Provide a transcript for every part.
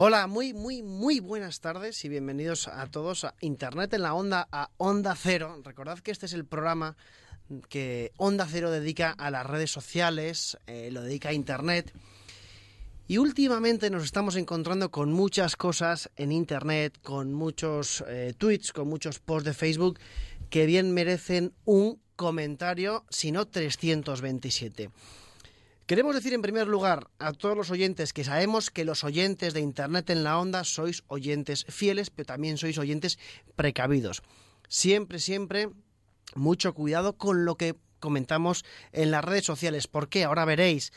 Hola, muy, muy, muy buenas tardes y bienvenidos a todos a Internet en la Onda, a Onda Cero. Recordad que este es el programa que Onda Cero dedica a las redes sociales, eh, lo dedica a Internet. Y últimamente nos estamos encontrando con muchas cosas en Internet, con muchos eh, tweets, con muchos posts de Facebook que bien merecen un comentario, si no 327. Queremos decir en primer lugar a todos los oyentes que sabemos que los oyentes de Internet en la onda sois oyentes fieles, pero también sois oyentes precavidos. Siempre, siempre, mucho cuidado con lo que comentamos en las redes sociales, porque ahora veréis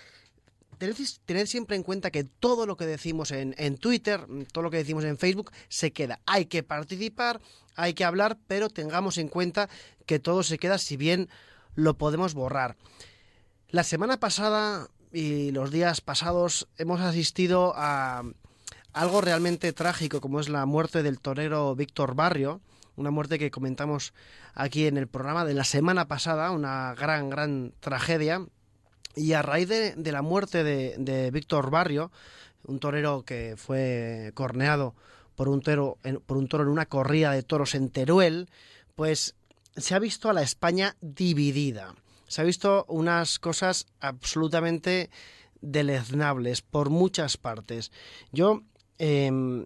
tened, siempre en cuenta que todo lo que decimos en, en, Twitter, todo lo que decimos en Facebook, se queda. Hay que participar, hay que hablar, pero tengamos en cuenta que todo se queda si bien lo podemos borrar. La semana pasada y los días pasados hemos asistido a algo realmente trágico como es la muerte del torero Víctor Barrio, una muerte que comentamos aquí en el programa de la semana pasada, una gran, gran tragedia. Y a raíz de, la muerte de, Víctor Barrio, un torero que fue corneado por un, toro, por un toro en una corrida de toros en Teruel, pues se ha visto a la España dividida se ha visto unas cosas absolutamente deleznables por muchas partes. Yo em,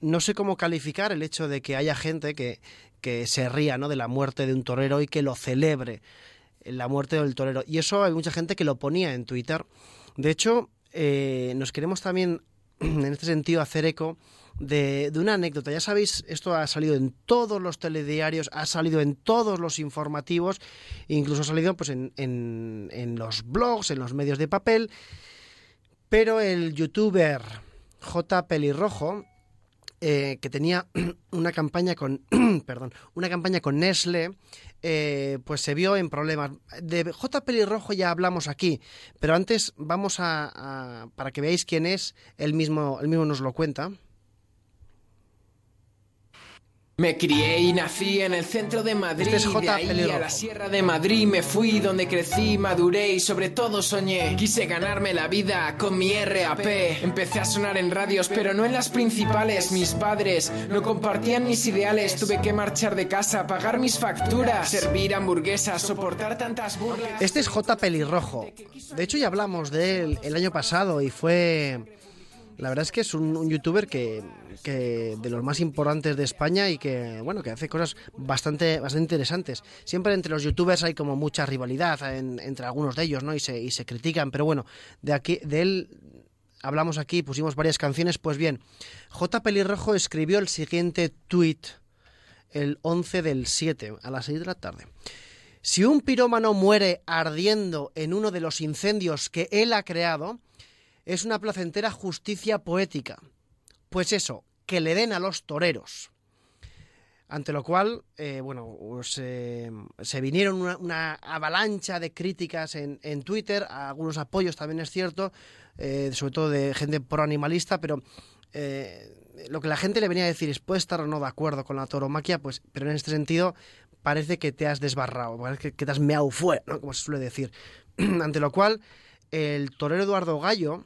no sé cómo calificar el hecho de que haya gente que, que se ría ¿no? de la muerte de un torero y que lo celebre la muerte del torero. Y eso hay mucha gente que lo ponía en Twitter. De hecho, eh, nos queremos también, en este sentido, hacer eco de, una anécdota. Ya sabéis, esto ha salido en todos los telediarios, ha salido en todos los informativos, incluso ha salido pues, en, en, los blogs, en los medios de papel. Pero el youtuber J. Pelirrojo, eh, que tenía una campaña con perdón, una campaña con Nestle, eh, pues se vio en problemas. De J. Pelirrojo ya hablamos aquí, pero antes vamos a, para que veáis quién es, él mismo, él mismo nos lo cuenta. Me crié y nací en el centro de Madrid, este de ahí a la Sierra de Madrid me fui donde crecí, maduré y sobre todo soñé. Quise ganarme la vida con mi RAP. Empecé a sonar en radios, pero no en las principales. Mis padres no compartían mis ideales. Tuve que marchar de casa, pagar mis facturas, servir hamburguesas, soportar tantas burlas. Este es J Pelirrojo. De hecho ya hablamos de él el año pasado y fue la verdad es que es un, youtuber que, de los más importantes de España y que bueno que hace cosas bastante bastante interesantes. Siempre entre los youtubers hay como mucha rivalidad entre algunos de ellos, ¿no? Y se, y se critican, pero bueno, de aquí de él hablamos aquí, pusimos varias canciones, pues bien, J Pelirrojo escribió el siguiente tweet el 11 del 7 a las 6 de la tarde. Si un pirómano muere ardiendo en uno de los incendios que él ha creado, es una placentera justicia poética. Pues eso, que le den a los toreros. Ante lo cual, eh, bueno, eh, se vinieron una, avalancha de críticas en, Twitter, algunos apoyos también es cierto, eh, sobre todo de gente pro animalista, pero lo que la gente le venía a decir es, puede estar o no de acuerdo con la toromaquia, pues, pero en este sentido parece que te has desbarrado, parece que, te has meado fuera, ¿no? como se suele decir. Ante lo cual, el torero Eduardo Gallo,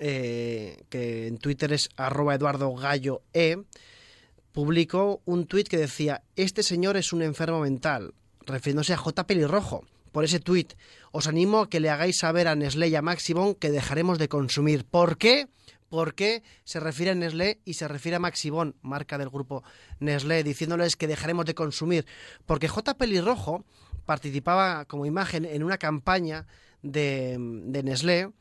eh, que en Twitter es arroba Eduardo Gallo E, publicó un tuit que decía, este señor es un enfermo mental, refiriéndose a J. Pelirrojo. Por ese tuit, os animo a que le hagáis saber a Nestlé y a Maximón que dejaremos de consumir. ¿Por qué? Porque se refiere a Nestlé y se refiere a Maximón, marca del grupo Nestlé, diciéndoles que dejaremos de consumir. Porque J. Pelirrojo participaba como imagen en una campaña de, de Nestlé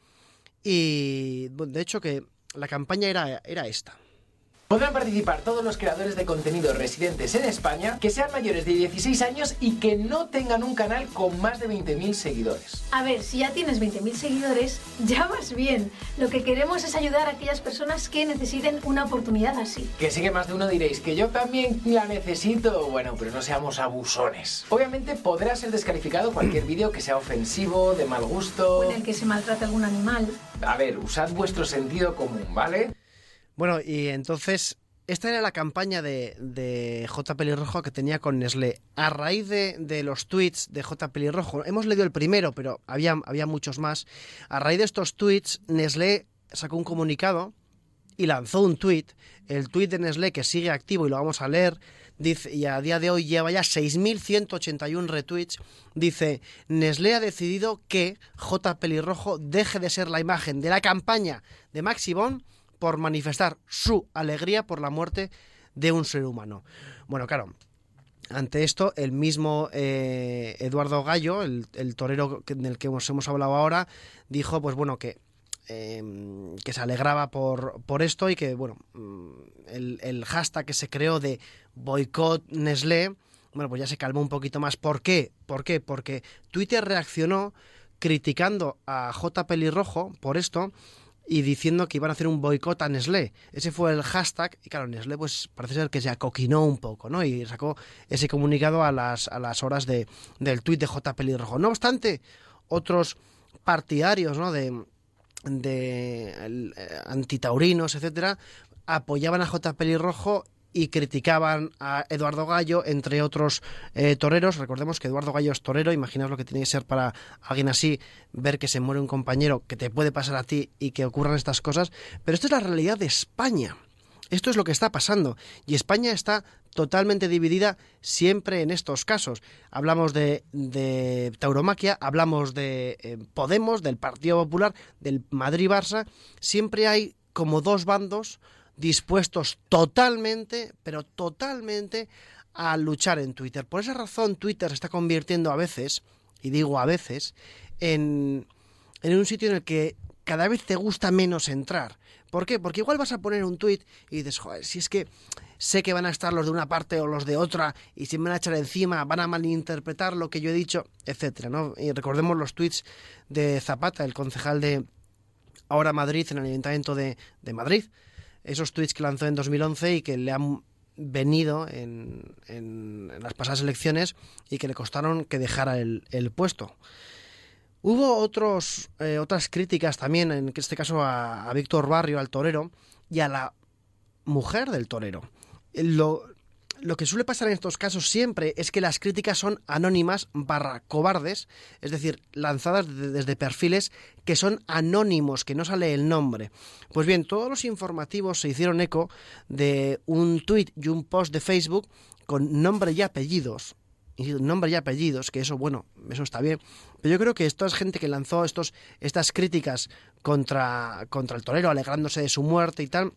y de hecho que la campaña era, era esta. Podrán participar todos los creadores de contenido residentes en España que sean mayores de 16 años y que no tengan un canal con más de 20.000 seguidores. A ver, si ya tienes 20.000 seguidores, ya vas bien. Lo que queremos es ayudar a aquellas personas que necesiten una oportunidad así. Que sigue más de uno diréis que yo también la necesito. Bueno, pero no seamos abusones. Obviamente podrá ser descalificado cualquier vídeo que sea ofensivo, de mal gusto... O en el que se maltrate algún animal. A ver, usad vuestro sentido común, ¿vale? Bueno, y entonces esta era la campaña de, de, J. Pelirrojo que tenía con Nestlé. A raíz de, los tweets de J. Pelirrojo, hemos leído el primero, pero había, había muchos más. A raíz de estos tweets, Nestlé sacó un comunicado y lanzó un tuit, el tuit de Nestlé que sigue activo y lo vamos a leer, dice, y a día de hoy lleva ya 6.181 retweets, dice, Nestlé ha decidido que J. Pelirrojo deje de ser la imagen de la campaña de Maxi Bon por manifestar su alegría por la muerte de un ser humano. Bueno, claro, ante esto, el mismo eh, Eduardo Gallo, el, torero del que hemos, hemos hablado ahora, dijo, pues bueno, que em, que se alegraba por, por, esto y que, bueno, mm, el, el, hashtag que se creó de boicot Nestlé, bueno, pues ya se calmó un poquito más. ¿Por qué? ¿Por qué? Porque Twitter reaccionó criticando a J. Pelirrojo por esto y diciendo que iban a hacer un boicot a Nestlé. Ese fue el hashtag y claro, Nestlé pues parece ser que se acoquinó un poco, ¿no? Y sacó ese comunicado a las, a las horas de, del tuit de J. Pelirrojo. No obstante, otros partidarios, ¿no? De, de eh, antitaurinos, etcétera, apoyaban a J. Pelirrojo y criticaban a Eduardo Gallo, entre otros eh, toreros. Recordemos que Eduardo Gallo es torero, imaginaos lo que tiene que ser para alguien así ver que se muere un compañero, que te puede pasar a ti y que ocurran estas cosas. Pero esto es la realidad de España. Esto es lo que está pasando. Y España está totalmente dividida siempre en estos casos. Hablamos de, de tauromaquia, hablamos de eh, Podemos, del Partido Popular, del Madrid-Barça. Siempre hay como dos bandos dispuestos totalmente, pero totalmente a luchar en Twitter. Por esa razón Twitter se está convirtiendo a veces, y digo a veces, en, en un sitio en el que cada vez te gusta menos entrar. ¿Por qué? Porque igual vas a poner un tweet y dices, joder, si es que sé que van a estar los de una parte o los de otra y si me van a echar encima, van a malinterpretar lo que yo he dicho, etcétera, ¿no? Y recordemos los tweets de Zapata, el concejal de Ahora Madrid en el Ayuntamiento de, de Madrid, esos tweets que lanzó en 2011 y que le han venido en, las pasadas elecciones y que le costaron que dejara el, puesto. Hubo otros, eh, otras críticas también, en este caso a, a Víctor Barrio, al torero, y a la mujer del torero. Lo, lo que suele pasar en estos casos siempre es que las críticas son anónimas barra cobardes, es decir, lanzadas desde perfiles que son anónimos, que no sale el nombre. Pues bien, todos los informativos se hicieron eco de un tuit y un post de Facebook con nombre y apellidos, nombre y apellidos, que eso, bueno, eso está bien. Pero yo creo que esta gente que lanzó estos, estas críticas contra, contra el torero, alegrándose de su muerte y tal,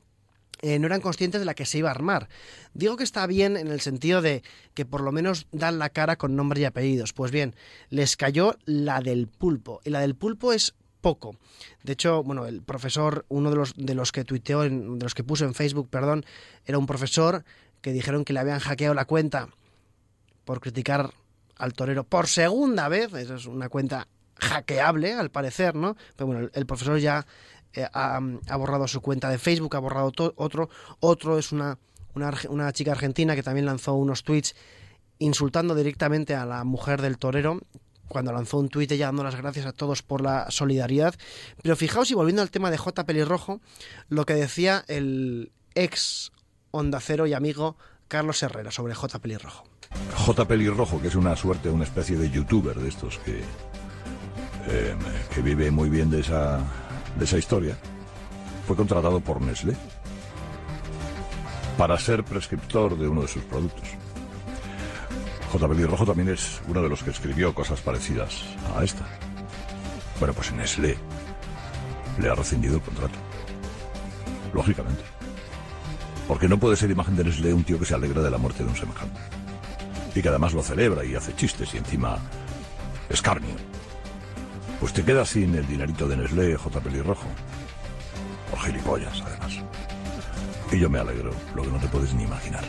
eh, no eran conscientes de la que se iba a armar. Digo que está bien en el sentido de que por lo menos dan la cara con nombre y apellidos. Pues bien, les cayó la del pulpo. Y la del pulpo es poco. De hecho, bueno, el profesor, uno de los, de los que tuiteó, de los que puso en Facebook, perdón, era un profesor que dijeron que le habían hackeado la cuenta por criticar al torero por segunda vez. Eso es una cuenta hackeable, al parecer, ¿no? Pero bueno, el profesor ya eh, ha, borrado su cuenta de Facebook, ha borrado otro. Otro es una, una, chica argentina que también lanzó unos tweets insultando directamente a la mujer del torero, cuando lanzó un tuit ella dando las gracias a todos por la solidaridad. Pero fijaos, y volviendo al tema de J. Pelirrojo, lo que decía el ex Onda Cero y amigo Carlos Herrera sobre J. Pelirrojo. J. Pelirrojo, que es una suerte, una especie de youtuber de estos que, eh, que vive muy bien de esa de esa historia, fue contratado por Nestlé para ser prescriptor de uno de sus productos. J. Rojo también es uno de los que escribió cosas parecidas a esta. Bueno, pues Nestlé le ha rescindido el contrato. Lógicamente. Porque no puede ser imagen de Nestlé un tío que se alegra de la muerte de un semejante. Y que además lo celebra y hace chistes y encima escarnio pues te quedas sin el dinerito de Nestlé, J. Pelirrojo. O gilipollas, además. Y yo me alegro, lo que no te puedes ni imaginar.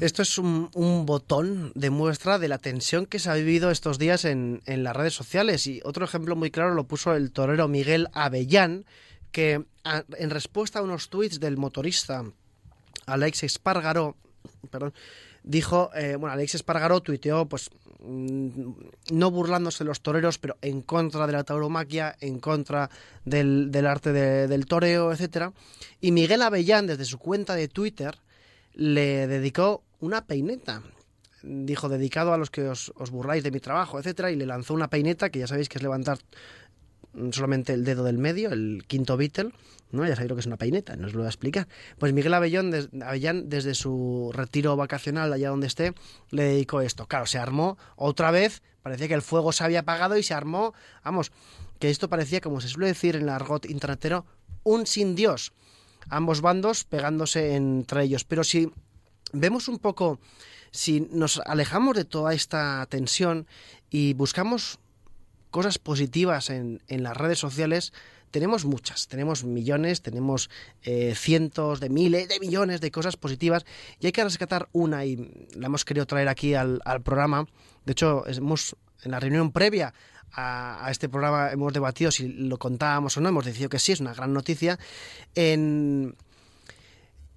Esto es un, botón de muestra de la tensión que se ha vivido estos días en, las redes sociales. Y otro ejemplo muy claro lo puso el torero Miguel Avellán, que en respuesta a unos tweets del motorista Alex Espargaró, perdón, dijo, eh, bueno, Alex Espargaró tuiteó pues no burlándose los toreros, pero en contra de la tauromaquia, en contra del, arte del toreo, etcétera. Y Miguel Avellán, desde su cuenta de Twitter, le dedicó una peineta. Dijo, dedicado a los que os, burláis de mi trabajo, etcétera, y le lanzó una peineta, que ya sabéis que es levantar solamente el dedo del medio, el quinto Beatle, ¿no? Ya sabéis lo que es una peineta, no os lo voy a explicar. Pues Miguel Avellán, desde su retiro vacacional, allá donde esté, le dedicó esto. Claro, se armó otra vez, parecía que el fuego se había apagado y se armó, vamos, que esto parecía, como se suele decir en el argot internetero, un sin Dios. Ambos bandos pegándose entre ellos. Pero si vemos un poco, si nos alejamos de toda esta tensión y buscamos cosas positivas en, en las redes sociales, tenemos muchas, tenemos millones, tenemos eh, cientos de miles de millones de cosas positivas y hay que rescatar una y la hemos querido traer aquí al, programa. De hecho, hemos en la reunión previa a, este programa hemos debatido si lo contábamos o no, hemos decidido que sí, es una gran noticia. En,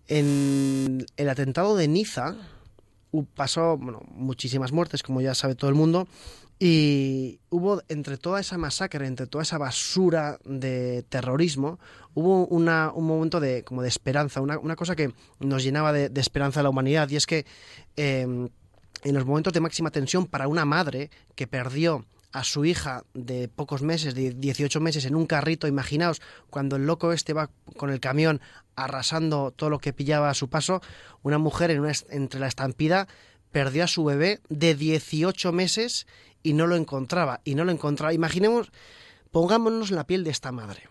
en el atentado de Niza pasó bueno, muchísimas muertes, como ya sabe todo el mundo, y hubo, entre toda esa masacre, entre toda esa basura de terrorismo, hubo una, un momento de, como de esperanza, una, una cosa que nos llenaba de, esperanza a la humanidad, y es que em, en los momentos de máxima tensión para una madre que perdió a su hija de pocos meses, de 18 meses, en un carrito, imaginaos, cuando el loco este va con el camión arrasando todo lo que pillaba a su paso, una mujer en una, entre la estampida perdió a su bebé de 18 meses y no lo encontraba, y no lo encontraba. Imaginemos, pongámonos en la piel de esta madre.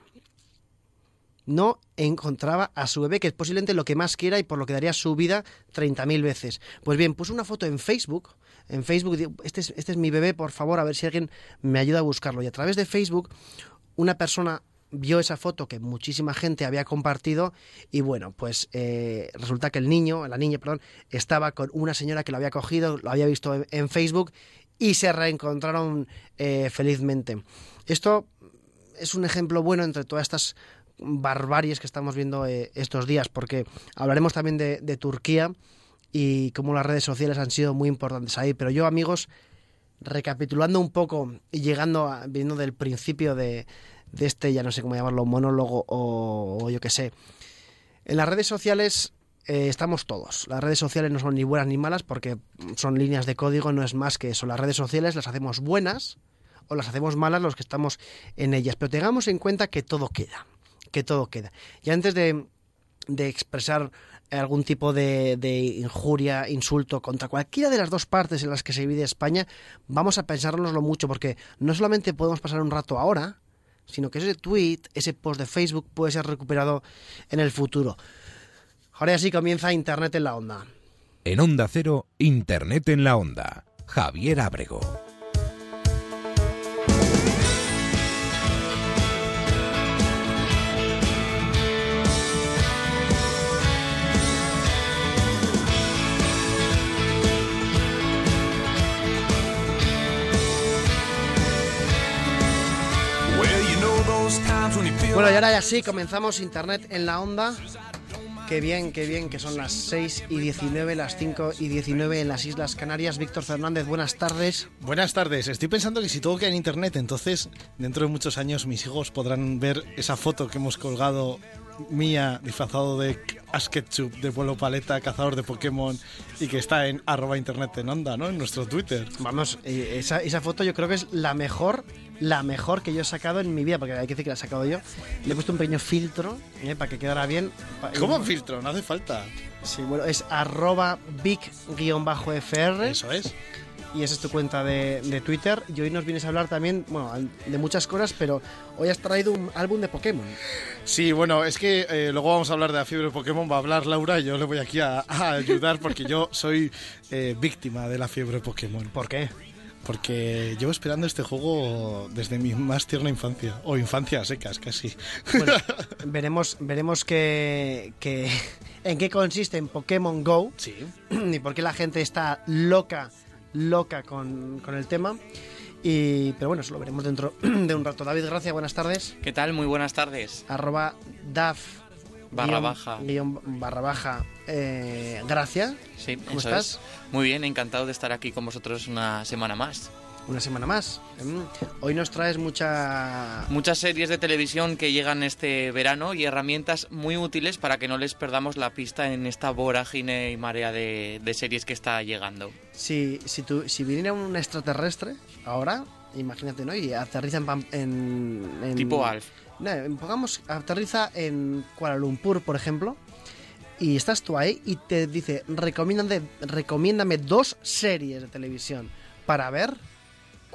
No encontraba a su bebé, que es posiblemente lo que más quiera y por lo que daría su vida 30.000 veces. Pues bien, puso una foto en Facebook, en Facebook, este es, este es mi bebé, por favor, a ver si alguien me ayuda a buscarlo. Y a través de Facebook, una persona vio esa foto que muchísima gente había compartido y bueno, pues eh, resulta que el niño, la niña, perdón, estaba con una señora que lo había cogido, lo había visto en Facebook y se reencontraron eh, felizmente. Esto es un ejemplo bueno entre todas estas barbaries que estamos viendo eh, estos días, porque hablaremos también de, Turquía y cómo las redes sociales han sido muy importantes ahí. Pero yo, amigos, recapitulando un poco y llegando a, viendo del principio de, de este, ya no sé cómo llamarlo, monólogo o, o yo qué sé, en las redes sociales eh, estamos todos. Las redes sociales no son ni buenas ni malas porque son líneas de código, no es más que eso. Las redes sociales las hacemos buenas o las hacemos malas los que estamos en ellas. Pero tengamos en cuenta que todo queda, que todo queda. Y antes de, de expresar algún tipo de, de, injuria, insulto contra cualquiera de las dos partes en las que se divide España, vamos a pensárnoslo mucho porque no solamente podemos pasar un rato ahora, sino que ese tweet, ese post de Facebook puede ser recuperado en el futuro. Ahora sí comienza Internet en la Onda. En Onda Cero, Internet en la Onda. Javier Abrego. Bueno, y ahora ya sí, comenzamos Internet en la onda Qué bien, qué bien, que son las 6 y 19, las 5 y 19 en las Islas Canarias. Víctor Fernández, buenas tardes. Buenas tardes. Estoy pensando que si todo queda en internet, entonces dentro de muchos años mis hijos podrán ver esa foto que hemos colgado mía disfrazado de Asketchup, de vuelo paleta, cazador de Pokémon y que está en arroba internet en onda, ¿no? En nuestro Twitter. Vamos, eh, esa, esa foto yo creo que es la mejor la mejor que yo he sacado en mi vida, porque hay que decir que la he sacado yo. Le he puesto un pequeño filtro eh, para que quedara bien. ¿Cómo filtro? No hace falta. Sí, bueno, es arroba big-fr. Eso es. Y esa es tu cuenta de, Twitter. Y hoy nos vienes a hablar también, bueno, de muchas cosas, pero hoy has traído un álbum de Pokémon. Sí, bueno, es que eh, luego vamos a hablar de la fiebre de Pokémon, va a hablar Laura y yo le voy aquí a, ayudar porque yo soy eh, víctima de la fiebre Pokémon. ¿Por qué? porque llevo esperando este juego desde mi más tierna infancia, o infancia secas casi. Bueno, veremos, veremos que, en qué consiste en Pokémon Go sí. y por qué la gente está loca, loca con, con el tema. Y, pero bueno, eso lo veremos dentro de un rato. David Gracia, buenas tardes. ¿Qué tal? Muy buenas tardes. Arroba DAF barra baja. barra baja eh, Gracia. Sí, ¿cómo estás? Muy bien, encantado de estar aquí con vosotros una semana más. Una semana más. Mm. Hoy nos traes mucha... Muchas series de televisión que llegan este verano y herramientas muy útiles para que no les perdamos la pista en esta vorágine y marea de, series que está llegando. Si, si, si viniera un extraterrestre ahora imagínate, ¿no? Y aterriza en... En, en- Tipo Alf. No, pongamos, aterriza en Kuala Lumpur, por ejemplo, y estás tú ahí y te dice, recomiéndame, recomiéndame dos series de televisión para ver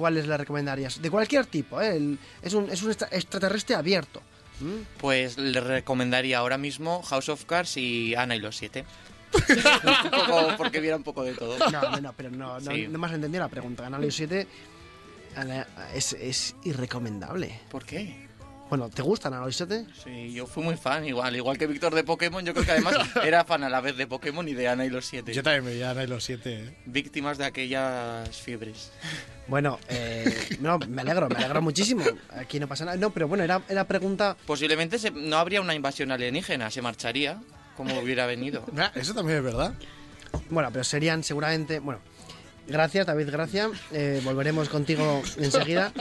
cuáles le recomendarías. De cualquier tipo, ¿eh? El- es, un, es un extra- extraterrestre abierto. ¿Mm? Pues le recomendaría ahora mismo House of Cards y Ana y los siete. un poco, porque viera un poco de todo. No, no, no, pero no, no, Sí. no me has entendido la pregunta. Canal 7 es, es irrecomendable. ¿Por qué? Bueno, ¿te gusta Canal 7? Sí, yo fui muy fan, igual, igual que Víctor de Pokémon, yo creo que además era fan a la vez de Pokémon y de Ana y los siete. Yo también veía Ana y los siete. ¿eh? Víctimas de aquellas fiebres. Bueno, eh, no, me alegro, me alegro muchísimo. Aquí no pasa nada. No, pero bueno, era, era pregunta... Posiblemente se- no habría una invasión alienígena, se marcharía como hubiera venido. Eso también es verdad. Bueno, pero serían seguramente. Bueno, gracias, David, gracias. Eh, volveremos contigo enseguida.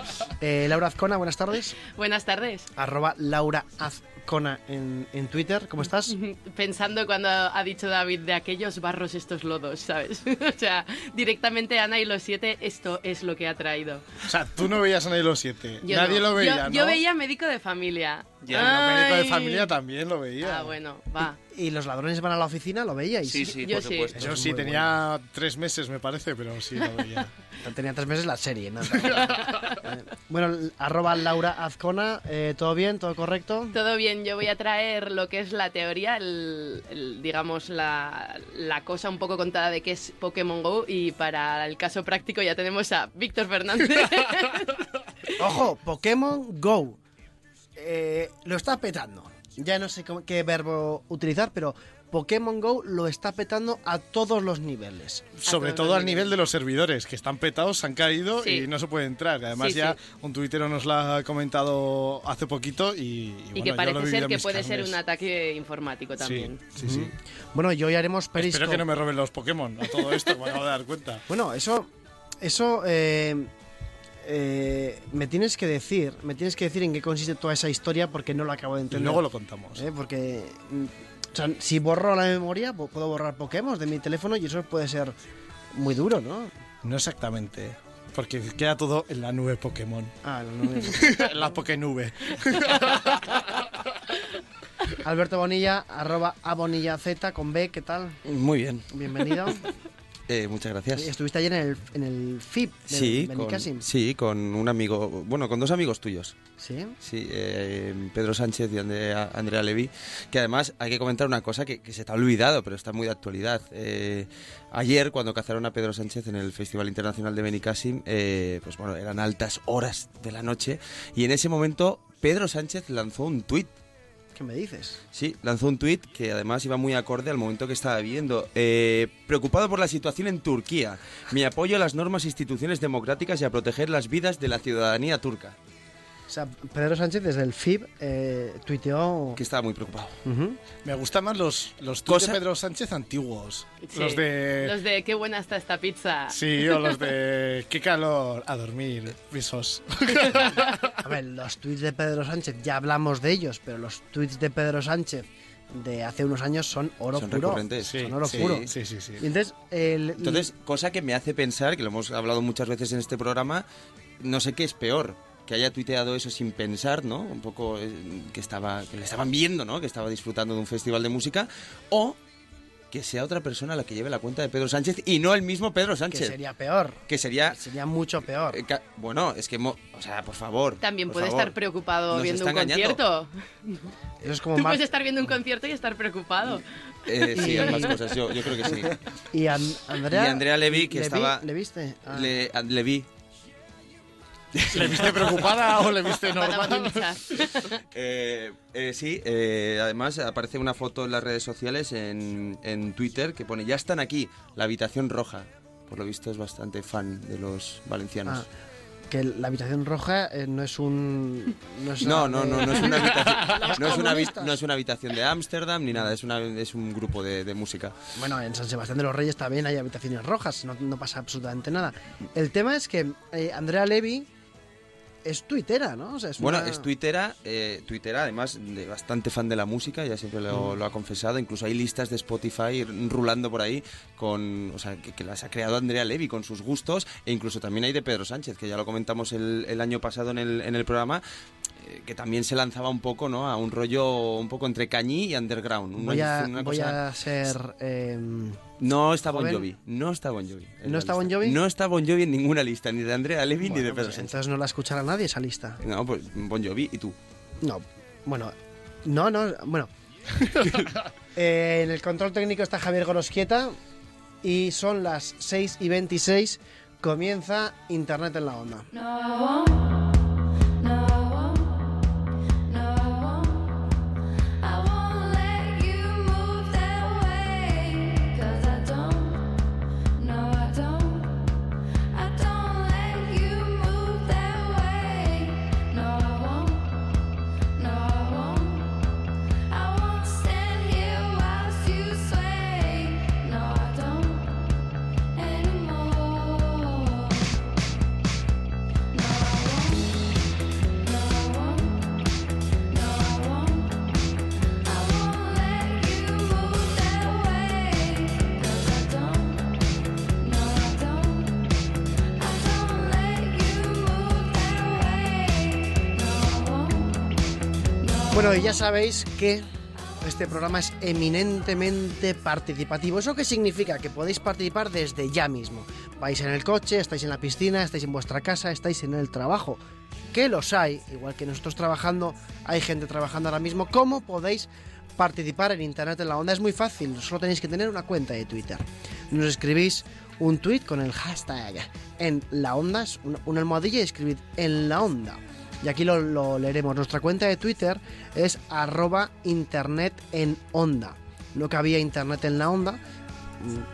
Eh, Laura Azcona, buenas tardes. Buenas tardes. Arroba Laura Azcona en, en Twitter. ¿Cómo estás? Pensando cuando ha dicho David de aquellos barros estos lodos, ¿sabes? o sea, directamente Ana y los siete, esto es lo que ha traído. O sea, tú no veías Ana y los siete. Yo Nadie no. lo veía, yo, ¿no? yo veía médico de familia. Ya, médico de familia también lo veía. Ah, bueno, va. ¿Y los ladrones van a la oficina? ¿Lo veíais? Sí, sí, Yo por sí. supuesto. Eso es sí, muy tenía tres meses, me parece, pero sí lo veía. Tenía tres meses la serie. ¿no? Bueno, arroba Laura Azcona, eh, ¿todo bien? ¿Todo correcto? Todo bien, yo voy a traer lo que es la teoría, el, el, digamos, la, la cosa un poco contada de qué es Pokémon Go y para el caso práctico ya tenemos a Víctor Fernández. Ojo, Pokémon Go. Eh, lo está petando. Ya no sé cómo- qué verbo utilizar, pero Pokémon Go lo está petando a todos los niveles. Sobre todo al nivel de los servidores, que están petados, se han caído Sí. y no se puede entrar. Además Sí, ya sí. un tuitero nos lo ha comentado hace poquito y, y y bueno, que yo lo he parece ser que puede ser un ataque informático también. Sí, sí, sí. Bueno, y hoy haremos Periscope. Espero que no me roben los Pokémon a todo esto, me acabo de dar cuenta. Bueno, eso, eso eh, eh, me tienes que decir, me tienes que decir en qué consiste toda esa historia porque no lo acabo de Y entender. luego lo contamos. Eh, Porque, mm, o sea, si borro la memoria, puedo borrar Pokémon de mi teléfono y eso puede ser muy duro, ¿no? No exactamente, porque queda todo en la nube Pokémon. Ah, no, no, no. en la Pokénube. Alberto Bonilla, arroba a Bonilla Z con B, ¿qué tal? Muy bien, Bienvenido. Eh, muchas gracias. Estuviste ayer en el, en el FIP de Sí con, sí, con un amigo, bueno, con dos amigos tuyos. ¿Sí? Sí, eh, Pedro Sánchez y Andrea, Andrea Levy, que además hay que comentar una cosa que, que se te ha olvidado, pero está muy de actualidad. Eh, ayer, cuando cazaron a Pedro Sánchez en el Festival Internacional de Benicàssim, eh, pues bueno, eran altas horas de la noche, y en ese momento Pedro Sánchez lanzó un tuit ¿Qué me dices? Sí, lanzó un tuit que además iba muy acorde al momento que estaba viviendo. Eh, preocupado por la situación en Turquía. Mi apoyo a las normas e instituciones democráticas y a proteger las vidas de la ciudadanía turca. O sea, Pedro Sánchez desde el FIP eh, tuiteó... Que estaba muy preocupado. Me gustan más los, los tuits de Pedro Sánchez antiguos. Sí. Los de... Los de qué buena está esta pizza. Sí, o los de qué calor a dormir, besos. A ver, los tweets de Pedro Sánchez, ya hablamos de ellos, pero los tweets de Pedro Sánchez de hace unos años son oro Son puro. recurrentes. Son oro Sí. puro. Sí, sí, sí. Y entonces, el- Entonces, cosa que me hace pensar, que lo hemos hablado muchas veces en este programa, no sé qué es peor. Que haya tuiteado eso sin pensar, ¿no? Un poco eh, que estaba que le estaban viendo, ¿no? Que estaba disfrutando de un festival de música. O que sea otra persona la que lleve la cuenta de Pedro Sánchez y no el mismo Pedro que Sánchez. sería peor. Que sería Sería mucho peor. Eh, ca- Bueno, es que, mo- o sea, por favor. También por puede favor. estar preocupado Nos viendo un engañando. concierto. Eso es como Tú más... puedes estar viendo un concierto y estar preocupado. Eh, sí, ambas cosas, yo, yo creo que sí. Y An- Andrea... Y Andrea Levy, que ¿le vi- estaba- ¿Le viste? Ah. Le, le vi. ¿Le viste preocupada o le viste normal? Eh, eh, sí, eh, además aparece una foto en las redes sociales, en, en Twitter, que pone, ya están aquí, la habitación roja. Por lo visto es bastante fan de los valencianos. Ah, que la habitación roja eh, no es un... No, es No, no, de- no, no es una habitación, Los no es una, habi- comunistas. no es una habitación de Ámsterdam ni nada, es, una, es un grupo de, de música. Bueno, en San Sebastián de los Reyes también hay habitaciones rojas, no, no pasa absolutamente nada. El tema es que eh, Andrea Levy es tuitera, ¿no? bueno, es tuitera, eh, tuitera, además de bastante fan de la música, ya siempre lo, mm. ha confesado. Incluso hay listas de Spotify rulando por ahí con, o sea, que, las ha creado Andrea Levy con sus gustos, e incluso también hay de Pedro Sánchez, que ya lo comentamos el, el año pasado en el, en el programa, que también se lanzaba un poco, ¿no? A un rollo un poco entre cañí y underground. voy a, voy a ser... Em, no está Bon Jovi. No está Bon Jovi. ¿No está Bon Jovi? No está Bon Jovi en ninguna lista, ni de Andrea Levy ni de Pedro pues Entonces no la escuchará nadie esa lista. No, pues Bon Jovi y tú. No, bueno, no, no, bueno. Eh, en el control técnico está Javier Gorosquieta y son las 6 y 26. Comienza Internet en la onda. No. Bueno, y ya sabéis que este programa es eminentemente participativo. ¿Eso qué significa? Que podéis participar desde ya mismo. Vais en el coche, estáis en la piscina, estáis en vuestra casa, estáis en el trabajo. Que los hay, igual que nosotros trabajando, hay gente trabajando ahora mismo. ¿Cómo podéis participar en Internet en la Onda? Es muy fácil, solo tenéis que tener una cuenta de Twitter. Nos escribís un tweet con el hashtag en la onda, una almohadilla y escribid en la onda y aquí lo, leeremos. Nuestra cuenta de Twitter es arroba internet en onda. No cabía internet en la onda,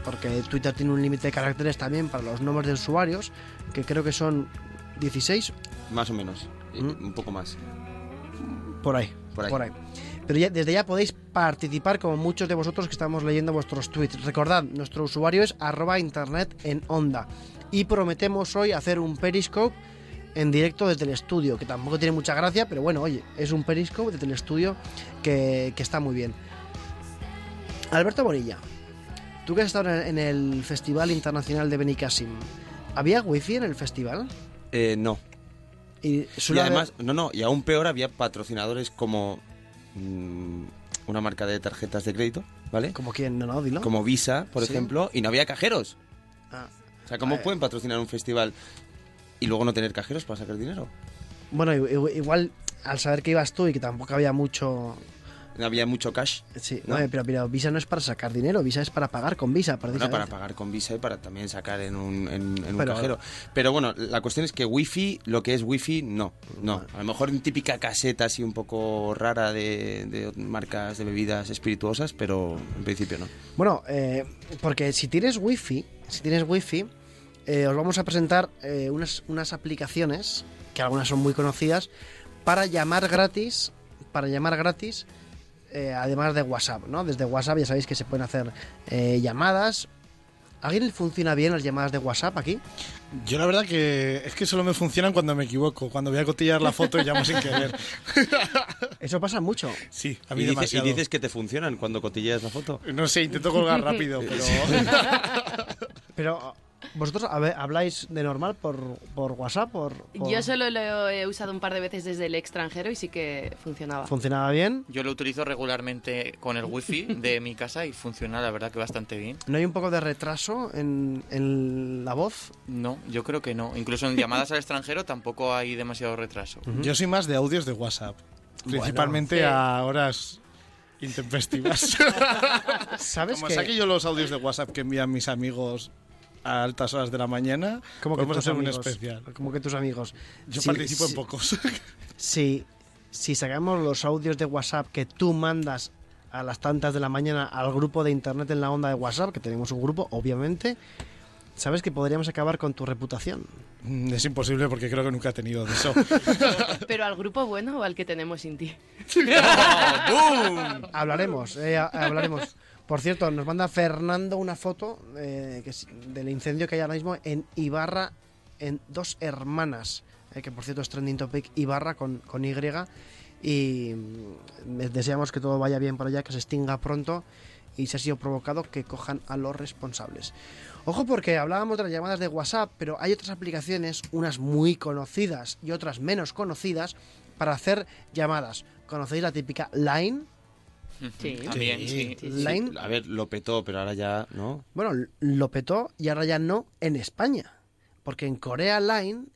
porque Twitter tiene un límite de caracteres también para los nombres de usuarios, que creo que son 16. Más o menos, ¿Mm? un poco más. Por ahí, por ahí. Pero ya, desde ya podéis participar como muchos de vosotros que estamos leyendo vuestros tweets. Recordad, nuestro usuario es arroba internet en onda. Y prometemos hoy hacer un periscope en directo desde el estudio, que tampoco tiene mucha gracia, pero bueno, oye, es un periscope desde el estudio que, está muy bien. Alberto Bonilla, tú que has estado en el Festival Internacional de Benicassim, ¿había wifi en el festival? Eh, no. Y, además, no, no, y aún peor, había patrocinadores como mm, una marca de tarjetas de crédito, ¿vale? ¿Como quién? No, no, dilo. Como Visa, por ejemplo, y no había cajeros. Ah. O sea, ¿cómo pueden patrocinar un festival y luego no tener cajeros para sacar dinero. Bueno, igual al saber que ibas tú y que tampoco había mucho... Había mucho cash. Sí, ¿no? pero, pero, Visa no es para sacar dinero, Visa es para pagar con Visa. Para, para pagar con Visa y para también sacar en un, en, un cajero. Pero bueno, la cuestión es que Wi-Fi, lo que es Wi-Fi, no. No, a lo mejor en típica caseta así un poco rara de, de marcas de bebidas espirituosas, pero en principio no. Bueno, eh, porque si tienes Wi-Fi, si tienes Wi-Fi, eh, os vamos a presentar eh, unas, unas aplicaciones, que algunas son muy conocidas, para llamar gratis, para llamar gratis, eh, además de WhatsApp, ¿no? Desde WhatsApp ya sabéis que se pueden hacer llamadas. ¿A alguien le funciona bien las llamadas de WhatsApp aquí? Yo la verdad que es que solo me funcionan cuando me equivoco, cuando voy a cotillar la foto y llamo sin querer. Eso pasa mucho. Sí, a mí y, demasiado. y dices que te funcionan cuando cotilleas la foto. No sé, intento colgar rápido, pero... pero ¿Vosotros habláis de normal por, por WhatsApp? Por, Yo solo lo he usado un par de veces desde el extranjero y sí que funcionaba. ¿Funcionaba bien? Yo lo utilizo regularmente con el wifi de mi casa y funciona la verdad que bastante bien. ¿No hay un poco de retraso en, en la voz? No, yo creo que no. Incluso en llamadas al extranjero tampoco hay demasiado retraso. Yo soy más de audios de WhatsApp. Principalmente a horas intempestivas. ¿Sabes Como saqué yo los audios de WhatsApp que envían mis amigos a altas horas de la mañana, como que hacer un especial. Como que tus amigos. Yo participo en pocos. si, si sacamos los audios de WhatsApp que tú mandas a las tantas de la mañana al grupo de internet en la onda de WhatsApp, que tenemos un grupo, obviamente, sabes que podríamos acabar con tu reputación. Mm, es imposible porque creo que nunca he tenido de eso. ¿Pero al grupo bueno o al que tenemos sin ti? hablaremos, eh, hablaremos. Por cierto, nos manda Fernando una foto eh, del incendio que hay ahora mismo en Ibarra, en Dos Hermanas. eh, que por cierto es trending topic Ibarra con, con Y. Y mm, deseamos que todo vaya bien por allá, que se extinga pronto y si ha sido provocado, que cojan a los responsables. Ojo porque hablábamos de las llamadas de WhatsApp, pero hay otras aplicaciones, unas muy conocidas y otras menos conocidas, para hacer llamadas. ¿Conocéis la típica Line? Sí. También, sí. Line. A ver, lo petó, pero ahora ya, ¿no? Bueno, lo petó y ahora ya no en España. Porque en Corea Line,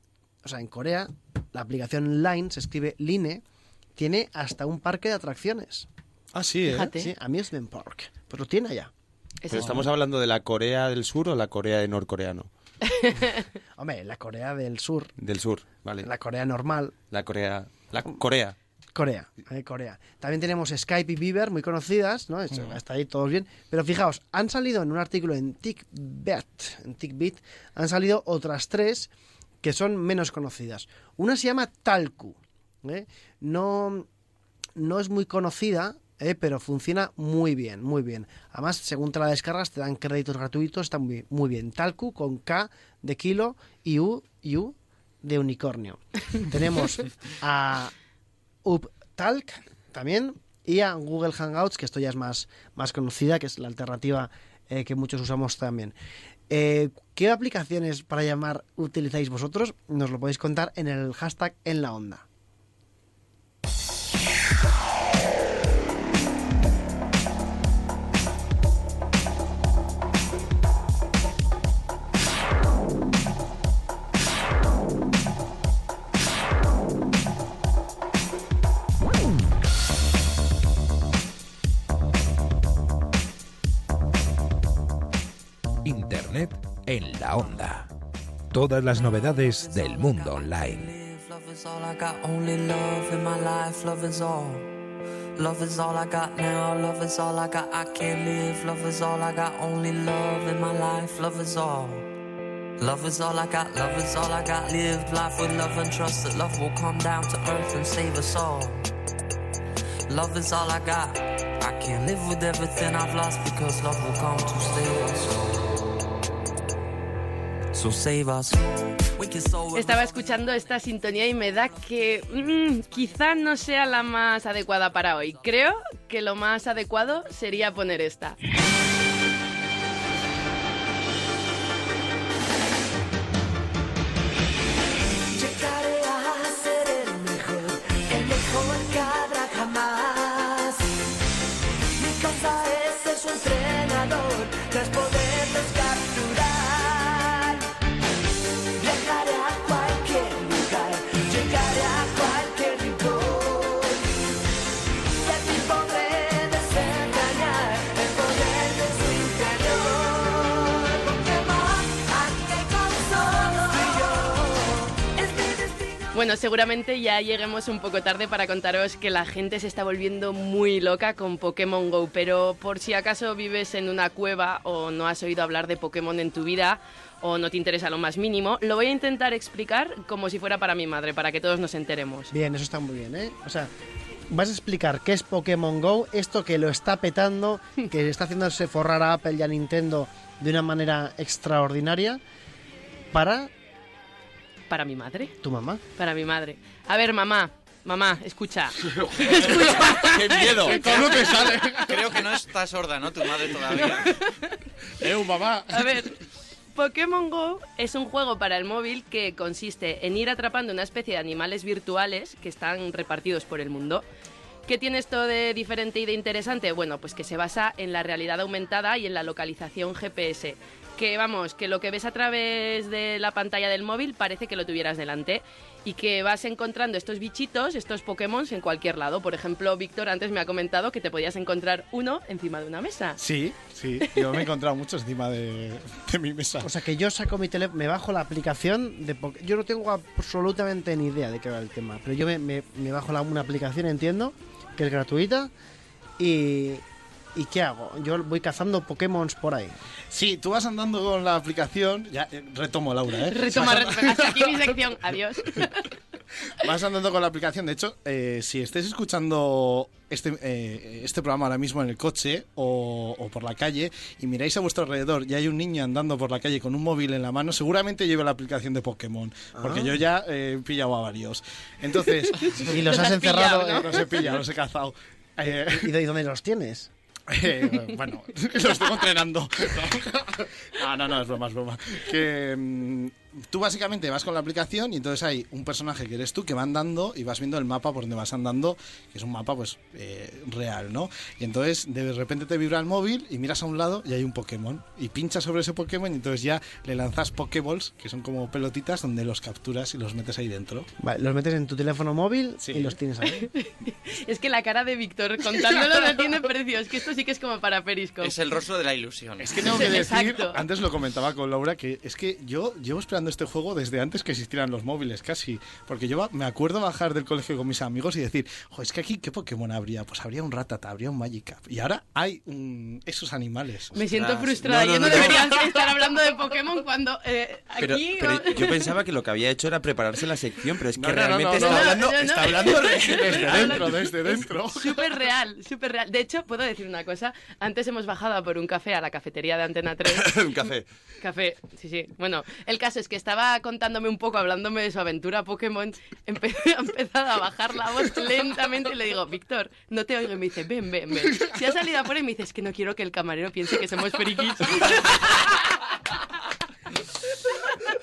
o sea, en Corea, la aplicación Line se escribe Line, tiene hasta un parque de atracciones. Ah, sí, ¿eh? Fíjate. Sí, Amusement Park. Pues lo tiene allá. Pero es- estamos hablando de la Corea del Sur o la Corea de norcoreano. Hombre, la Corea del Sur, Del Sur, vale. la Corea normal, La Corea. La Corea. Corea, eh, Corea. También tenemos Skype y Beaver, muy conocidas, ¿no? Eso, Hasta ahí todos bien. Pero fijaos, han salido en un artículo en TickBit, en TickBit, han salido otras tres que son menos conocidas. Una se llama Talku, ¿eh? No, no es muy conocida, ¿eh? pero funciona muy bien, muy bien. Además, según te la descargas, te dan créditos gratuitos, está muy, muy bien. Talku con K de kilo y U, y U de unicornio. Tenemos a UpTalk también y a Google Hangouts, que esto ya es más, más conocida, que es la alternativa eh, que muchos usamos también. Eh, ¿Qué aplicaciones para llamar utilizáis vosotros? Nos lo podéis contar en el hashtag en la onda. En la onda. Todas las novedades del mundo online. Love is all I got, now, love is all I got, I can't live. Love is all I got, only love in my life, love is all. Love is all I got, love is all I got. Live life with love and trust that love will come down to earth and save us all. Love is all I got. I can't live with everything I've lost because love will come to save us all. Estaba escuchando esta sintonía y me da que mm, quizá no sea la más adecuada para hoy. Creo que lo más adecuado sería poner esta. Bueno, seguramente ya lleguemos un poco tarde para contaros que la gente se está volviendo muy loca con Pokémon Go, pero por si acaso vives en una cueva o no has oído hablar de Pokémon en tu vida o no te interesa lo más mínimo, lo voy a intentar explicar como si fuera para mi madre, para que todos nos enteremos. Bien, eso está muy bien, ¿eh? O sea, vas a explicar qué es Pokémon Go, esto que lo está petando, que está haciéndose forrar a Apple y a Nintendo de una manera extraordinaria para Para mi madre, tu mamá. para mi madre. A ver, mamá, mamá, escucha. ¡Qué miedo! ¿Cómo te sale? Creo que no está sorda, ¿no? Tu madre todavía. ¡Eh, mamá! A ver, Pokémon Go es un juego para el móvil que consiste en ir atrapando una especie de animales virtuales que están repartidos por el mundo. ¿Qué tiene esto de diferente y de interesante? Bueno, pues que se basa en la realidad aumentada y en la localización GPS. Que vamos, que lo que ves a través de la pantalla del móvil parece que lo tuvieras delante y que vas encontrando estos bichitos, estos Pokémon en cualquier lado. Por ejemplo, Víctor antes me ha comentado que te podías encontrar uno encima de una mesa. Sí, sí. Yo me he encontrado muchos encima de, de mi mesa. O sea, que yo saco mi teléfono, me bajo la aplicación de Poké- Yo no tengo absolutamente ni idea de qué va el tema, pero yo me, me- me bajo la, una aplicación, entiendo, que es gratuita, y... ¿Y qué hago? Yo voy cazando Pokémon por ahí. Sí, tú vas andando con la aplicación. Ya, eh, retomo, Laura, ¿eh? Retoma, Vas retoma. Hasta aquí mi sección. Adiós. Vas andando con la aplicación. De hecho, eh, si estáis escuchando este, eh, este programa ahora mismo en el coche o, o por la calle y miráis a vuestro alrededor y hay un niño andando por la calle con un móvil en la mano, seguramente lleva la aplicación de Pokémon. Porque Ah. yo ya eh, he pillado a varios. Entonces. Y los has encerrado, Eh, ¿no? Los he pillado, los he cazado. Eh, ¿Y de dónde los tienes? Eh, bueno, los tengo entrenando. No, no, no, es broma, es broma. Que mm, tú básicamente vas con la aplicación y entonces hay un personaje que eres tú que va andando y vas viendo el mapa por donde vas andando, que es un mapa pues eh, real, ¿no? Y entonces de repente te vibra el móvil y miras a un lado y hay un Pokémon y pinchas sobre ese Pokémon y entonces ya le lanzas Pokéballs, que son como pelotitas donde los capturas y los metes ahí dentro. Vale, los metes en tu teléfono móvil y los tienes ahí. Es que la cara de Víctor contándolo no tiene precio. Es que esto sí que es como para Periscope. Es el rostro de la ilusión. Es que tengo que decir, Exacto. antes lo comentaba con Laura, que es que yo llevo esperando este juego desde antes que existieran los móviles, casi. Porque yo me acuerdo bajar del colegio con mis amigos y decir, "Jo, es que aquí, ¿qué Pokémon habría? Pues habría un Ratata, habría un Magikarp. Y ahora hay esos animales. Me siento Ostras. frustrada. No, no, Yo no, no, no. debería estar hablando de Pokémon cuando eh, Pero, aquí... pero yo pensaba que lo que había hecho era prepararse la sección, pero es que realmente está hablando, está Desde dentro, desde dentro. Súper real, súper real. De hecho, puedo decir una cosa. Antes hemos bajado a por un café a la cafetería de Antena 3. un café. Café, sí, sí. Bueno, el caso es que estaba contándome un poco, hablándome de su aventura Pokémon. Empe ha empezado a bajar la voz lentamente y le digo, Víctor, no te oigo. Y me dice, ven, ven, ven. Si ha salido afuera y me dice, es que no quiero que el camarero piense que somos frikis.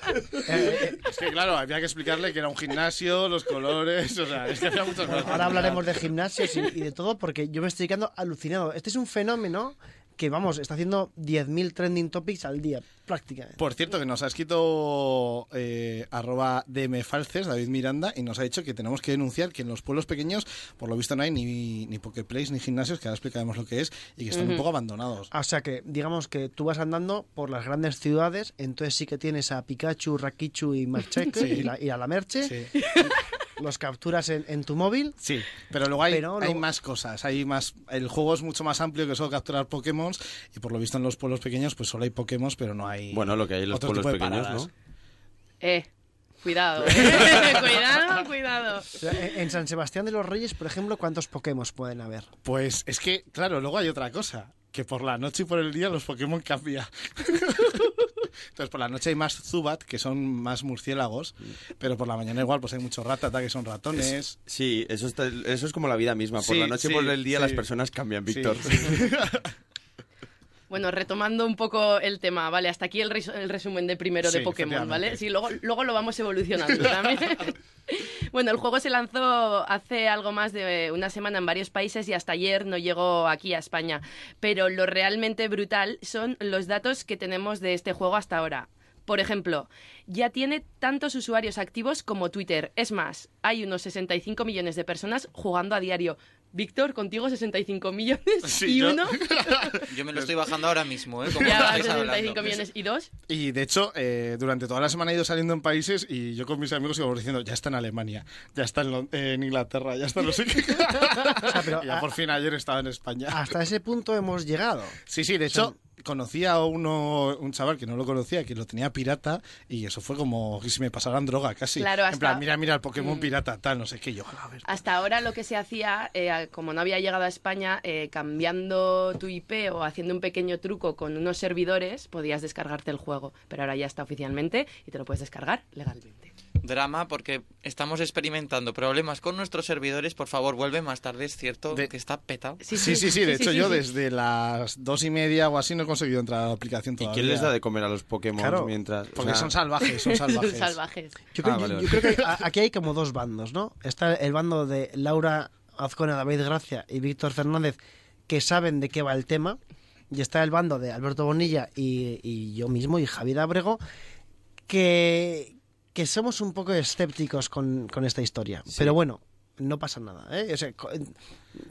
Es que claro, había que explicarle que era un gimnasio, los colores, o sea, es que había muchas cosas. Ahora hablaremos de gimnasios y, y de todo porque yo me estoy quedando alucinado. Este es un fenómeno que, vamos, está haciendo 10.000 trending topics al día, prácticamente. Por cierto, que nos ha escrito eh, arroba dmfalces, David Miranda, y nos ha dicho que tenemos que denunciar que en los pueblos pequeños, por lo visto, no hay ni, ni Poképlays ni gimnasios, que ahora explicaremos lo que es, y que están un poco abandonados. O sea que, digamos que tú vas andando por las grandes ciudades, entonces sí que tienes a Pikachu, Rakichu y Marcheque Sí. y, la- y a la Merche. Los capturas en, en tu móvil. Sí, pero luego hay, Pero hay luego- más cosas. Hay más, el juego es mucho más amplio que solo capturar Pokémon, y por lo visto en los pueblos pequeños, pues solo hay Pokémon, pero no hay. Bueno, lo que hay en los pueblos pequeños, paradas. ¿no? Eh, cuidado, eh. cuidado, cuidado. En San Sebastián de los Reyes, por ejemplo, ¿cuántos Pokémon pueden haber? Pues es que, claro, luego hay otra cosa. Que por la noche y por el día los Pokémon cambian. Entonces, por la noche hay más Zubat, que son más murciélagos, pero por la mañana igual pues hay muchos Ratata, que son ratones. Sí, eso, está- eso es como la vida misma. Por Sí, la noche y sí, por el día sí. las personas cambian, Víctor. Bueno, retomando un poco el tema, ¿vale? Hasta aquí el, res- el resumen de primero de Pokémon, ¿vale? Sí, luego, luego lo vamos evolucionando también. bueno, el juego se lanzó hace algo más de una semana en varios países y hasta ayer no llegó aquí a España. Pero lo realmente brutal son los datos que tenemos de este juego hasta ahora. Por ejemplo, ya tiene tantos usuarios activos como Twitter. Es más, hay unos 65 millones de personas jugando a diario. Víctor, contigo 65 millones Sí, y yo- uno. Yo me lo estoy bajando ahora mismo, ¿eh? Como Ya va, estáis 65 hablando. millones y dos. Y de hecho, eh, durante toda la semana he ido saliendo en países y yo con mis amigos íbamos diciendo, ya está en Alemania, ya está en, Inglaterra, ya está en no sé qué. pero Y ya a- por fin ayer estaba en España. Hasta ese punto hemos llegado. Sí, sí, de hecho, conocí a uno, un chaval que no lo conocía, que lo tenía pirata, y eso fue como que si me pasaran droga casi. Claro, En hasta- plan, mira, mira el Pokémon Mm. pirata, tal, no sé qué. Yo, a ver. Hasta ahora lo que se hacía, eh, como no había llegado a España, eh, cambiando tu IP o haciendo un pequeño truco con unos servidores, podías descargarte el juego. Pero ahora ya está oficialmente y te lo puedes descargar legalmente. Drama porque estamos experimentando problemas con nuestros servidores. Por favor, vuelve más tarde, es cierto que está petado. Sí, sí, sí, de hecho yo desde las dos y media o así no he conseguido entrar a la aplicación ¿Y todavía. quién les da de comer a los Pokémon Claro, mientras...? o porque sea- son salvajes, son salvajes. salvajes. Yo, creo, Ah, yo- vale, yo vale. creo que hay- aquí hay como dos bandos, ¿no? Está el bando de Laura Azcona, David Gracia y Víctor Fernández, que saben de qué va el tema. Y está el bando de Alberto Bonilla y, y yo mismo, y Javier Abrego, que, que somos un poco escépticos con, con esta historia. Pero bueno, no pasa nada, ¿eh? O sea,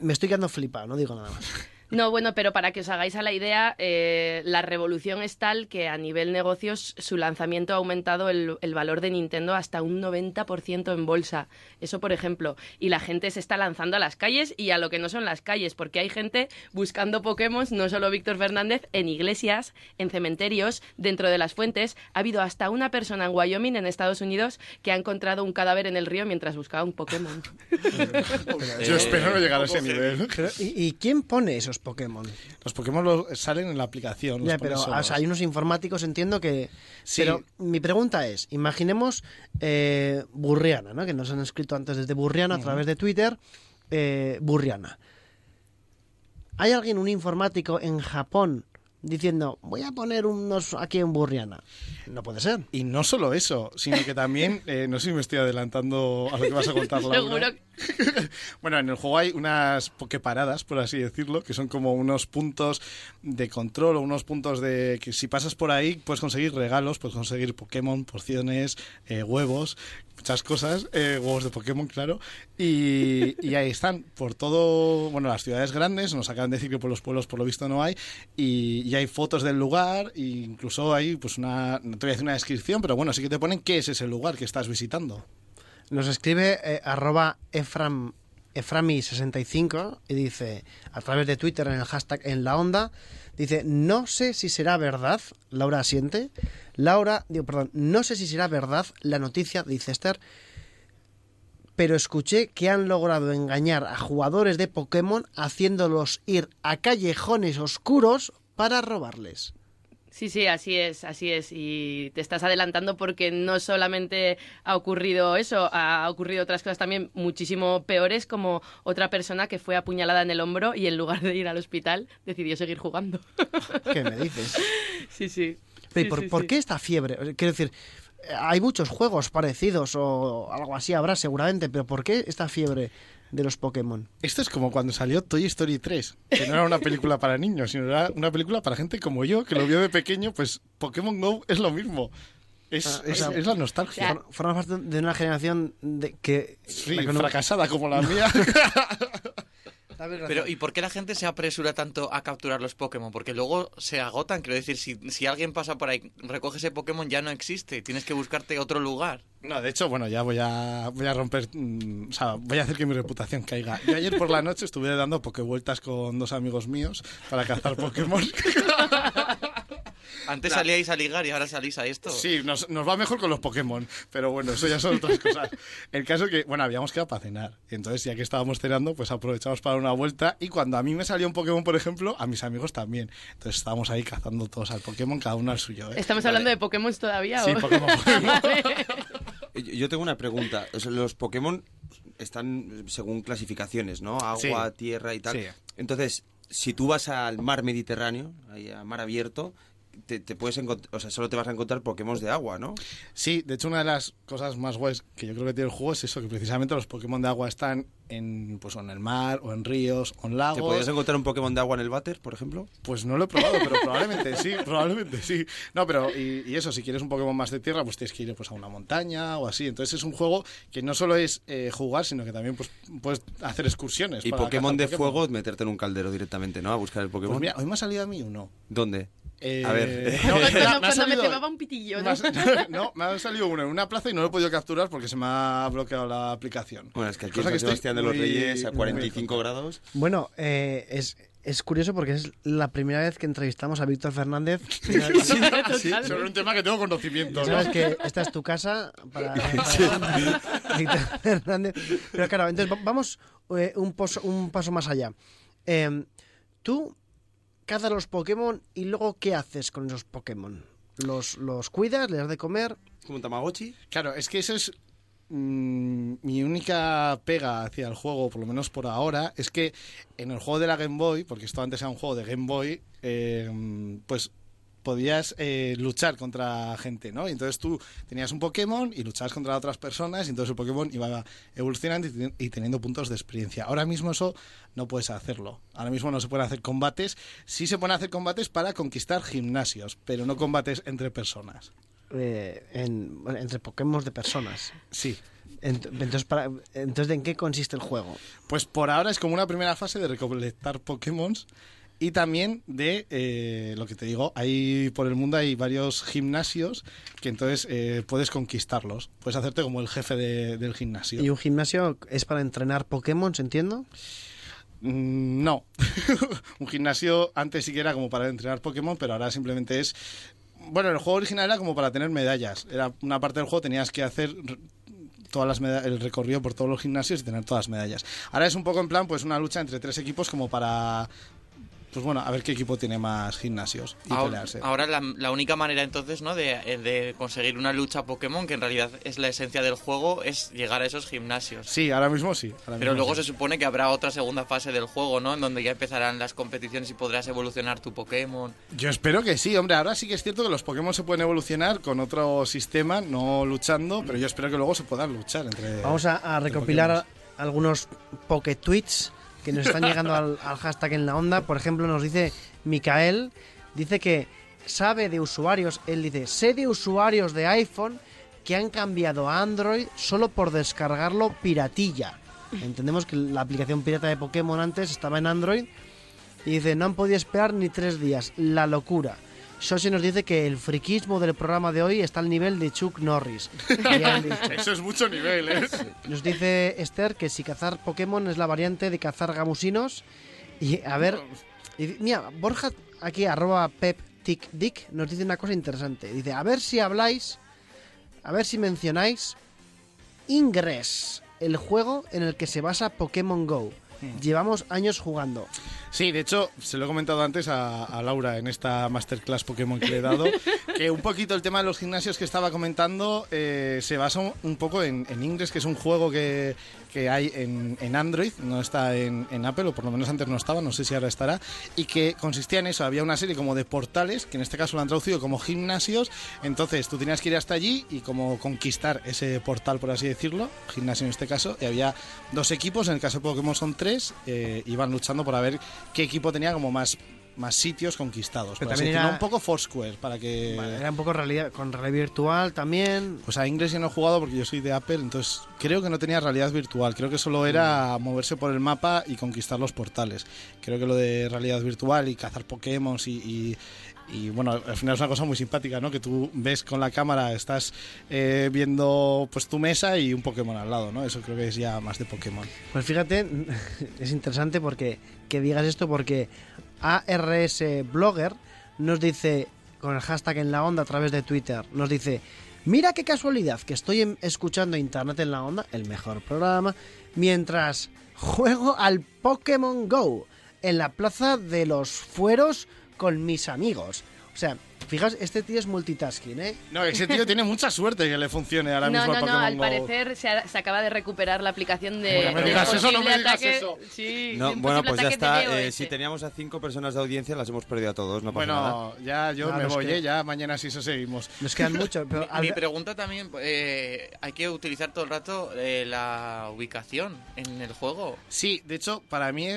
me estoy quedando flipado, no digo nada más. No, bueno, pero para que os hagáis a la idea, eh, la revolución es tal que a nivel negocios su lanzamiento ha aumentado el, el valor de Nintendo hasta un 90% en bolsa. Eso, por ejemplo. Y la gente se está lanzando a las calles y a lo que no son las calles, porque hay gente buscando Pokémon, no solo Víctor Fernández, en iglesias, en cementerios, dentro de las fuentes. Ha habido hasta una persona en Wyoming, en Estados Unidos, que ha encontrado un cadáver en el río mientras buscaba un Pokémon. Yo espero no llegar a ese nivel. Pero, ¿y, y quién pone esos Pokémon? Los Pokémon los- salen en la aplicación. los Ya, pero solos. o sea, hay unos informáticos, entiendo que... Sí. Pero mi pregunta es, imaginemos eh, Burriana, ¿no? que nos han escrito antes desde Burriana a través de Twitter, eh, Burriana. ¿Hay alguien, un informático en Japón, diciendo, voy a poner unos aquí en Burriana? No puede ser. Y no solo eso, sino que también, eh, no sé si me estoy adelantando a lo que vas a contar, Laura. Bueno, en el juego hay unas pokeparadas, por así decirlo, que son como unos puntos de control o unos puntos de que si pasas por ahí puedes conseguir regalos, puedes conseguir Pokémon, pociones, eh, huevos, muchas cosas, eh, huevos de Pokémon, claro, y, y ahí están por todo, bueno, las ciudades grandes, nos acaban de decir que por los pueblos por lo visto no hay, y, y hay fotos del lugar, e incluso hay pues una, no te voy a decir una descripción, pero bueno, sí que te ponen qué es ese lugar que estás visitando. Nos escribe eh, arroba Efram, Eframi65 y dice, a través de Twitter en el hashtag en la onda, dice, no sé si será verdad, Laura asiente, Laura, digo, perdón, no sé si será verdad la noticia, dice Esther, pero escuché que han logrado engañar a jugadores de Pokémon haciéndolos ir a callejones oscuros para robarles. Sí, sí, así es, así es. Y te estás adelantando porque no solamente ha ocurrido eso, ha ocurrido otras cosas también muchísimo peores, como otra persona que fue apuñalada en el hombro y en lugar de ir al hospital decidió seguir jugando. ¿Qué me dices? Sí, sí. Pero ¿y Sí, por, sí, por sí. qué esta fiebre? Quiero decir, hay muchos juegos parecidos o algo así habrá seguramente, pero ¿por qué esta fiebre de los Pokémon? Esto es como cuando salió Toy Story 3, que no era una película para niños, sino era una película para gente como yo, que lo vio de pequeño, pues Pokémon Go es lo mismo. Es, Ah, o es- sea, es la nostalgia. For- Formas parte de una generación de que... Sí, la que no- fracasada como la mía. Pero ¿y por qué la gente se apresura tanto a capturar los Pokémon? Porque luego se agotan, quiero decir, si, si alguien pasa por ahí, recoge ese Pokémon, ya no existe, tienes que buscarte otro lugar. No, de hecho, bueno, ya voy a, voy a romper, mm, o sea, voy a hacer que mi reputación caiga. Yo ayer por la noche estuve dando pokevueltas con dos amigos míos para cazar Pokémon. Antes salíais a ligar y ahora salís a esto. Sí, nos, nos va mejor con los Pokémon, pero bueno, eso ya son otras cosas. El caso es que, bueno, habíamos quedado para cenar. Entonces, ya que estábamos cenando, pues aprovechamos para dar una vuelta. Y cuando a mí me salió un Pokémon, por ejemplo, a mis amigos también. Entonces estábamos ahí cazando todos al Pokémon, cada uno al suyo. ¿eh? ¿Estamos hablando de Pokémon todavía? Sí, o? Pokémon, Pokémon. Vale. Yo yo tengo una pregunta. Los Pokémon están según clasificaciones, ¿no? Agua, Sí. tierra y tal. Sí. Entonces, si tú vas al mar Mediterráneo, ahí a mar abierto, te, te puedes encontrar, o sea, solo te vas a encontrar Pokémon de agua, ¿no? Sí, de hecho una de las cosas más guays que yo creo que tiene el juego es eso, que precisamente los Pokémon de agua están en, pues, en el mar, o en ríos, o en ¿Te lagos. podrías encontrar un Pokémon de agua en el váter, por ejemplo? Pues no lo he probado, pero probablemente sí, probablemente sí. No, pero y, y eso, si quieres un Pokémon más de tierra, pues tienes que ir pues, a una montaña o así. Entonces es un juego que no solo es eh, jugar, sino que también pues, puedes hacer excursiones. Y para Pokémon de Pokémon. fuego, meterte en un caldero directamente, ¿no? A buscar el Pokémon. Pues mira, hoy me ha salido a mí uno. ¿Dónde? Eh, A ver. no, Cuando, espera, me cuando me salido- cebaba un pitillo, ¿no? no, me ha salido uno en una plaza y no lo he podido capturar porque se me ha bloqueado la aplicación. Bueno, es que aquí en que Sebastián de los muy- Reyes a muy 45 grados. Bueno, eh, es, es curioso porque es la primera vez que entrevistamos a Víctor Fernández. Sí, sí, sobre un tema que tengo conocimiento. ¿no? sabes que esta es tu casa para, para Víctor Fernández. Pero claro, entonces va- vamos eh, un, poso- un paso más allá. Eh, tú cazas los Pokémon y luego ¿qué haces con esos Pokémon? ¿Los, los cuidas? ¿Les das de comer? ¿Como un Tamagotchi? Claro, es que eso es mm, mi única pega hacia el juego, por lo menos por ahora, es que en el juego de la Game Boy, porque esto antes era un juego de Game Boy, eh, pues podías eh, luchar contra gente, ¿no? Y entonces tú tenías un Pokémon y luchabas contra otras personas y entonces el Pokémon iba evolucionando y, ten- y teniendo puntos de experiencia. Ahora mismo eso no puedes hacerlo. Ahora mismo no se pueden hacer combates. Sí se pueden hacer combates para conquistar gimnasios, pero no combates entre personas. Eh, en- entre Pokémon de personas. Sí. Ent- Entonces, para, entonces, ¿en qué consiste el juego? Pues por ahora es como una primera fase de recolectar Pokémon y también de eh, lo que te digo, hay por el mundo hay varios gimnasios que entonces eh, puedes conquistarlos. Puedes hacerte como el jefe de- del gimnasio. ¿Y un gimnasio es para entrenar Pokémon, entiendo? Mm, No. un gimnasio antes sí que era como para entrenar Pokémon, pero ahora simplemente es. Bueno, el juego original era como para tener medallas. Era una parte del juego tenías que hacer todas las el recorrido por todos los gimnasios y tener todas las medallas. Ahora es un poco en plan pues una lucha entre tres equipos como para pues bueno, a ver qué equipo tiene más gimnasios y Ahora, pelearse. ahora la, la única manera entonces ¿no? de, de conseguir una lucha Pokémon, que en realidad es la esencia del juego, es llegar a esos gimnasios. Sí, ahora mismo sí. ahora Pero mismo luego sí. se supone que habrá otra segunda fase del juego, ¿no? En donde ya empezarán las competiciones y podrás evolucionar tu Pokémon. Yo espero que sí, hombre. Ahora sí que es cierto que los Pokémon se pueden evolucionar con otro sistema, no luchando, pero yo espero que luego se puedan luchar entre. Vamos a, recopilar algunos Poké-tweets que nos están llegando al, hashtag en la onda. Por ejemplo, nos dice Micael, dice que sabe de usuarios, él dice, sé de usuarios de iPhone que han cambiado a Android solo por descargarlo piratilla. Entendemos que la aplicación pirata de Pokémon antes estaba en Android y dice, no han podido esperar ni tres días, la locura. Shoshi nos dice que el friquismo del programa de hoy está al nivel de Chuck Norris. Eso es mucho nivel, ¿eh? Nos dice Esther que si cazar Pokémon es la variante de cazar gamusinos. Y a ver, y mira, Borja aquí, arroba pepticdick, nos dice una cosa interesante. Dice, a ver si habláis, a ver si mencionáis Ingress, el juego en el que se basa Pokémon Go. Llevamos años jugando. Sí, de hecho, se lo he comentado antes a, a Laura en esta masterclass Pokémon que le he dado, que un poquito el tema de los gimnasios que estaba comentando eh, se basa un, un poco en, en Ingress, que es un juego que, que hay en, en Android, no está en, en Apple, o por lo menos antes no estaba, no sé si ahora estará, y que consistía en eso, había una serie como de portales, que en este caso lo han traducido como gimnasios, entonces tú tenías que ir hasta allí y como conquistar ese portal, por así decirlo, gimnasio en este caso, y había dos equipos, en el caso de Pokémon son tres, eh, iban luchando por ver qué equipo tenía como más más sitios conquistados. Pero así también era- un poco Foursquare para que Vale, era un poco realidad, con realidad virtual también. pues a Ingress yo no he jugado porque yo soy de Apple, entonces creo que no tenía realidad virtual. Creo que solo era Mm. moverse por el mapa y conquistar los portales. Creo que lo de realidad virtual y cazar Pokémon y, y, y, bueno, al final es una cosa muy simpática, ¿no? Que tú ves con la cámara, estás eh, viendo pues tu mesa y un Pokémon al lado, ¿no? Eso creo que es ya más de Pokémon. Pues fíjate, es interesante porque que digas esto porque ARS Blogger nos dice con el hashtag en la onda a través de Twitter, nos dice, mira qué casualidad que estoy en- escuchando Internet en la onda, el mejor programa, mientras juego al Pokémon Go en la plaza de los fueros con mis amigos. O sea, fijas, este tío es multitasking, ¿eh? No, ese tío tiene mucha suerte que le funcione ahora no, mismo no, no, Pokémon al Go. parecer se, ha- se acaba de recuperar la aplicación de. Bueno, me digas eso, no me digas ataque- eso. Sí, No, bueno, pues ya está. eh, DOS. si teníamos a cinco personas de audiencia, las hemos perdido a todos. No pasa nada. Bueno, ya yo Nada, me voy, ¿eh? ya mañana sí eso seguimos. Nos quedan muchos, pero Mi, al- mi pregunta también, eh, hay que utilizar todo el rato eh, la ubicación en el juego. Sí, de hecho, para mí,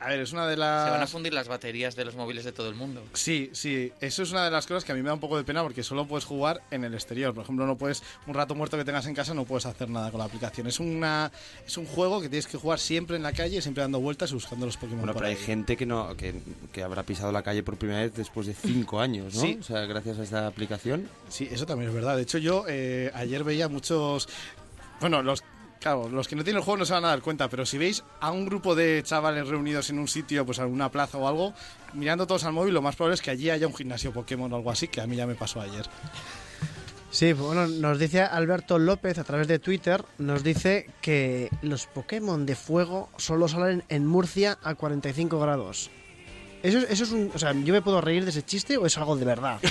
a ver, es una de Se van a las... fundir las baterías de los móviles de todo el mundo. Sí, sí, eso es una de las cosas que a mí me da un poco de pena porque solo puedes jugar en el exterior. Por ejemplo, no puedes, un rato muerto que tengas en casa, no puedes hacer nada con la aplicación. Es una es un juego que tienes que jugar siempre en la calle, siempre dando vueltas y buscando los Pokémon. Bueno, pero hay ahí. gente que no que, que habrá pisado la calle por primera vez después de cinco años, ¿no? Sí. O sea, gracias a esta aplicación. Sí, eso también es verdad. De hecho, yo eh, ayer veía muchos. Bueno, los. Claro, los que no tienen el juego no se van a dar cuenta, pero si veis a un grupo de chavales reunidos en un sitio, pues en una plaza o algo, mirando todos al móvil, lo más probable es que allí haya un gimnasio Pokémon o algo así, que a mí ya me pasó ayer. Sí, bueno, nos dice Alberto López a través de Twitter, nos dice que los Pokémon de fuego solo salen en Murcia a 45 grados. Eso, es- eso es un... O sea, ¿yo me puedo reír de ese chiste o es algo de verdad?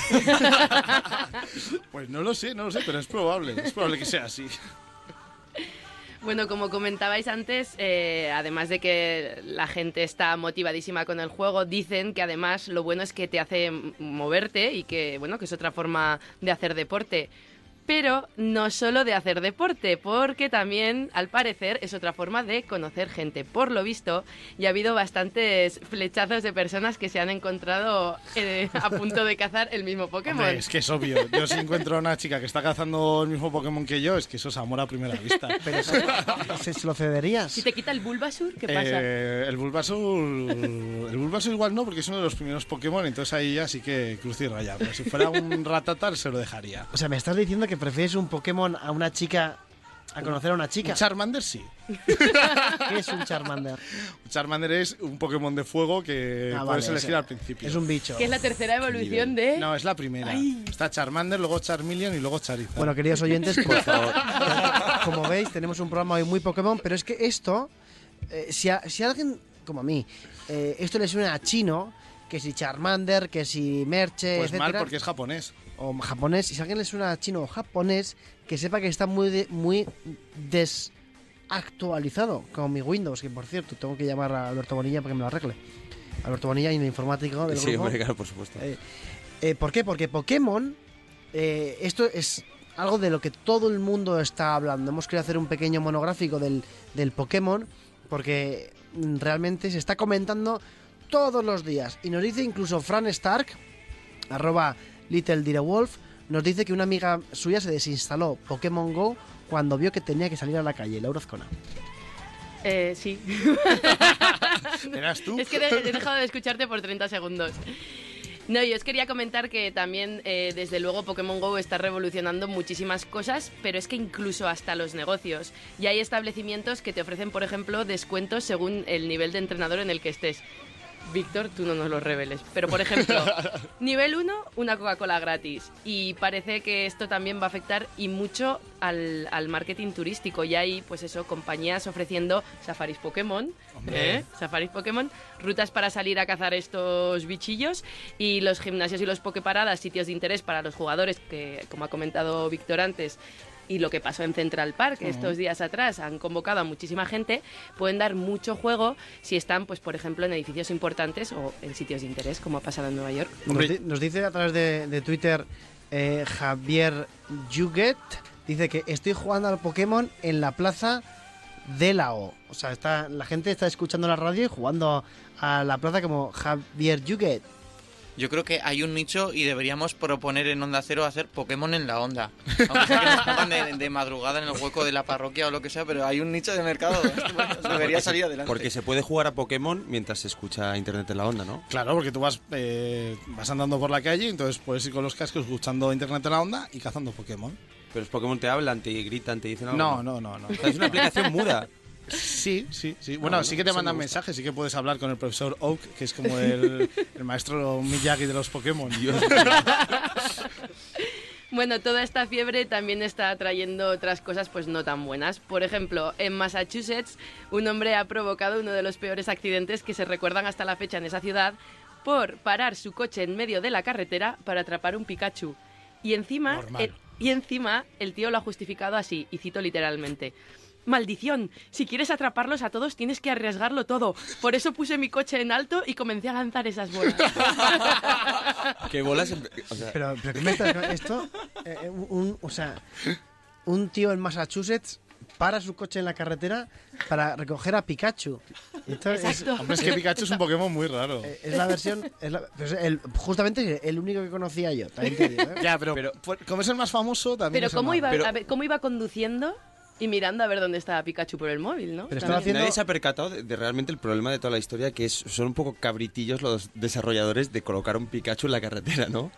Pues no lo sé, no lo sé, pero es probable, es probable que sea así. Bueno, como comentabais antes, eh, además de que la gente está motivadísima con el juego, dicen que además lo bueno es que te hace moverte y que, bueno, que es otra forma de hacer deporte. Pero no solo de hacer deporte, porque también, al parecer, es otra forma de conocer gente. Por lo visto, ya ha habido bastantes flechazos de personas que se han encontrado eh, a punto de cazar el mismo Pokémon. Hombre, es que es obvio. Yo si encuentro a una chica que está cazando el mismo Pokémon que yo, es que eso es amor a primera vista. Pero eso, ¿se, lo cederías? Si te quita el Bulbasur, ¿qué pasa? Eh, el Bulbasaur, el Bulbasaur igual no, porque es uno de los primeros Pokémon, entonces ahí ya sí que cruce y raya. Pero si fuera un Rattata, se lo dejaría. O sea, me estás diciendo que prefieres un Pokémon a una chica a conocer a una chica. Un Charmander sí. ¿Qué es un Charmander? Un Charmander es un Pokémon de fuego que Ah, puedes vale, elegir al principio. Es un bicho. Que es la tercera evolución de... No, es la primera. Está Charmander, luego Charmeleon y luego Charizard. Bueno, queridos oyentes, Por favor. como veis, tenemos un programa hoy muy Pokémon, pero es que esto, eh, si, a, si alguien, como a mí, eh, esto le suena a chino, que si Charmander, que si Merche, pues mal etcétera, porque es japonés. o japonés, y si a alguien le suena chino o japonés, que sepa que está muy, de- muy desactualizado, como mi Windows, que por cierto, tengo que llamar a Alberto Bonilla para que me lo arregle. Alberto Bonilla, informático del Sí, grupo. hombre, claro, por supuesto. Eh, eh, ¿Por qué? Porque Pokémon, eh, esto es algo de lo que todo el mundo está hablando. Hemos querido hacer un pequeño monográfico del, del Pokémon, porque realmente se está comentando todos los días. Y nos dice incluso Fran Stark, arroba Little Direwolf, nos dice que una amiga suya se desinstaló Pokémon Go cuando vio que tenía que salir a la calle, Laura Azcona. Eh, sí. ¿Eras tú? Es que de- he dejado de escucharte por 30 segundos. No, yo os quería comentar que también, eh, desde luego, Pokémon Go está revolucionando muchísimas cosas, pero es que incluso hasta los negocios. Y hay establecimientos que te ofrecen, por ejemplo, descuentos según el nivel de entrenador en el que estés. Víctor, tú no nos lo reveles. Pero, por ejemplo, nivel 1, una Coca-Cola gratis. Y parece que esto también va a afectar y mucho al, al marketing turístico. Y hay, pues eso, compañías ofreciendo safaris Pokémon. ¿eh? safaris Pokémon, rutas para salir a cazar estos bichillos y los gimnasios y los Poképaradas, sitios de interés para los jugadores que, como ha comentado Víctor antes, y lo que pasó en Central Park estos días atrás, han convocado a muchísima gente, pueden dar mucho juego si están, pues por ejemplo, en edificios importantes o en sitios de interés, como ha pasado en Nueva York. Nos, di- nos dice a través de, de Twitter eh, Javier Yuget, dice que estoy jugando al Pokémon en la plaza de la O. O sea, está, la gente está escuchando la radio y jugando a la plaza como Javier Yuget. Yo creo que hay un nicho y deberíamos proponer en Onda Cero hacer Pokémon en la onda. Aunque sea que nos pongan de, de madrugada en el hueco de la parroquia o lo que sea, pero hay un nicho de mercado. Bueno, debería salir adelante. Porque se puede jugar a Pokémon mientras se escucha Internet en la onda, ¿no? Claro, porque tú vas, eh, vas andando por la calle, entonces puedes ir con los cascos escuchando Internet en la onda y cazando Pokémon. Pero los Pokémon te hablan, te gritan, te dicen algo. No, no, no, no. O sea, es una aplicación muda. Sí, sí, sí. Bueno, bueno, sí que te me mandan mensajes, sí que puedes hablar con el profesor Oak, que es como el, el maestro Miyagi de los Pokémon. Bueno, toda esta fiebre también está trayendo otras cosas pues no tan buenas. Por ejemplo, en Massachusetts, un hombre ha provocado uno de los peores accidentes que se recuerdan hasta la fecha en esa ciudad por parar su coche en medio de la carretera para atrapar un Pikachu. Y encima, el, y encima el tío lo ha justificado así, y cito literalmente. Maldición, si quieres atraparlos a todos tienes que arriesgarlo todo. Por eso puse mi coche en alto y comencé a lanzar esas bolas. Que bolas. O sea, Pero, pero ¿qué me estás- Esto, eh, un, o sea, un tío en Massachusetts para su coche en la carretera para recoger a Pikachu. Esto es-. Hombre, es que Pikachu es un Pokémon muy raro. Eh, Es la versión. Es la- pero es el- justamente el único que conocía yo. También te digo, ¿eh? Ya, pero, por- como es el más famoso, también Pero es el cómo más iba, raro. a ver, cómo iba conduciendo y mirando a ver dónde estaba Pikachu por el móvil, ¿no? Pero haciendo- Nadie se ha percatado de, de realmente el problema de toda la historia, que es, son un poco cabritillos los desarrolladores de colocar un Pikachu en la carretera, ¿no?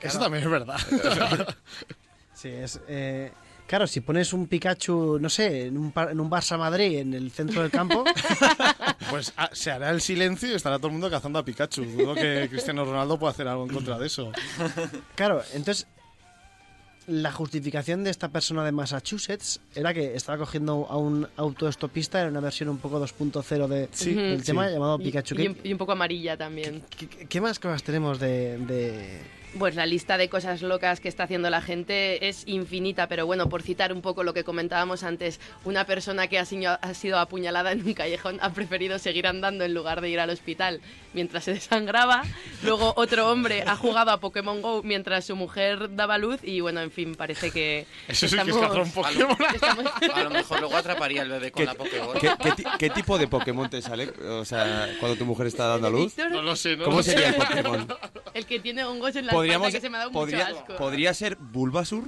Eso también es verdad. Sí, es. eh, claro, si pones un Pikachu, no sé, en un, par- en un Barça Madrid, en el centro del campo, Pues ah, se hará el silencio y estará todo el mundo cazando a Pikachu. Dudo que Cristiano Ronaldo pueda hacer algo en contra de eso. claro, entonces. La justificación de esta persona de Massachusetts era que estaba cogiendo a un autoestopista en una versión un poco 2.0 de, Sí, del sí. tema llamado Pikachu. Y, ¿Qué, un, y un poco amarilla también. qué- qué más cosas tenemos de, de, Pues la lista de cosas locas que está haciendo la gente es infinita, pero bueno, por citar un poco lo que comentábamos antes, una persona que ha sido, ha sido apuñalada en un callejón ha preferido seguir andando en lugar de ir al hospital mientras se desangraba. Luego otro hombre ha jugado a Pokémon Go mientras su mujer daba luz y bueno, en fin, parece que Eso sí que es un Pokémon. estamos- A lo mejor luego atraparía al bebé con ¿Qué, la Pokéball. qué- qué ti- qué tipo de Pokémon te sale? O sea, cuando tu mujer está dando a luz. No lo sé, no ¿Cómo lo sé. sería el Pokémon? el que tiene hongos en la espalda que se me ha dado podría, mucho asco. podría ser Bulbasur.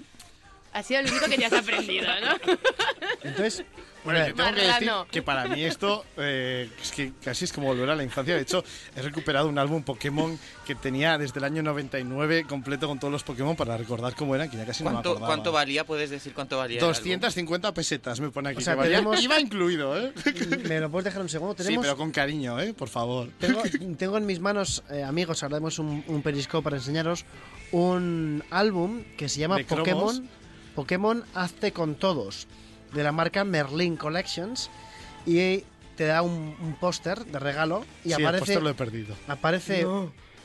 Ha sido lo único que ya has aprendido, ¿no? Entonces, Bueno, yo tengo que decir que para mí esto eh, es que casi es como volver a la infancia. De hecho, he recuperado un álbum Pokémon que tenía desde el año 99 completo con todos los Pokémon para recordar cómo eran, que ya casi no me ¿Cuánto, acordaba. ¿Cuánto valía? ¿Puedes decir cuánto valía? el álbum? 250 pesetas me pone aquí. O sea, que valía- tenemos- Iba incluido, ¿eh? ¿me lo puedes dejar un segundo? Sí, Tenemos, pero con cariño, ¿eh? Por favor. tengo, tengo en mis manos, eh, amigos, ahora tenemos un, un periscope para enseñaros, un álbum que se llama De cromos. Pokémon, Pokémon Hazte con Todos, de la marca Merlin Collections, y te da un, un póster de regalo y sí, aparece, póster lo he perdido. aparece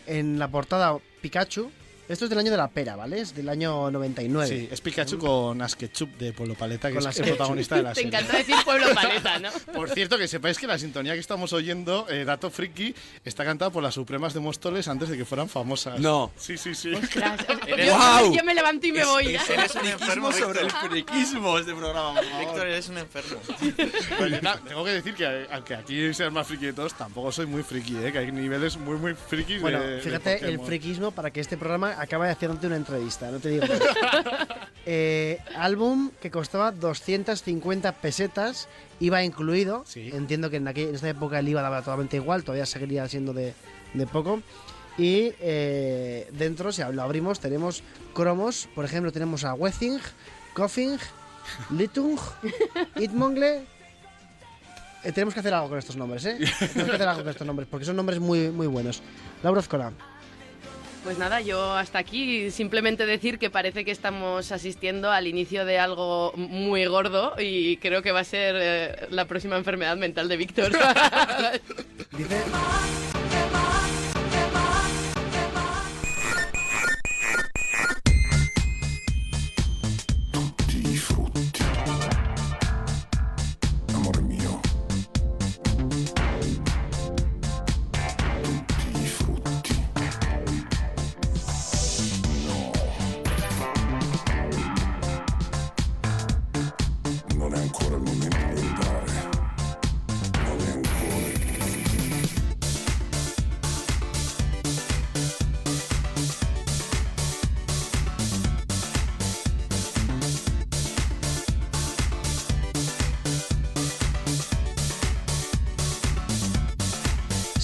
en la portada Pikachu. Esto es del año de la pera, ¿vale? Es del año 99. Sí, es Pikachu con Asketchup de Pueblo Paleta, que Con es el protagonista de la Te serie. encantó decir pueblo paleta, ¿no? Por cierto, que sepáis que la sintonía que estamos oyendo, eh, Dato Friki, está cantada por las Supremas de Móstoles antes de que fueran famosas. No. Sí, sí, sí. Ostras, yo, ¡Guau! yo me levanto y me voy. ¿ya? Eres un enfermo, sobre el friquismo este programa. Víctor, eres un enfermo. Pues na- tengo que decir que aunque aquí sea el más friki de todos, tampoco soy muy friki, ¿eh? que hay niveles muy, muy frikis Bueno, de- de fíjate el friquismo para que este programa acabe haciéndote una entrevista, no te digo. más. Eh, álbum que costaba 250 pesetas, iba incluido. Sí. Entiendo que en, aquel- en esta época el IVA daba totalmente igual, todavía seguiría siendo de, de poco. Y eh, dentro, si lo abrimos, tenemos cromos. Por ejemplo, tenemos a Wething, Coughing, Litung, Itmongle. Eh, tenemos que hacer algo con estos nombres, ¿eh? Tenemos que hacer algo con estos nombres, porque son nombres muy, muy buenos. Laura Azcona. Pues nada, yo hasta aquí simplemente decir que parece que estamos asistiendo al inicio de algo muy gordo y creo que va a ser eh, la próxima enfermedad mental de Víctor.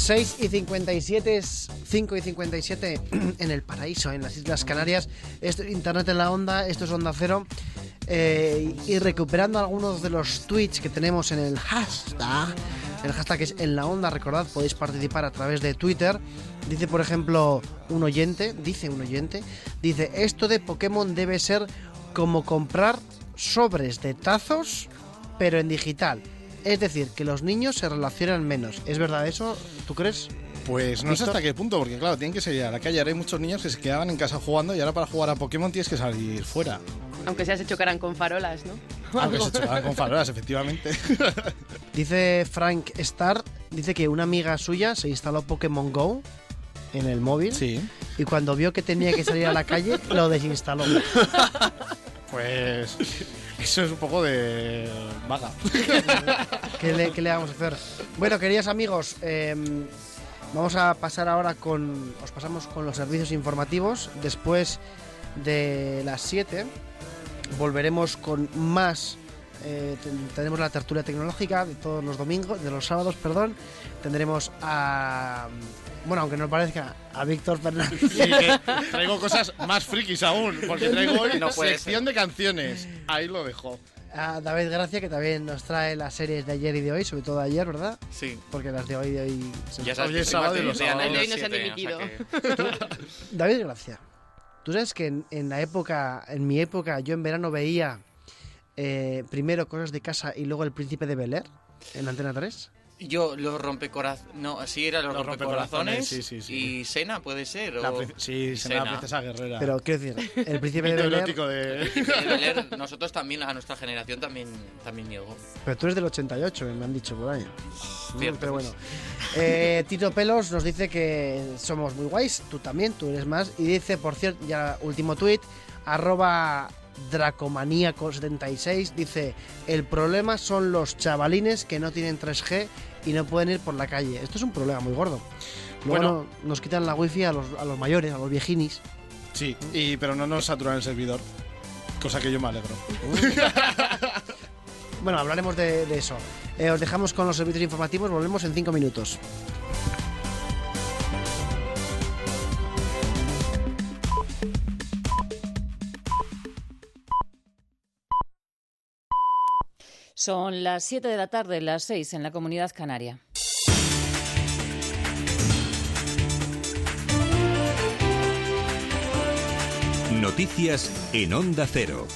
6 y 57, 5 y 57 en el paraíso, en las Islas Canarias. Esto es Internet en la onda, esto es Onda Cero. Eh, y recuperando algunos de los tweets que tenemos en el hashtag, el hashtag es en la onda, recordad, podéis participar a través de Twitter. Dice, por ejemplo, un oyente, dice un oyente, dice, esto de Pokémon debe ser como comprar sobres de tazos, pero en digital. Es decir, que los niños se relacionan menos. ¿Es verdad eso? ¿Tú crees? Pues no sé hasta qué punto, porque claro, tienen que salir a la calle. Ahora hay muchos niños que se quedaban en casa jugando y ahora para jugar a Pokémon tienes que salir fuera. Aunque se se chocarán con farolas, ¿no? Aunque se chocaban con farolas, efectivamente. Dice Frank Star, dice que una amiga suya se instaló Pokémon Go en el móvil Sí. y cuando vio que tenía que salir a la calle lo desinstaló. Pues eso es un poco de vaga. ¿Qué le, vamos a hacer? Bueno, queridos amigos, eh, vamos a pasar ahora con. Os pasamos con los servicios informativos. Después de las 7 volveremos con más. eh, ten- tendremos la tertulia tecnológica de todos los domingos, de los sábados, perdón. Tendremos a. Bueno, aunque no parezca, a Víctor Fernández. Sí, traigo cosas más frikis aún, porque traigo hoy No sección de canciones. Ahí lo dejo. A David Gracia, que también nos trae las series de ayer y de hoy, sobre todo de ayer, ¿verdad? Sí. Porque las de hoy de hoy. se- Ya sabes Hoy es sábado y los sábados. Hoy no se han siete, o sea dimitido. que- David Gracia, tú sabes que en, en la época, en mi época, yo en verano veía eh, primero cosas de casa y luego El Príncipe de Bel Air en Antena 3. Yo, los rompecorazones. No, sí, era los, Los rompecorazones. rompecorazones, sí, sí, sí. Y Sena, puede ser. O- sí, Sena, la princesa guerrera. Pero quiero decir, el príncipe de Mito Bel Air- erótico de... El príncipe de Bel Air, nosotros también, a nuestra generación también, también llegó. Pero tú eres del 88, me han dicho por ahí. Cierto. Pero bueno. Eh, Tito Pelos nos dice que somos muy guays, tú también, tú eres más. Y dice, por cierto, ya último tuit, arroba dracomaníaco76, dice, el problema son los chavalines que no tienen 3G y no pueden ir por la calle. Esto es un problema muy gordo. Luego Bueno. no- nos quitan la wifi a los, a los mayores, a los viejinis. Sí, y, pero no nos saturan el servidor. Cosa que yo me alegro. Bueno, hablaremos de, de eso. Eh, os dejamos con los servicios informativos, volvemos en 5 minutos. Son las 7 de la tarde, las 6 en la comunidad canaria. Noticias en Onda Cero.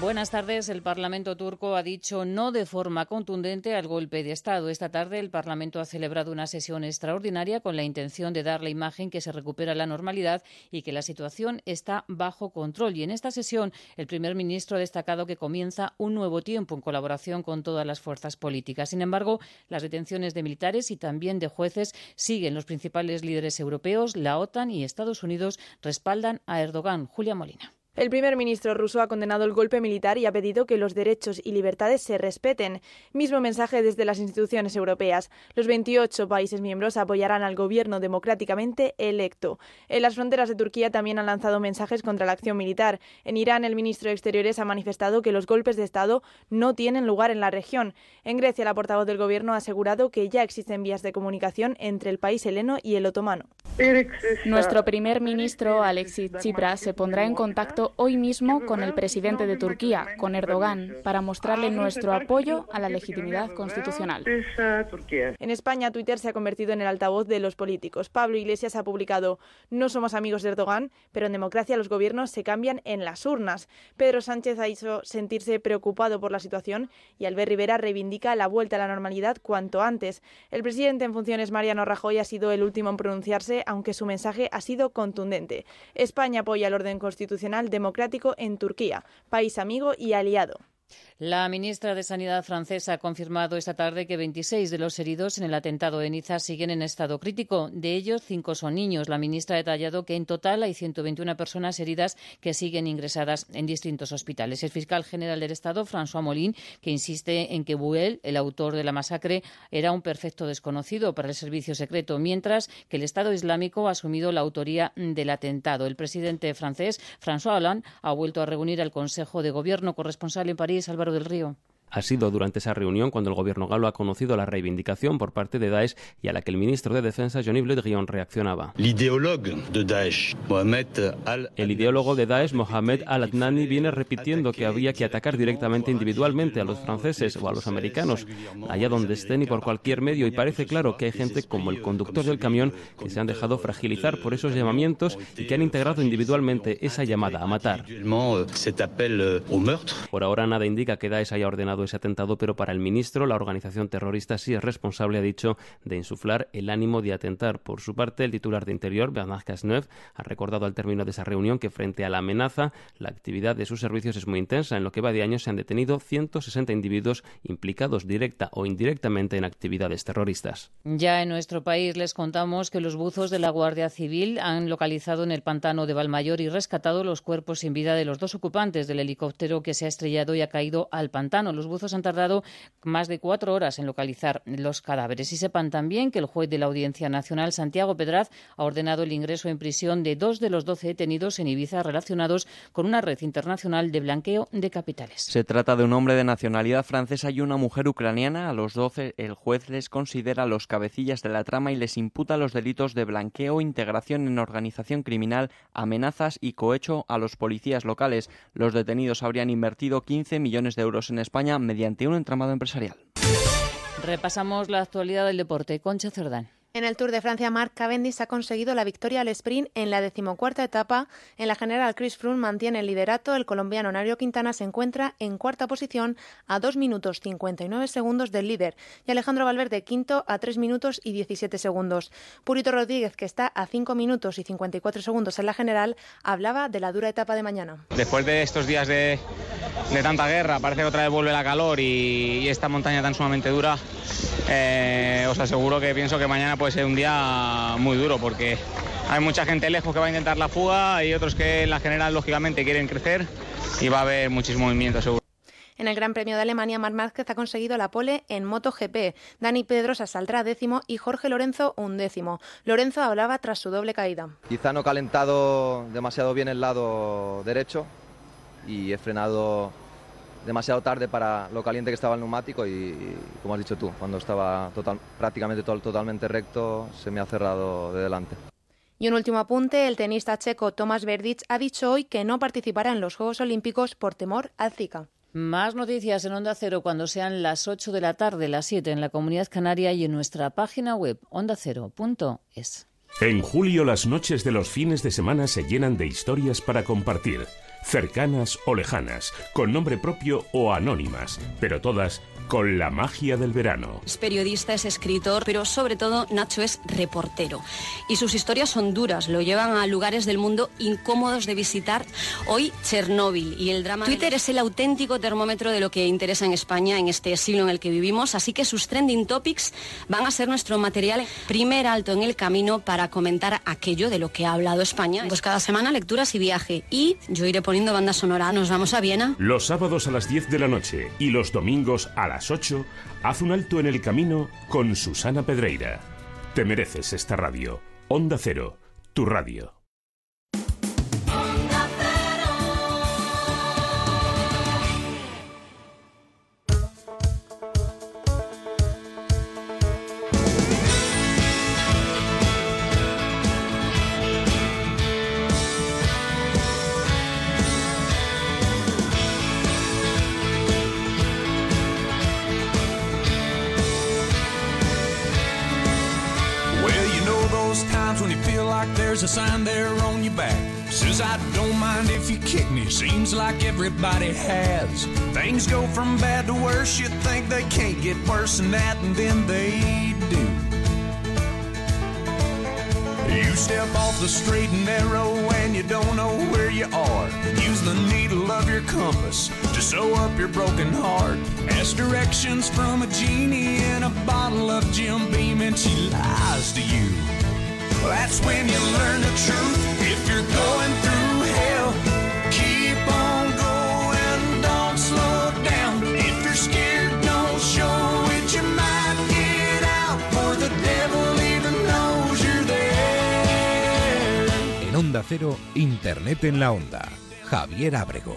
Buenas tardes. El Parlamento turco ha dicho no de forma contundente al golpe de Estado. Esta tarde el Parlamento ha celebrado una sesión extraordinaria con la intención de dar la imagen que se recupera la normalidad y que la situación está bajo control. Y en esta sesión el primer ministro ha destacado que comienza un nuevo tiempo en colaboración con todas las fuerzas políticas. Sin embargo, las detenciones de militares y también de jueces siguen. Los principales líderes europeos, la OTAN y Estados Unidos respaldan a Erdogan. Julia Molina. El primer ministro ruso ha condenado el golpe militar y ha pedido que los derechos y libertades se respeten. Mismo mensaje desde las instituciones europeas. Los 28 países miembros apoyarán al gobierno democráticamente electo. En las fronteras de Turquía también han lanzado mensajes contra la acción militar. En Irán, el ministro de Exteriores ha manifestado que los golpes de Estado no tienen lugar en la región. En Grecia, la portavoz del gobierno ha asegurado que ya existen vías de comunicación entre el país heleno y el otomano. Nuestro primer ministro, Alexis Tsipras, se pondrá en contacto hoy mismo con el presidente de Turquía, con Erdogan, para mostrarle nuestro apoyo a la legitimidad constitucional. En España, Twitter se ha convertido en el altavoz de los políticos. Pablo Iglesias ha publicado No somos amigos de Erdogan, pero en democracia los gobiernos se cambian en las urnas. Pedro Sánchez ha hecho sentirse preocupado por la situación y Albert Rivera reivindica la vuelta a la normalidad cuanto antes. El presidente en funciones, Mariano Rajoy, ha sido el último en pronunciarse, aunque su mensaje ha sido contundente. España apoya el orden constitucional democrático en Turquía, país amigo y aliado. La ministra de Sanidad francesa ha confirmado esta tarde que 26 de los heridos en el atentado de Niza siguen en estado crítico. De ellos, cinco son niños. La ministra ha detallado que en total hay 121 personas heridas que siguen ingresadas en distintos hospitales. El fiscal general del Estado, François Molin, que insiste en que Buell, el autor de la masacre, era un perfecto desconocido para el servicio secreto, mientras que el Estado Islámico ha asumido la autoría del atentado. El presidente francés, François Hollande, ha vuelto a reunir al Consejo de Gobierno corresponsal en París, Álvaro del Río. Ha sido durante esa reunión cuando el gobierno galo ha conocido la reivindicación por parte de Daesh y a la que el ministro de Defensa, Jean-Yves Le Drian, reaccionaba. El ideólogo de Daesh, Mohamed al-Adnani, viene repitiendo que había que atacar directamente individualmente a los franceses o a los americanos, allá donde estén y por cualquier medio, y parece claro que hay gente como el conductor del camión que se han dejado fragilizar por esos llamamientos y que han integrado individualmente esa llamada a matar. Por ahora nada indica que Daesh haya ordenado ese atentado, pero para el ministro la organización terrorista sí es responsable, ha dicho, de insuflar el ánimo de atentar. Por su parte, el titular de Interior, Bernard Cazeneuve, ha recordado al término de esa reunión que frente a la amenaza, la actividad de sus servicios es muy intensa. En lo que va de año se han detenido 160 individuos implicados directa o indirectamente en actividades terroristas. Ya en nuestro país les contamos que los buzos de la Guardia Civil han localizado en el pantano de Valmayor y rescatado los cuerpos sin vida de los dos ocupantes del helicóptero que se ha estrellado y ha caído al pantano. Buzos han tardado más de cuatro horas en localizar los cadáveres. Y sepan también que el juez de la Audiencia Nacional, Santiago Pedraz, ha ordenado el ingreso en prisión de dos de los doce detenidos en Ibiza relacionados con una red internacional de blanqueo de capitales. Se trata de un hombre de nacionalidad francesa y una mujer ucraniana. A los doce el juez les considera los cabecillas de la trama y les imputa los delitos de blanqueo, integración en organización criminal, amenazas y cohecho a los policías locales. Los detenidos habrían invertido 15 millones de euros en España mediante un entramado empresarial. Repasamos la actualidad del deporte. Concha Cerdán. En el Tour de Francia, Marc Cavendish ha conseguido la victoria al sprint en la decimocuarta etapa. En la general, Chris Froome mantiene el liderato. El colombiano Nario Quintana se encuentra en cuarta posición a 2 minutos 59 segundos del líder y Alejandro Valverde quinto a 3 minutos y 17 segundos. Purito Rodríguez, que está a 5 minutos y 54 segundos en la general, hablaba de la dura etapa de mañana. Después de estos días de, de tanta guerra, parece que otra vez vuelve la calor y esta montaña tan sumamente dura, eh, os aseguro que pienso que mañana puede ser un día muy duro porque hay mucha gente lejos que va a intentar la fuga y otros que en la general lógicamente quieren crecer y va a haber muchísimo movimiento seguro. En el Gran Premio de Alemania, Marc Márquez ha conseguido la pole en MotoGP. Dani Pedrosa saldrá décimo y Jorge Lorenzo undécimo. Lorenzo hablaba tras su doble caída. Quizá no he calentado demasiado bien el lado derecho y he frenado demasiado tarde para lo caliente que estaba el neumático y, como has dicho tú, cuando estaba total, prácticamente to totalmente recto se me ha cerrado de delante. Y un último apunte, el tenista checo Tomás Verdic ha dicho hoy que no participará en los Juegos Olímpicos por temor al Zika. Más noticias en Onda Cero cuando sean las 8 de la tarde, las 7 en la Comunidad Canaria y en nuestra página web ondacero.es. En julio las noches de los fines de semana se llenan de historias para compartir, cercanas o lejanas, con nombre propio o anónimas, pero todas con la magia del verano. Es periodista, es escritor, pero sobre todo Nacho es reportero. Y sus historias son duras, lo llevan a lugares del mundo incómodos de visitar. Hoy Chernóbil y el drama... Twitter es el auténtico termómetro de lo que interesa en España en este siglo en el que vivimos, así que sus trending topics van a ser nuestro material primer alto en el camino para comentar aquello de lo que ha hablado España. Pues cada semana lecturas y viaje. Y yo iré poniendo banda sonora. Nos vamos a Viena. Los sábados a las 10 de la noche y los domingos a las 8, haz un alto en el camino con Susana Pedreira. Te mereces esta radio. Onda Cero, tu radio. Sign there on your back. Says I don't mind if you kick me. Seems like everybody has. Things go from bad to worse. You think they can't get worse than that, and then they do. You step off the straight and narrow and you don't know where you are. Use the needle of your compass to sew up your broken heart. Ask directions from a genie in a bottle of Jim Beam and she lies to you. That's when you learn the truth. If you're going through hell, keep on going, don't slow down. If you're scared, don't show it. You might get out, for the devil even knows you're there. En Onda Cero, Internet en la Onda. Javier Abrego.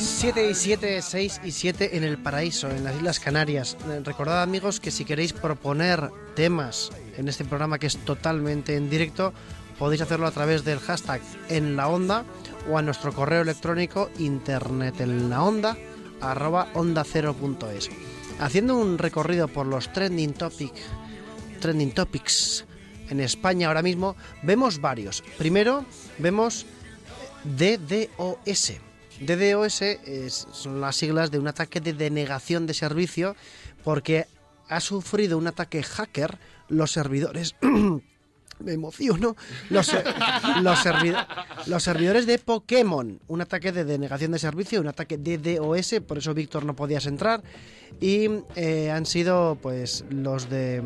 I've been down in my last match, filled a hundred different demons. 7 y 7, 6 y 7 en el paraíso, en las Islas Canarias. Eh, Recordad amigos que si queréis proponer temas en este programa que es totalmente en directo, podéis hacerlo a través del hashtag en la onda o a nuestro correo electrónico internet en la onda arroba onda cero punto es. Haciendo un recorrido por los trending topic, trending topics en España ahora mismo, vemos varios. Primero vemos DDoS. DDoS es, son las siglas de un ataque de denegación de servicio porque ha sufrido un ataque hacker los servidores. Me emociono. Los, los, servi- los servidores de Pokémon. Un ataque de denegación de servicio, un ataque DDoS, por eso Víctor no podías entrar. Y eh, han sido pues los de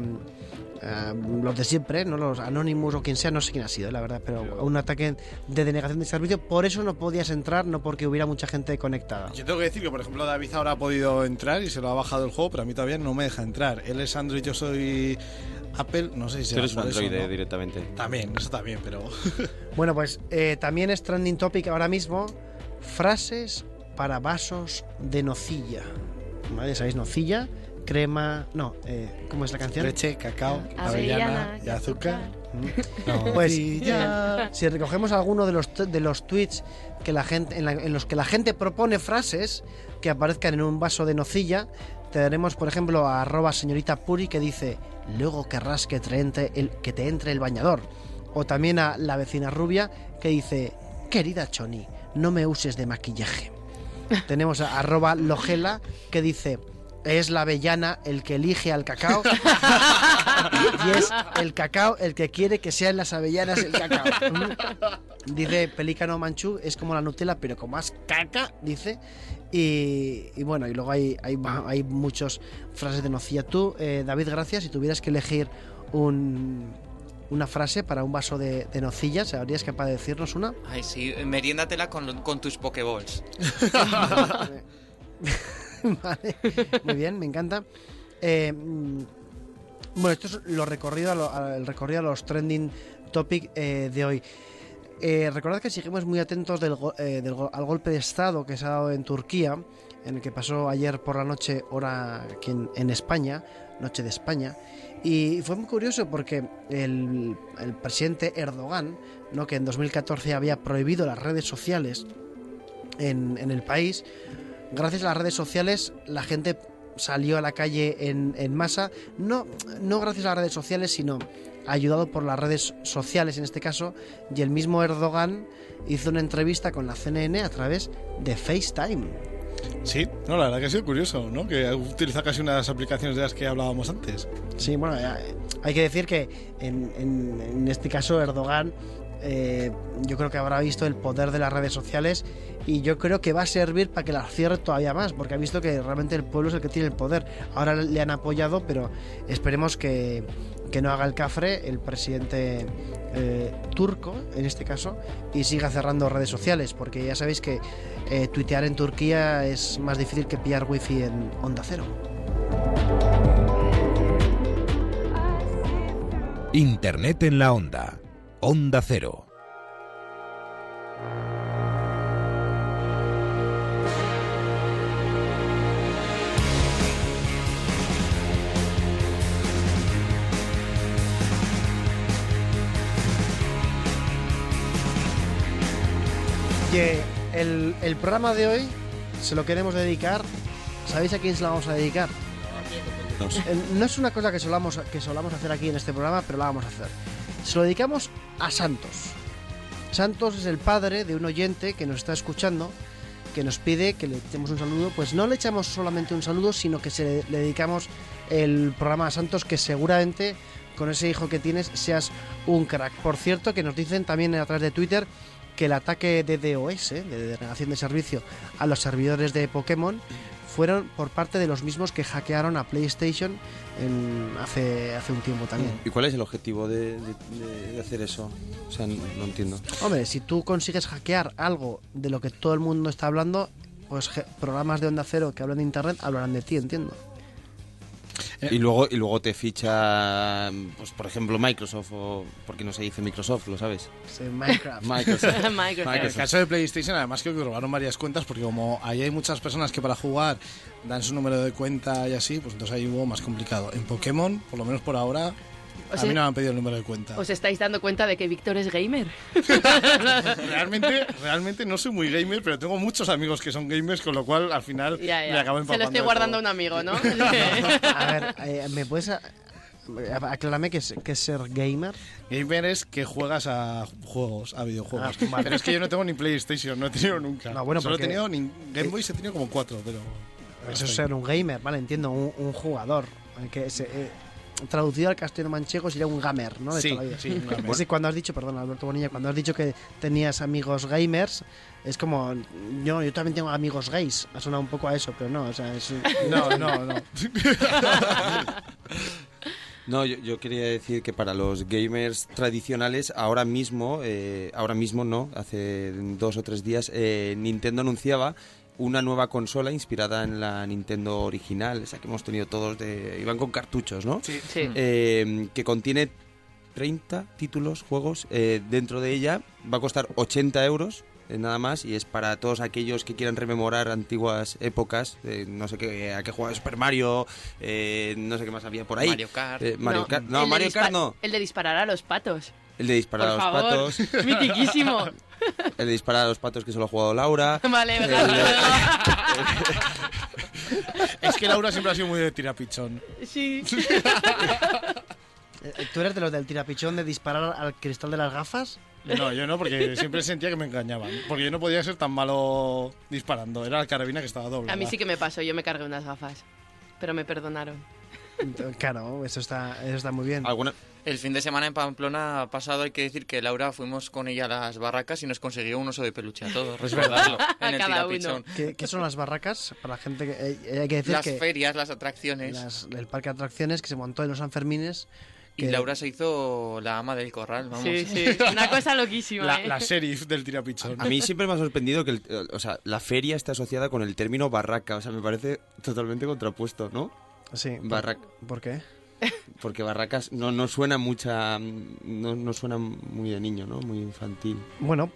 eh, los de siempre, no los Anonymous o quien sea, no sé quién ha sido, la verdad, pero un ataque de denegación de servicio, por eso no podías entrar, no porque hubiera mucha gente conectada. Yo tengo que decir que, por ejemplo, David ahora ha podido entrar y se lo ha bajado el juego, pero a mí todavía no me deja entrar. Él es Android, yo soy Apple, no sé si Tú será eres un por eso, androide ¿no? directamente. También, eso también, pero... Bueno, pues eh, también es trending topic ahora mismo frases para vasos de nocilla. ¿Vale? ¿Sabéis nocilla? crema, no, eh, ¿cómo es la canción? Leche, cacao, Ah, avellana, avellana y azúcar. No, pues si recogemos alguno de los t- de los tweets que la gente en, la- en los que la gente propone frases que aparezcan en un vaso de nocilla, tenemos por ejemplo a arroba señorita Puri que dice luego querrás que te entre el, que te entre el bañador. O también a la vecina rubia que dice querida Choni, no me uses de maquillaje. Tenemos a arroba logela que dice es la avellana el que elige al cacao y es el cacao el que quiere que sean las avellanas el cacao. Dice Pelícano Manchú, es como la Nutella, pero con más caca, dice. Y, y bueno, y luego hay, hay, hay muchas frases de nocilla. Tú, eh, David, gracias. Si tuvieras que elegir un, una frase para un vaso de, de nocilla, ¿serías capaz de decirnos una? Ay, sí, meriéndatela con, con tus pokeballs. vale, muy bien, me encanta. Eh, mm, bueno, esto es lo recorrido a lo- el recorrido a los trending topic eh, de hoy. Eh, recordad que seguimos muy atentos del eh, del al golpe de Estado que se ha dado en Turquía, en el que pasó ayer por la noche, hora aquí en, España, noche de España. Y fue muy curioso porque el, el presidente Erdogan, ¿no? que en 2014 había prohibido las redes sociales en, en el país, gracias a las redes sociales la gente salió a la calle en, en masa, no, no gracias a las redes sociales, sino ayudado por las redes sociales en este caso, y el mismo Erdogan hizo una entrevista con la CNN a través de FaceTime. Sí, no, la verdad que ha sido curioso, ¿no? Que utiliza casi unas aplicaciones de las que hablábamos antes. Sí, bueno, eh, hay que decir que en, en- en este caso Erdogan eh, yo creo que habrá visto el poder de las redes sociales y yo creo que va a servir para que las cierre todavía más, porque ha visto que realmente el pueblo es el que tiene el poder. Ahora le han apoyado, pero esperemos que, que no haga el cafre el presidente eh, turco, en este caso, y siga cerrando redes sociales, porque ya sabéis que eh, tuitear en Turquía es más difícil que pillar wifi en Onda Cero. Internet en la onda. Onda Cero. que el, el programa de hoy se lo queremos dedicar. ¿Sabéis a quién se lo vamos a dedicar? Eh, No es una cosa que solamos, que solamos hacer aquí en este programa, pero la vamos a hacer. Se lo dedicamos a Santos. Santos es el padre de un oyente que nos está escuchando, que nos pide que le echemos un saludo. Pues no le echamos solamente un saludo, sino que se le, dedicamos el programa a Santos, que seguramente con ese hijo que tienes seas un crack. Por cierto, que nos dicen también a través de Twitter que el ataque de DOS, ¿eh? de denegación de servicio, a los servidores de Pokémon fueron por parte de los mismos que hackearon a PlayStation en- hace, hace un tiempo también. ¿Y cuál es el objetivo de, de- de hacer eso? O sea, no, no entiendo. Hombre, si tú consigues hackear algo de lo que todo el mundo está hablando, pues programas de onda cero que hablan de internet hablarán de ti, entiendo. Y luego, y luego te ficha, pues por ejemplo, Microsoft, o porque no se dice Microsoft, ¿lo sabes? Sí, Minecraft. Microsoft. En el caso de PlayStation, además creo que robaron varias cuentas porque como ahí hay muchas personas que para jugar dan su número de cuenta y así, pues entonces ahí hubo más complicado. En Pokémon, por lo menos por ahora, O a mí no me han pedido el número de cuenta. ¿Os estáis dando cuenta de que Víctor es gamer? realmente, realmente no soy muy gamer, pero tengo muchos amigos que son gamers, con lo cual al final Ya, ya. me acabo Se empapando lo estoy guardando a un amigo, ¿no? A ver, eh, ¿me puedes a- aclararme qué es, qué es ser gamer? Gamer es que juegas a juegos, a videojuegos. Ah, vale. Pero es que yo no tengo ni PlayStation, no he tenido nunca. No, bueno, Solo porque- he tenido ni Game Boy, he tenido como cuatro, pero... Eso es ser un gamer, vale, entiendo, un, un jugador. eh, Que se, eh, traducido al castellano manchego sería un gamer, ¿no? De Sí, toda la vida. sí, un gamer. Sí, cuando has dicho, perdón, Alberto Bonilla, cuando has dicho que tenías amigos gamers, es como, yo, yo también tengo amigos gays. Ha sonado un poco a eso, pero no, o sea, es... No, no, no. No, yo, yo quería decir que para los gamers tradicionales, ahora mismo, eh, ahora mismo no, hace dos o tres días, eh, Nintendo anunciaba una nueva consola inspirada en la Nintendo original, esa que hemos tenido todos de... Iban con cartuchos, ¿no? Sí. Sí. Eh, que contiene 30 títulos, juegos. eh, dentro de ella va a costar 80 euros eh, nada más, y es para todos aquellos que quieran rememorar antiguas épocas, eh, no sé qué, a qué jugaba Super Mario, eh, no sé qué más había por ahí. Mario Kart. Eh, Mario No, Kart, no, Mario Kart no. El de disparar a los patos. El de disparar Por a los favor. patos. Mitiquísimo. El de disparar a los patos que solo ha jugado Laura. Vale, El verdad. Es que Laura siempre ha sido muy de tirapichón. Sí. Eh, ¿Tú eres de los del tirapichón de disparar al cristal de las gafas? No, yo no, porque siempre sentía que me engañaban. Porque yo no podía ser tan malo disparando. Era la carabina que estaba doble. A mí sí que me pasó, yo me cargué unas gafas. Pero me perdonaron. Claro, eso está, eso está muy bien. El fin de semana en Pamplona pasado hay que decir que Laura fuimos con ella a las barracas y nos consiguió un oso de peluche a todos. Es verdad. en el Cada tirapichón. ¿Qué, qué son las barracas? Para la gente que eh, hay que decir Las que ferias, las atracciones. las- el parque de atracciones que se montó en los Sanfermines. Y Laura se hizo la ama del corral, vamos. Sí, sí. Una cosa loquísima. La, ¿eh? la sheriff del tirapichón. A mí siempre me ha sorprendido que el- o sea, la feria está asociada con el término barraca. O sea, me parece totalmente contrapuesto, ¿no? Sí. ¿por- Barraca. ¿Por qué? Porque barracas no, no suena mucha. No, no suena muy de niño, ¿no? Muy infantil. Bueno,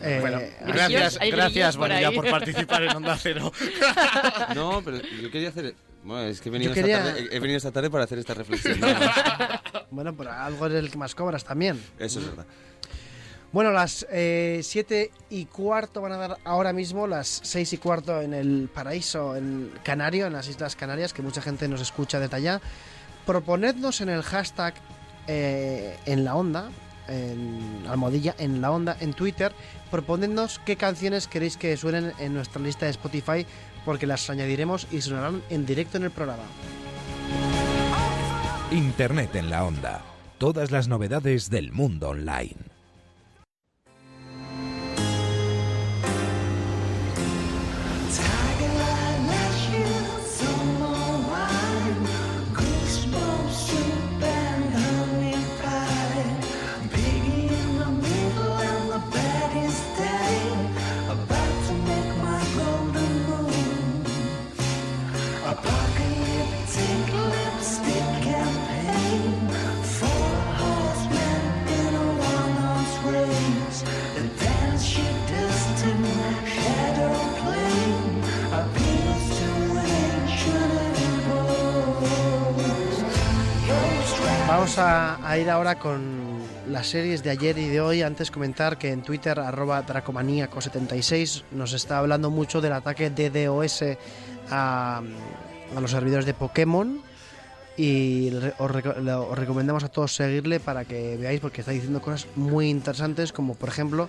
eh, Bueno, gracias, gracias por ahí. por participar en Onda Cero. No, pero yo quería hacer. Bueno, es que he venido, esta tarde, he venido esta tarde para hacer esta reflexión. Bueno, pero algo es el que más cobras también. Eso es verdad. Bueno, las eh, 7 y cuarto van a dar ahora mismo, las 6 y cuarto en el paraíso en Canario, en las Islas Canarias, que mucha gente nos escucha desde allá. Proponednos en el hashtag eh, en la onda, en almohadilla en la onda, en Twitter, proponednos qué canciones queréis que suenen en nuestra lista de Spotify, porque las añadiremos y sonarán en directo en el programa. Internet en la onda. Todas las novedades del mundo online. Vamos a, a ir ahora con las series de ayer y de hoy. Antes comentar que en Twitter, arroba dracomaníaco76, nos está hablando mucho del ataque de DDoS a, a los servidores de Pokémon. Y os, os recomendamos a todos seguirle para que veáis, porque está diciendo cosas muy interesantes, como por ejemplo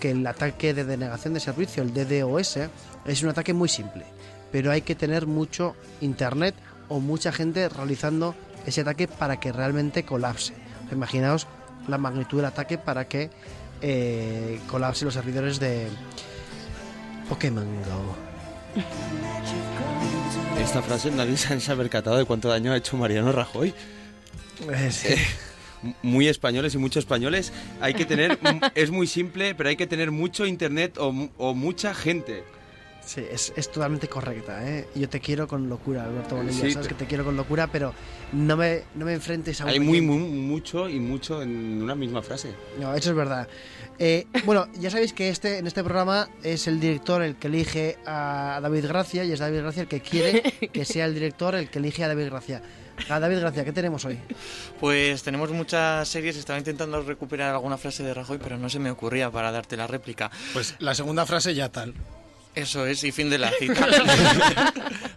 que el ataque de denegación de servicio, el DDoS, es un ataque muy simple, pero hay que tener mucho internet o mucha gente realizando ese ataque para que realmente colapse. Imaginaos la magnitud del ataque para que eh, colapse los servidores de Pokémon Go. Esta frase nadie se ha percatado de cuánto daño ha hecho Mariano Rajoy. Eh, sí. Eh, muy españoles y muchos españoles. Hay que tener. es muy simple, pero hay que tener mucho internet o, o mucha gente. Sí, es, es totalmente correcta, ¿eh? Yo te quiero con locura, Alberto Bonilla. Sí, Sabes te- que te quiero con locura, pero no me, no me enfrentes a un Hay muy, muy, mucho y mucho en una misma frase. No, eso es verdad. Eh, bueno, ya sabéis que este en este programa es el director el que elige a David Gracia y es David Gracia el que quiere que sea el director el que elige a David Gracia. A David Gracia, ¿qué tenemos hoy? Pues tenemos muchas series. Estaba intentando recuperar alguna frase de Rajoy, pero no se me ocurría para darte la réplica. Pues la segunda frase ya tal. Eso es, y fin de la cita.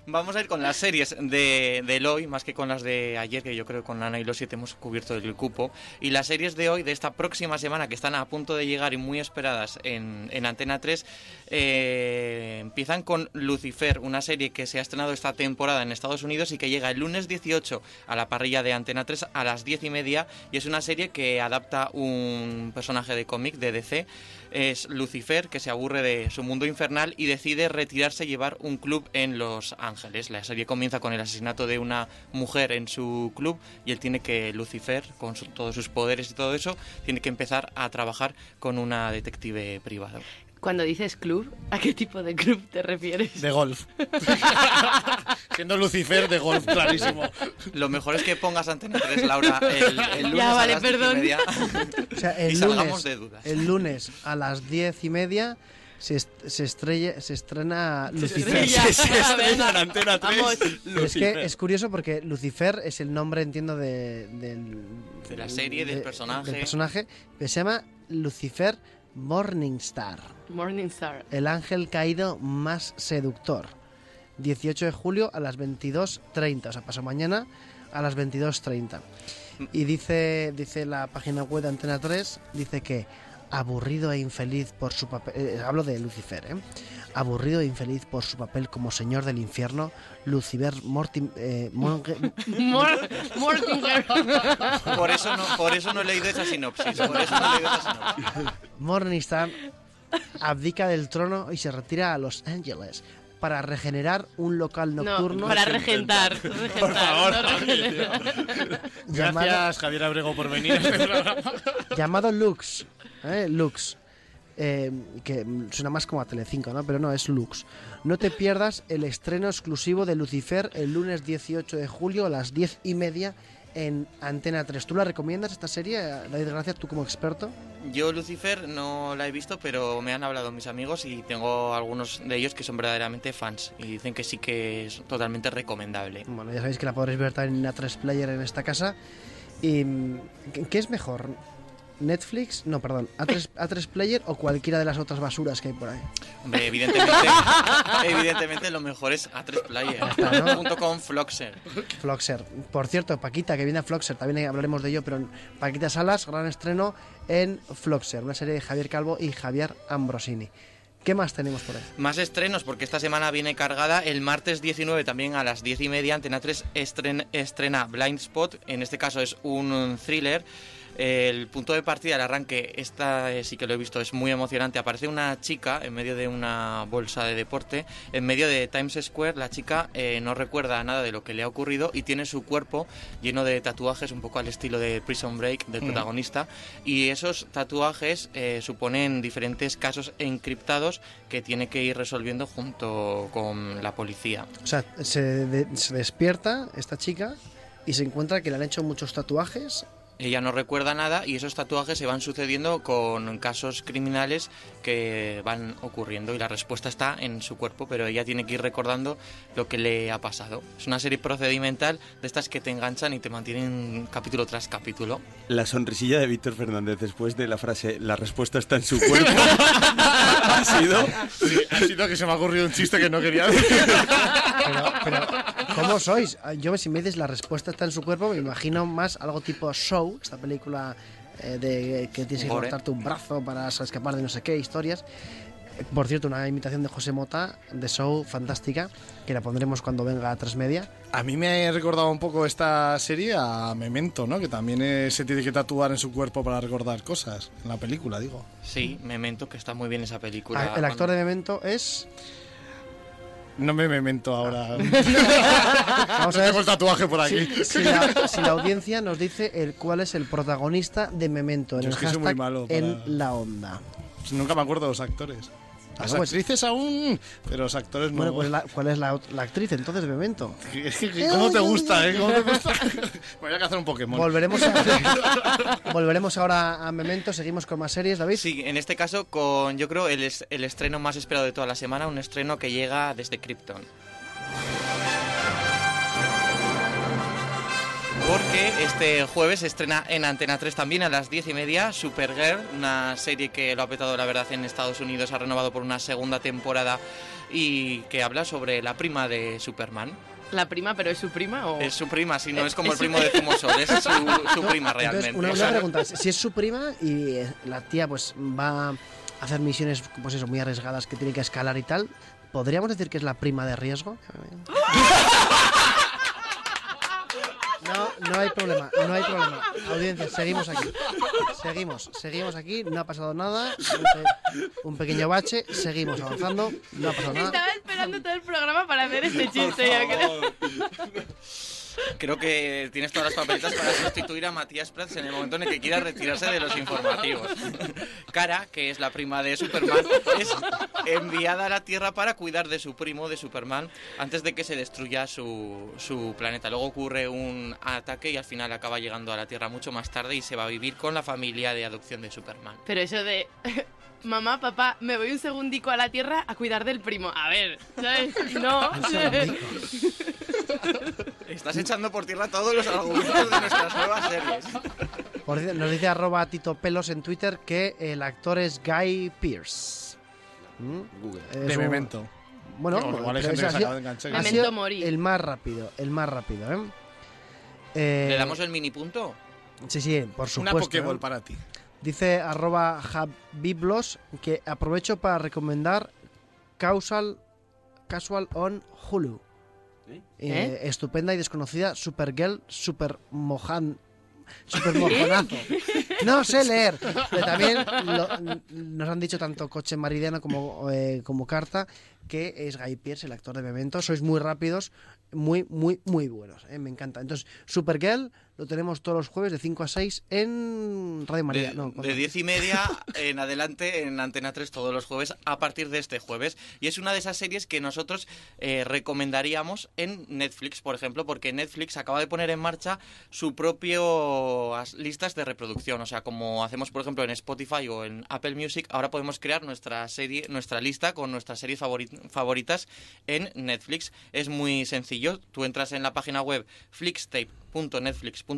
Vamos a ir con las series de, del hoy, más que con las de ayer, que yo creo que con Ana y los siete hemos cubierto el cupo. Y las series de hoy, de esta próxima semana, que están a punto de llegar y muy esperadas en, en Antena 3, eh, empiezan con Lucifer, una serie que se ha estrenado esta temporada en Estados Unidos y que llega el lunes 18 a la parrilla de Antena 3 a las 10 y media. Y es una serie que adapta un personaje de cómic de DC es Lucifer, que se aburre de su mundo infernal y decide retirarse y llevar un club en Los Ángeles. La serie comienza con el asesinato de una mujer en su club y él tiene que, Lucifer, con su- todos sus poderes y todo eso, tiene que empezar a trabajar con una detective privada. Cuando dices club, ¿a qué tipo de club te refieres? De golf. Siendo Lucifer de golf, clarísimo. Lo mejor es que pongas Antena 3, Laura, el, el lunes Ya, a vale, las diez y perdón. media. O sea, y el salgamos lunes, de dudas. el lunes a las diez y media se, est- se, estrella, se estrena Lucifer. estrella. Se estrena en Antena 3, Vamos. Es que es curioso porque Lucifer es el nombre, entiendo, de, del, De la serie, del de- personaje. del personaje, pero se llama Lucifer Morningstar. Morningstar. El ángel caído más seductor. 18 de julio a las 22.30, o sea, pasado mañana a las 22.30. Y dice, dice la página web de Antena 3, dice que aburrido e infeliz por su papel, eh, hablo de Lucifer, ¿eh? aburrido e infeliz por su papel como señor del infierno, Lucifer Mortim, eh, Mortinger. Por eso no, por eso no he leído esa sinopsis. Por eso no he leído esa sinopsis. Morningstar abdica del trono y se retira a Los Ángeles para regenerar un local nocturno. para regentar. regentar, Por favor, no regenerar. Llamado- Gracias, Javier Abrego, por venir a este programa. llamado Lux. ¿eh? Lux. Eh, que suena más como a Telecinco, ¿no? Pero no, es Lux. No te pierdas el estreno exclusivo de Lucifer el lunes 18 de julio a las 10 y media en Antena 3. ¿Tú la recomiendas esta serie, David Gracia, tú como experto? Yo Lucifer no la he visto, pero me han hablado mis amigos y tengo algunos de ellos que son verdaderamente fans y dicen que sí que es totalmente recomendable. Bueno, ya sabéis que la podréis ver también en A3 Player en esta casa. ¿Y mm, qué es mejor? ¿Netflix? No, perdón. ¿A3, A3 Player o cualquiera de las otras basuras que hay por ahí? Hombre, evidentemente, evidentemente lo mejor es A3 Player. Junto con Floxer. Floxer. Por cierto, Paquita, que viene a Floxer, también hablaremos de ello, pero en Paquita Salas, gran estreno en Floxer, una serie de Javier Calvo y Javier Ambrosini. ¿Qué más tenemos por ahí? Más estrenos, porque esta semana viene cargada. El martes 19, también a las 10 y media, Antena 3 estren- estrena Blind Spot. En este caso es un thriller. El punto de partida, el arranque, esta eh, sí que lo he visto, es muy emocionante. Aparece una chica en medio de una bolsa de deporte, en medio de Times Square. La chica eh, no recuerda nada de lo que le ha ocurrido y tiene su cuerpo lleno de tatuajes, un poco al estilo de Prison Break del Mm. protagonista. Y esos tatuajes eh, suponen diferentes casos encriptados que tiene que ir resolviendo junto con la policía. O sea, se, de- se despierta esta chica y se encuentra que le han hecho muchos tatuajes. Ella no recuerda nada y esos tatuajes se van sucediendo con casos criminales que van ocurriendo y la respuesta está en su cuerpo, pero ella tiene que ir recordando lo que le ha pasado. Es una serie procedimental de estas que te enganchan y te mantienen capítulo tras capítulo. La sonrisilla de Víctor Fernández después de la frase la respuesta está en su cuerpo ha sido Sí, ha sido que se me ha ocurrido un chiste que no quería decir. Pero, pero, ¿cómo sois? Yo, si me dices la respuesta está en su cuerpo, me imagino más algo tipo Show, esta película eh, de que tienes que cortarte un brazo para escapar de no sé qué historias. Por cierto, una imitación de José Mota de Show fantástica, que la pondremos cuando venga a tres media. A mí me ha recordado un poco esta serie a Memento, ¿no? Que también eh, se tiene que tatuar en su cuerpo para recordar cosas. En la película, digo. Sí, Memento, que está muy bien esa película. Ah, El actor de Memento es... No me memento ahora. Vamos a ver Tengo el tatuaje por aquí. Si, si la, si la audiencia nos dice el cuál es el protagonista de Memento en Yo el es que soy muy malo para- en la onda. Pues nunca me acuerdo de los actores. Las Ah, pues- actrices aún, pero los actores no. Bueno, pues la- ¿cuál es la, actriz entonces de que, ¿Cómo te gusta, eh? ¿Cómo te gusta? Voy a hacer un Pokémon. Volveremos, a- volveremos ahora a Memento, seguimos con más series, David. Sí, en este caso con, yo creo, el, es- el estreno más esperado de toda la semana, un estreno que llega desde Krypton. Porque este jueves se estrena en Antena 3 también a las 10 y media Supergirl, una serie que lo ha petado la verdad en Estados Unidos, ha renovado por una segunda temporada y que habla sobre la prima de Superman. ¿La prima, pero es su prima o...? Es su prima, si no Es- es como el primo su- de Zumosol, es su, su prima realmente. Entonces, una, O una sea, pregunta, si es su prima y eh, la tía pues va a hacer misiones pues eso, muy arriesgadas que tiene que escalar y tal, ¿podríamos decir que es la prima de riesgo? No, no hay problema, no hay problema. Audiencia, seguimos aquí. Seguimos, seguimos aquí, no ha pasado nada. Un, pe- un pequeño bache, seguimos avanzando, no ha pasado nada. Estaba esperando todo el programa para hacer este chiste, yo creo. Creo que tienes todas las papeletas para sustituir a Matías Prats en el momento en el que quiera retirarse de los informativos. Cara, que es la prima de Superman, es enviada a la Tierra para cuidar de su primo, de Superman, antes de que se destruya su, su planeta. Luego ocurre un ataque y al final acaba llegando a la Tierra mucho más tarde y se va a vivir con la familia de adopción de Superman. Pero eso de mamá, papá, me voy un segundico a la tierra a cuidar del primo. A ver, ¿sabes? No. Estás echando por tierra todos los argumentos de nuestras nuevas series. Por nos dice arroba Tito Pelos en Twitter que el actor es Guy Pearce. ¿Mm? Google. Es De un- Memento. Bueno, No, igual pero ha sido- acaba de enganchar. ha Memento sido mori. el más rápido, el más rápido, ¿eh? Eh, ¿Le damos el mini punto? Sí, sí, por Una supuesto. Pokéball ¿eh? para ti. Dice arroba Javiblos que aprovecho para recomendar Causal, Casual on Hulu. Eh, ¿Eh? Estupenda y desconocida Supergirl Super Mojan. Super mojonazo. No sé leer. Pero también lo- nos han dicho tanto Coche Maridiano como, eh, como Carta que es Guy Pearce, el actor de Memento. Sois muy rápidos, muy, muy, muy buenos. eh, Me encanta. Entonces, Supergirl lo tenemos todos los jueves de 5 a 6 en Radio María. De, no, de ¿cuándo? 10 y media en adelante en Antena 3 todos los jueves a partir de este jueves. Y es una de esas series que nosotros eh, recomendaríamos en Netflix, por ejemplo, porque Netflix acaba de poner en marcha su propio as- listas de reproducción. O sea, como hacemos, por ejemplo, en Spotify o en Apple Music, ahora podemos crear nuestra serie, nuestra lista con nuestras series favori- favoritas en Netflix. Es muy sencillo. Tú entras en la página web flixtape.netflix.com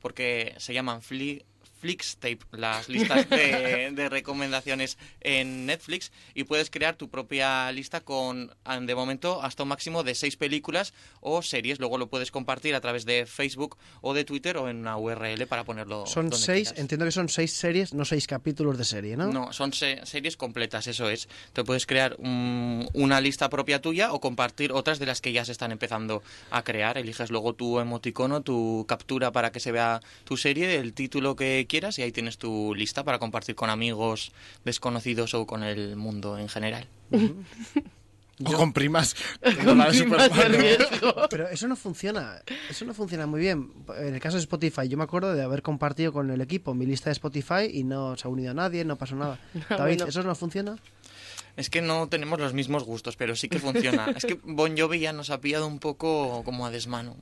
porque se llaman Fli- Flixtape, las listas de, de recomendaciones en Netflix y puedes crear tu propia lista con, ah, de momento, hasta un máximo de seis películas o series. Luego lo puedes compartir a través de Facebook o de Twitter o en una URL para ponerlo Son donde seis, quieras. entiendo que son seis series, no seis capítulos de serie, ¿no? No, son se- series completas, eso es. Te puedes crear un- una lista propia tuya o compartir otras de las que ya se están empezando a crear. Eliges luego tu emoticono, tu captura para que se vea tu serie, el título que quieras y ahí tienes tu lista para compartir con amigos desconocidos o con el mundo en general. O con primas. Con la. Pero eso no funciona. Eso no funciona muy bien. En el caso de Spotify, yo me acuerdo de haber compartido con el equipo mi lista de Spotify y no se ha unido nadie, no pasó nada. David, bueno. ¿eso no funciona? Es que no tenemos los mismos gustos, pero sí que funciona. es que Bon Jovi ya nos ha pillado un poco como a desmano.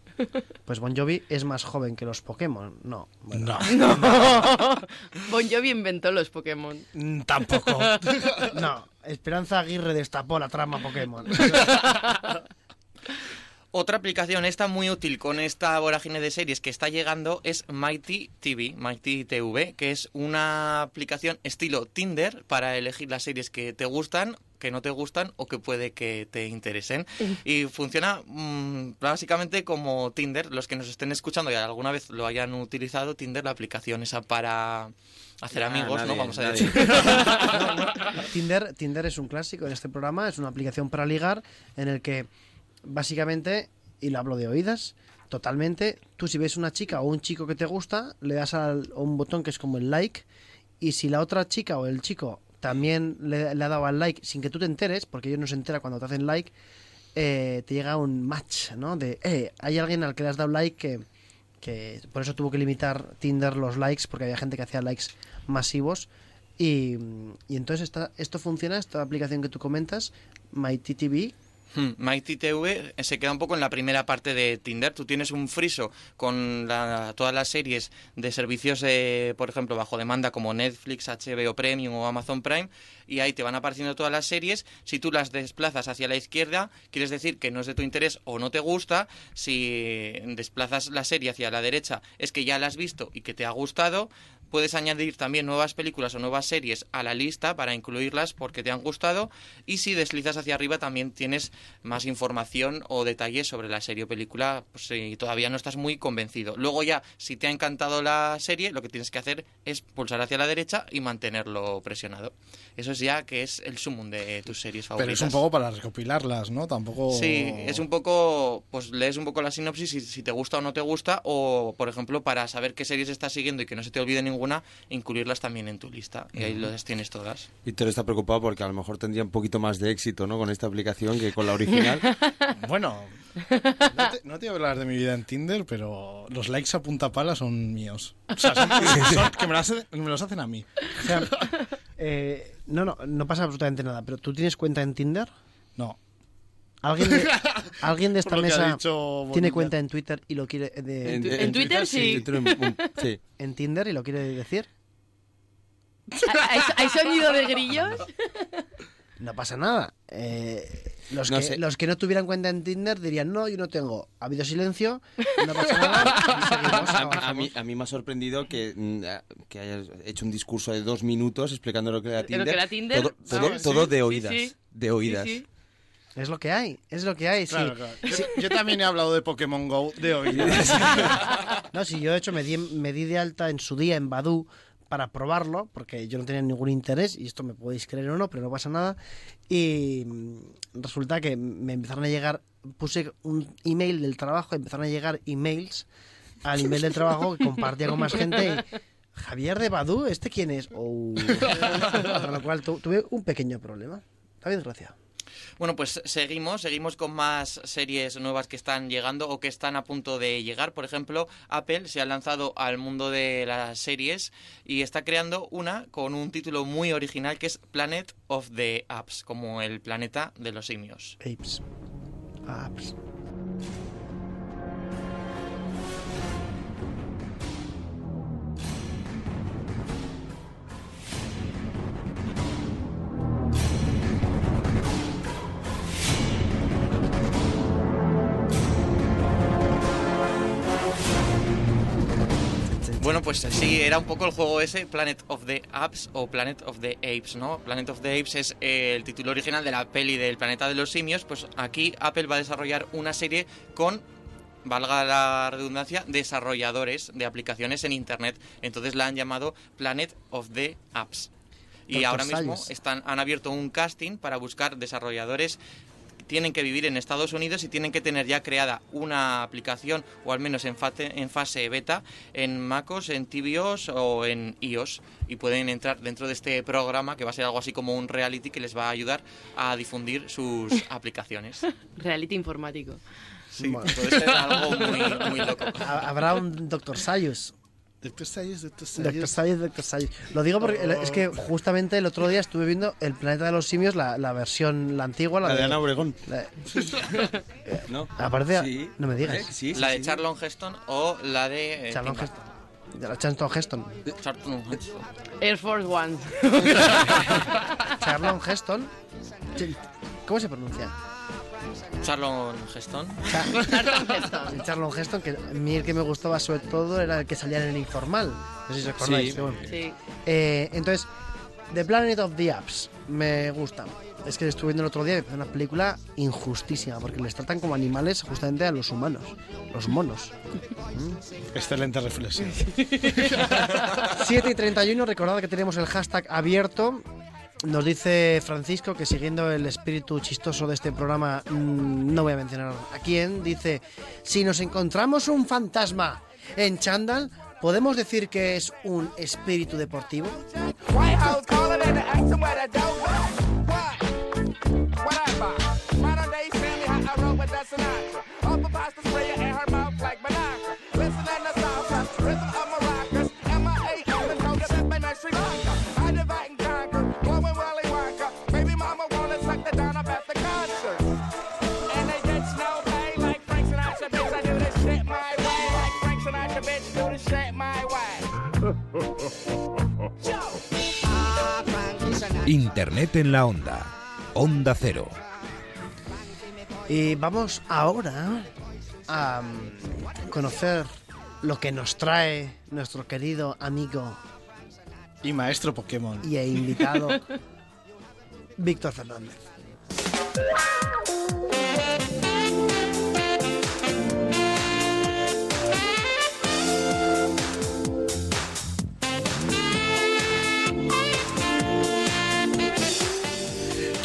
Pues Bon Jovi es más joven que los Pokémon. No. bueno. No. Bon Jovi inventó los Pokémon. Tampoco. no. Esperanza Aguirre destapó la trama Pokémon. Otra aplicación esta muy útil con esta vorágine de series que está llegando es Mighty TV, Mighty TV, que es una aplicación estilo Tinder para elegir las series que te gustan, que no te gustan o que puede que te interesen. Y funciona mm, básicamente como Tinder. Los que nos estén escuchando y alguna vez lo hayan utilizado, Tinder, la aplicación esa para hacer Ah, amigos, ¿no? nadie, Vamos a decir. Tinder, Tinder es un clásico en este programa, es una aplicación para ligar en el que básicamente, y lo hablo de oídas, totalmente, tú si ves una chica o un chico que te gusta, le das al- un botón que es como el like, y si la otra chica o el chico también le, ha dado al like sin que tú te enteres, porque ellos no se entera cuando te hacen like, eh, te llega un match, ¿no? De, eh, hay alguien al que le has dado like que, que por eso tuvo que limitar Tinder los likes, porque había gente que hacía likes masivos. Y, y entonces esta, esto funciona, esta aplicación que tú comentas, MyTTV, Mighty TV se queda un poco en la primera parte de Tinder. Tú tienes un friso con la- todas las series de servicios, eh, por ejemplo, bajo demanda como Netflix, HBO Premium o Amazon Prime, y ahí te van apareciendo todas las series. Si tú las desplazas hacia la izquierda, quieres decir que no es de tu interés o no te gusta. Si desplazas la serie hacia la derecha, es que ya la has visto y que te ha gustado. Puedes añadir también nuevas películas o nuevas series a la lista para incluirlas porque te han gustado. Y si deslizas hacia arriba también tienes más información o detalles sobre la serie o película pues, si todavía no estás muy convencido. Luego ya, si te ha encantado la serie, lo que tienes que hacer es pulsar hacia la derecha y mantenerlo presionado. Eso es ya que es el sumum de tus series Pero favoritas. es un poco para recopilarlas, ¿no? Tampoco... Sí, es un poco, pues lees un poco la sinopsis si, si te gusta o no te gusta, o por ejemplo, para saber qué series estás siguiendo y que no se te olvide ninguna, incluirlas también en tu lista. Y ahí las tienes todas. Víctor está preocupado porque a lo mejor tendría un poquito más de éxito, ¿no? Con esta aplicación que con la original. Bueno, no te, no te voy a hablar de mi vida en Tinder, pero los likes a punta pala son míos. O sea, son, son que me, las hacen- me los hacen a mí. O sea, eh, no, no, no pasa absolutamente nada, pero ¿tú tienes cuenta en Tinder? No. ¿Alguien de, ¿alguien de esta mesa tiene cuenta en Twitter y lo quiere... de- En- en En Twitter Twitter sí. sí. Twitter, sí. ¿En Tinder y lo quiere decir? ¿Hay, hay sonido de grillos? No pasa nada. Eh, los, No que, sé. los que no tuvieran cuenta en Tinder dirían, no, yo no tengo. Ha habido silencio, no pasa nada. A, mí, a mí me ha sorprendido que, mm, que hayas hecho un discurso de dos minutos explicando lo que era Lo Tinder. que era Tinder, Todo, todo- vamos, todo sí, de sí, oídas. sí. De oídas. Sí, sí. Es lo que hay, es lo que hay. sí. Claro. Yo, yo también he hablado de Pokémon Go de hoy. No, si yo de hecho me di, me di de alta en su día en Badu para probarlo, porque yo no tenía ningún interés, y esto me podéis creer o no, pero no pasa nada. Y resulta que me empezaron a llegar, puse un email del trabajo, empezaron a llegar emails al email del trabajo que compartía con más gente. y, Javier de Badu, ¿este quién es? Oh. Con lo cual tu- tuve un pequeño problema. David, gracias. Bueno, pues seguimos, seguimos con más series nuevas que están llegando o que están a punto de llegar. Por ejemplo, Apple se ha lanzado al mundo de las series y está creando una con un título muy original que es Planet of the Apps, como el planeta de los simios. Apes. Apps. Bueno, pues sí, era un poco el juego ese, Planet of the Apps o Planet of the Apes, ¿no? Planet of the Apes es eh, el título original de la peli del planeta de los simios, pues aquí Apple va a desarrollar una serie con valga la redundancia, desarrolladores de aplicaciones en Internet. Entonces la han llamado Planet of the Apps. Y ahora mismo están, han abierto un casting para buscar desarrolladores tienen que vivir en Estados Unidos y tienen que tener ya creada una aplicación, o al menos en fase, en fase beta, en MacOS, en tvOS o en iOS. Y pueden entrar dentro de este programa, que va a ser algo así como un reality que les va a ayudar a difundir sus aplicaciones. Reality informático. Sí, puede ser algo muy, muy loco. Ha- Habrá un Dr. Sayus. Doctor Sayus, Doctor Doctor Sayus, Doctor. Lo digo porque es que justamente el otro día estuve viendo El planeta de los simios, la, la versión, la antigua, la, La de Ana Obregón. la- ¿No? Aparte, Sí. no me digas. ¿Eh? Sí, sí, la de sí. Charlon Heston o la de... eh, Charlton Tim Heston. De la Charlton Heston. Charlton Heston. Air Force One. Charlton Heston. ¿Cómo se pronuncia? Charlon Heston. Charlton Heston. Sí, Heston, que a mí el que me gustaba sobre todo era el que salía en el informal. No sé si os acordáis. Sí. bueno. Sí. Eh, entonces, The Planet of the Apps me gusta. Es que estuve viendo el otro día una película injustísima porque les tratan como animales justamente a los humanos, los monos. Excelente reflexión. 7 y 31, recordad que tenemos el hashtag abierto. Nos dice Francisco que siguiendo el espíritu chistoso de este programa, mm, no voy a mencionar a quién, dice, si nos encontramos un fantasma en Chandal, ¿podemos decir que es un espíritu deportivo? Internet en la onda. Onda Cero. Y vamos ahora a conocer lo que nos trae nuestro querido amigo Y maestro Pokémon. y e invitado Víctor Fernández.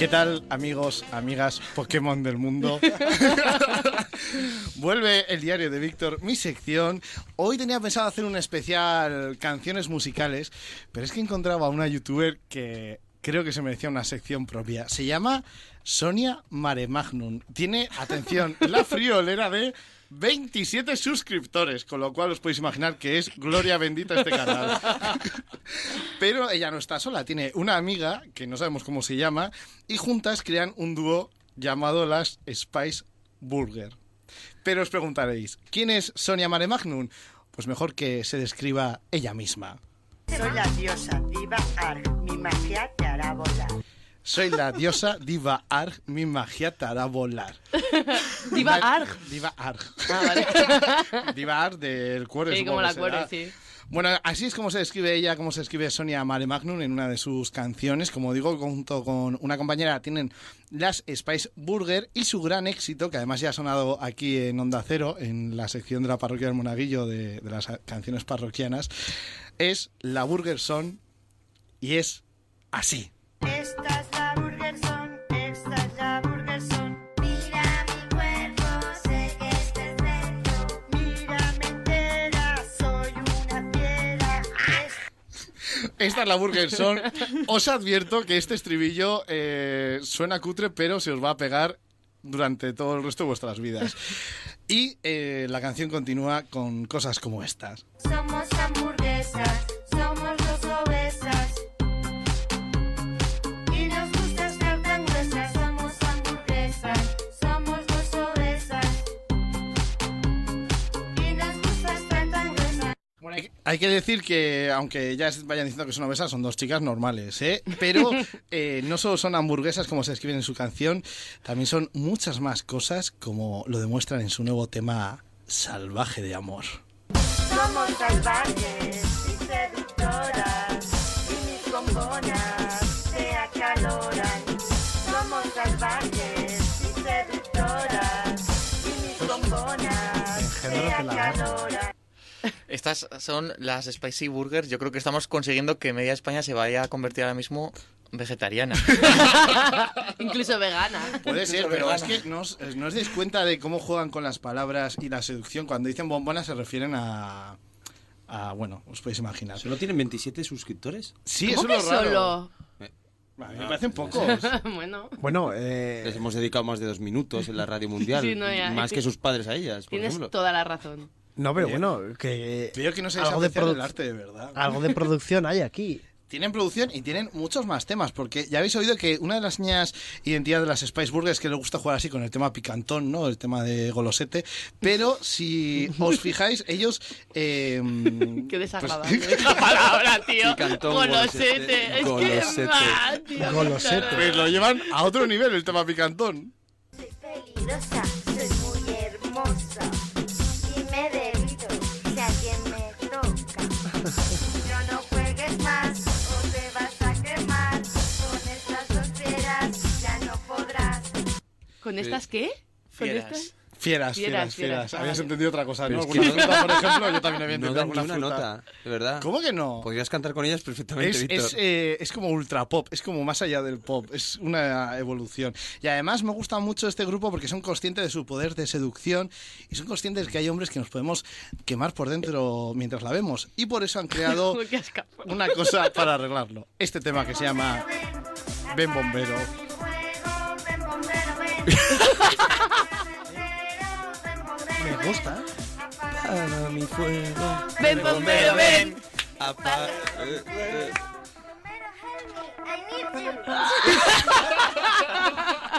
¿Qué tal, amigos, amigas Pokémon del mundo? Vuelve el diario de Víctor, mi sección. Hoy tenía pensado hacer un especial canciones musicales, pero es que encontraba a una youtuber que creo que se merecía una sección propia. Se llama Sonia Maremagnum. Tiene, atención, la friolera de 27 suscriptores, con lo cual os podéis imaginar que es gloria bendita este canal. Pero ella no está sola, tiene una amiga que no sabemos cómo se llama y juntas crean un dúo llamado las Spice Burger. Pero os preguntaréis, ¿quién es Sonia Mare Magnum? Pues mejor que se describa ella misma. Soy la diosa diva Arg, mi magia te hará volar. Soy la diosa Diva Arg, mi magia te hará volar. Diva Arg. Diva Arg. Ah, vale. Diva Arg del cuore. Sí, como la cuore, sí. Bueno, así es como se describe ella, como se describe Sonia Mare Magnum en una de sus canciones. Como digo, junto con una compañera tienen las Spice Burger y su gran éxito, que además ya ha sonado aquí en Onda Cero, en la sección de la parroquia del Monaguillo de, de las canciones parroquianas, es la Burger Song y es así. Esta Esta es la Burger Song. Os advierto que este estribillo eh, suena cutre, pero se os va a pegar durante todo el resto de vuestras vidas. Y eh, la canción continúa con cosas como estas. Somos hamburguesas, Hay, hay que decir que, aunque ya vayan diciendo que son obesas, son dos chicas normales, ¿eh? Pero eh, no solo son hamburguesas, como se escribe en su canción, también son muchas más cosas, como lo demuestran en su nuevo tema Salvaje de Amor. Somos salvajes y seductoras. Estas son las Spicy Burgers. Yo creo que estamos consiguiendo que media España se vaya a convertir ahora mismo vegetariana. Incluso vegana. Puede ser, pero vegana. es que no os, no os dais cuenta de cómo juegan con las palabras y la seducción. Cuando dicen bombona se refieren a... a, bueno, os podéis imaginar. ¿Solo tienen 27 suscriptores? Sí, ¿Cómo eso es que lo raro. solo? A mí me parecen pocos. bueno. Bueno, eh, Les hemos dedicado más de dos minutos en la radio mundial. Sí, no, ya, más que que sus padres a ellas, por Tienes ejemplo. toda la razón. No, pero Oye, bueno, que... Veo que no sabéis algo de el arte de verdad. Algo de producción hay aquí. Tienen producción y tienen muchos más temas, porque ya habéis oído que una de las señas identidad de las Spice Burgers es que les gusta jugar así con el tema picantón, ¿no? El tema de golosete. Pero si os fijáis, ellos... eh, Qué pues- desagradable esa palabra, tío. Picantón, golosete. Es golosete. que va, tío. Golosete. Pues lo llevan a otro nivel el tema picantón. Peligrosa, soy Con estas dos fieras ya no podrás. ¿Con estas qué? ¿Con Fieras. estas? Fieras, Fieras, fieras, fieras. Ah, Habías vale. entendido otra cosa, ¿no? es que no- fruta, por ejemplo, yo también había No entendido dan alguna una fruta. nota, de verdad. ¿Cómo que no? Podrías cantar con ellas perfectamente, Es, Víctor. es, eh, es como ultra pop, es como más allá del pop, es una evolución. Y además me gusta mucho este grupo porque son conscientes de su poder de seducción y son conscientes que hay hombres que nos podemos quemar por dentro mientras la vemos. Y por eso han creado una cosa para arreglarlo. Este tema que se llama Ben Bombero. Ven, bombero, ven. Me gusta. Para mi fuego. Ven, bombero, ven. Apa- eh, eh.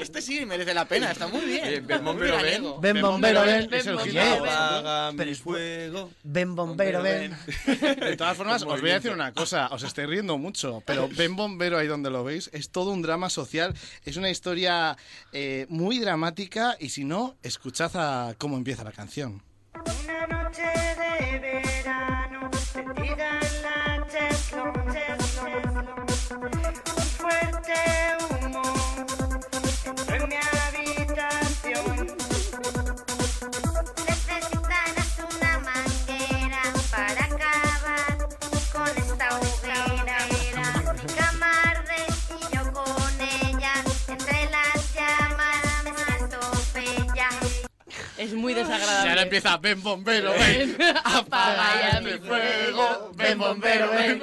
Este sí merece la pena, está muy bien. Ven, bombero, ven. Ven, bombero, ven. Es el Ven, bombero, ven. Mi fuego. Ven, bombero, ven. De todas formas, os voy a decir una cosa, os estoy riendo mucho, pero Ben Bombero, ahí donde lo veis, es todo un drama social, es una historia eh, muy dramática y si no, escuchad a cómo empieza la canción. Una noche de verano, en la fuerte humo en mi habitación. Es muy Y desagradable. ahora empieza Ben Bombero, ven, Apaga ya mi mi fuego, Ben Bombero, ven.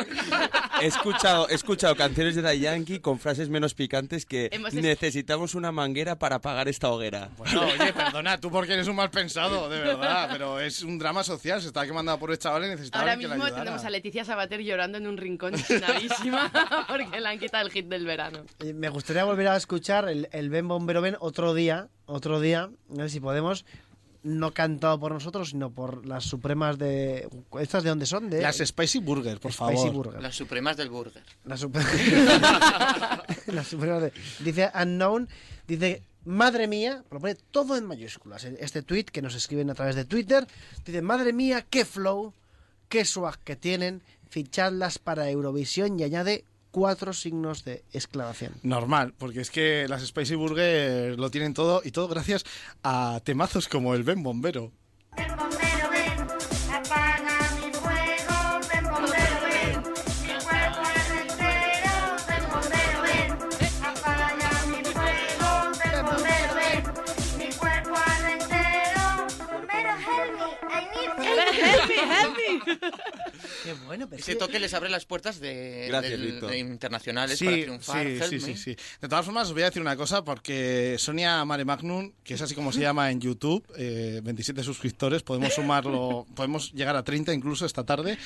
He escuchado, he escuchado canciones de Daddy Yankee con frases menos picantes que Hemos es- necesitamos una manguera para apagar esta hoguera. Bueno, oye, perdona, tú porque eres un mal pensado, de verdad, pero es un drama social, se está quemando por el chaval y necesitaba Ahora que mismo tenemos a Leticia Sabater llorando en un rincón chinadísima porque le han quitado el hit del verano. Me gustaría volver a escuchar el, el Ben Bombero Ben otro día, otro día, a ver si podemos, no cantado por nosotros, sino por las supremas de... ¿Estas de dónde son? De... Las Spicy Burger, por Spicy favor. Burger. Las supremas del burger. Las super- Las supremas de- Dice Unknown, dice, madre mía, lo pone todo en mayúsculas. Este tweet que nos escriben a través de Twitter, dice, madre mía, qué flow, qué swag que tienen, fichadlas para Eurovisión y añade cuatro signos de exclamación. Normal, porque es que las Spicy Burger lo tienen todo y todo gracias a temazos como el Ben Bombero. Bombero, ven, apaga mi fuego, ven bombero, ven, mi cuerpo es entero, ven bombero, ven, apaga mi fuego, ven bombero, ven, mi cuerpo es entero, bombero, help me, I need Help me, help me. Qué bueno, pero Ese toque les abre las puertas de, Gracias, del- Víctor. de internacionales Sí, para triunfar. sí, sí, sí, sí. De todas formas, os voy a decir una cosa, porque Sonia Mare Magnum, que es así como se llama en YouTube, eh, 27 suscriptores, podemos sumarlo, podemos llegar a 30 incluso esta tarde.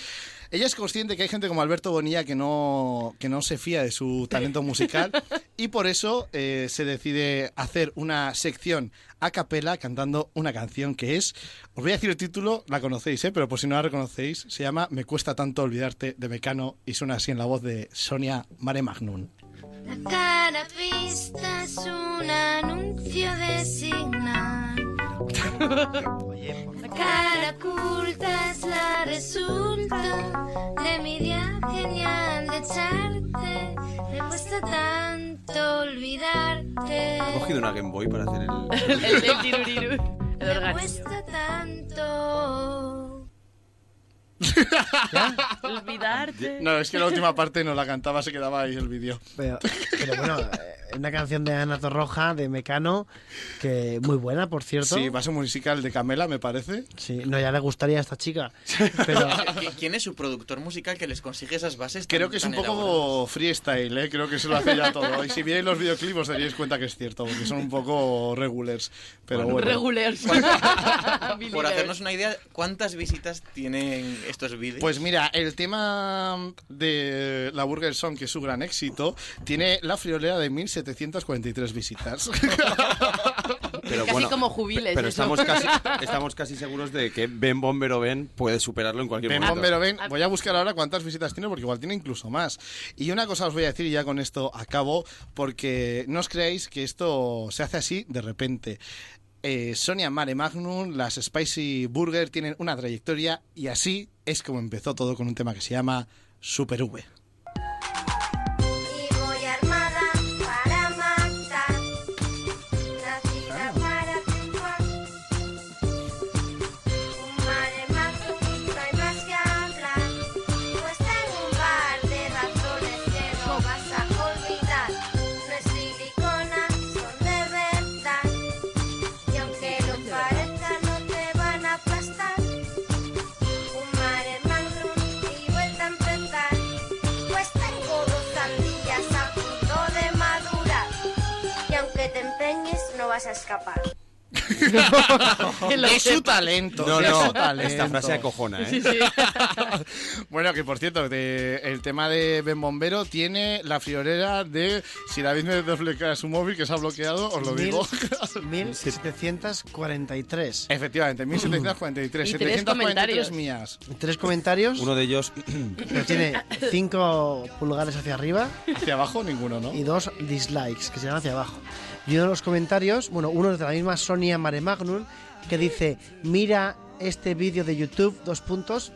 Ella es consciente que hay gente como Alberto Bonilla que no, que no se fía de su talento musical y por eso eh, se decide hacer una sección a capela cantando una canción que es, os voy a decir el título, la conocéis, ¿eh? pero por si no la reconocéis, se llama Me cuesta tanto olvidarte de Mecano y suena así en la voz de Sonia Mare Magnum. La cara vista es un anuncio de signar. La cara oculta es la resulta de mi idea genial de echarte. Me cuesta tanto olvidarte. He cogido una Game Boy para hacer el... El, el tiruriru. El Me cuesta tanto. Olvidarte. No, es que la última parte no la cantaba, se quedaba ahí el vídeo. Pero, pero bueno, eh, una canción de Ana Torroja, de Mecano, que muy buena, por cierto. Sí, base musical de Camela, me parece. Sí, no, ya le gustaría a esta chica. Pero ¿Qui- ¿Quién es su productor musical que les consigue esas bases? tan- Creo que es un tan elaboradas? poco freestyle, ¿eh? creo que se lo hace ya todo. Y si vierais los videoclips os daríais cuenta que es cierto, porque son un poco regulars. Pero bueno. Regulars. Por hacernos una idea, ¿cuántas visitas tienen estos vídeos? Pues mira, el tema de la Burger Song, que es su gran éxito, tiene la friolera de 1743 visitas. Pero Casi como jubiles, Pero eso. estamos casi, estamos casi seguros de que Ben Bombero Ben puede superarlo en cualquier Ven, momento. bombero, ven. Voy a buscar ahora cuántas visitas tiene, porque igual tiene incluso más. Y una cosa os voy a decir, y ya con esto acabo, porque no os creáis que esto se hace así de repente. Eh, Sonia Mare Magnum, las Spicy Burger tienen una trayectoria y así es como empezó todo con un tema que se llama Super V. vas a escapar. es su talento. No, es no, su talento. esta frase acojona, ¿eh? Sí, sí. bueno, que por cierto, de- el tema de Ben Bombero tiene la friolera de si David me desbloquea su móvil, que se ha bloqueado, os lo Mil- digo. 1743. Efectivamente, 1743. Y tres 743 comentarios. mías. Tres comentarios. Uno de ellos... Tiene cinco pulgares hacia arriba. Hacia abajo, ninguno, ¿no? Y dos dislikes, que se llaman hacia abajo. Y uno de los comentarios, bueno, uno es de la misma Sonia Mare Magnum, que dice, mira este vídeo de YouTube, dos puntos.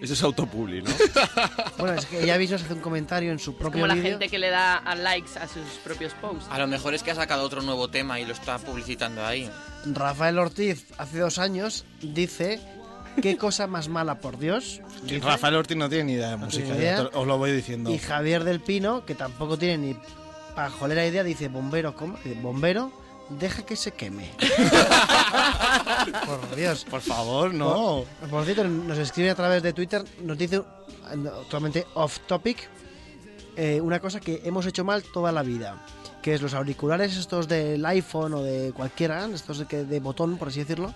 Eso es autopubli, ¿no? Bueno, es que ella misma hace un comentario en su propio Como la vídeo. gente que le da a likes a sus propios posts. A lo mejor es que ha sacado otro nuevo tema y lo está publicitando ahí. Rafael Ortiz, hace dos años, dice, qué cosa más mala, por Dios. dice. Rafael Ortiz no tiene ni idea de música, idea. ya os lo voy diciendo. Y Javier del Pino, que tampoco tiene ni pajolera idea, dice, bombero, ¿cómo? Bombero, deja que se queme. por Dios. Por favor, no. Por, por cierto, nos escribe a través de Twitter, nos dice, actualmente off topic, eh, una cosa que hemos hecho mal toda la vida. Que es los auriculares estos del iPhone o de cualquiera, estos de, de botón, por así decirlo,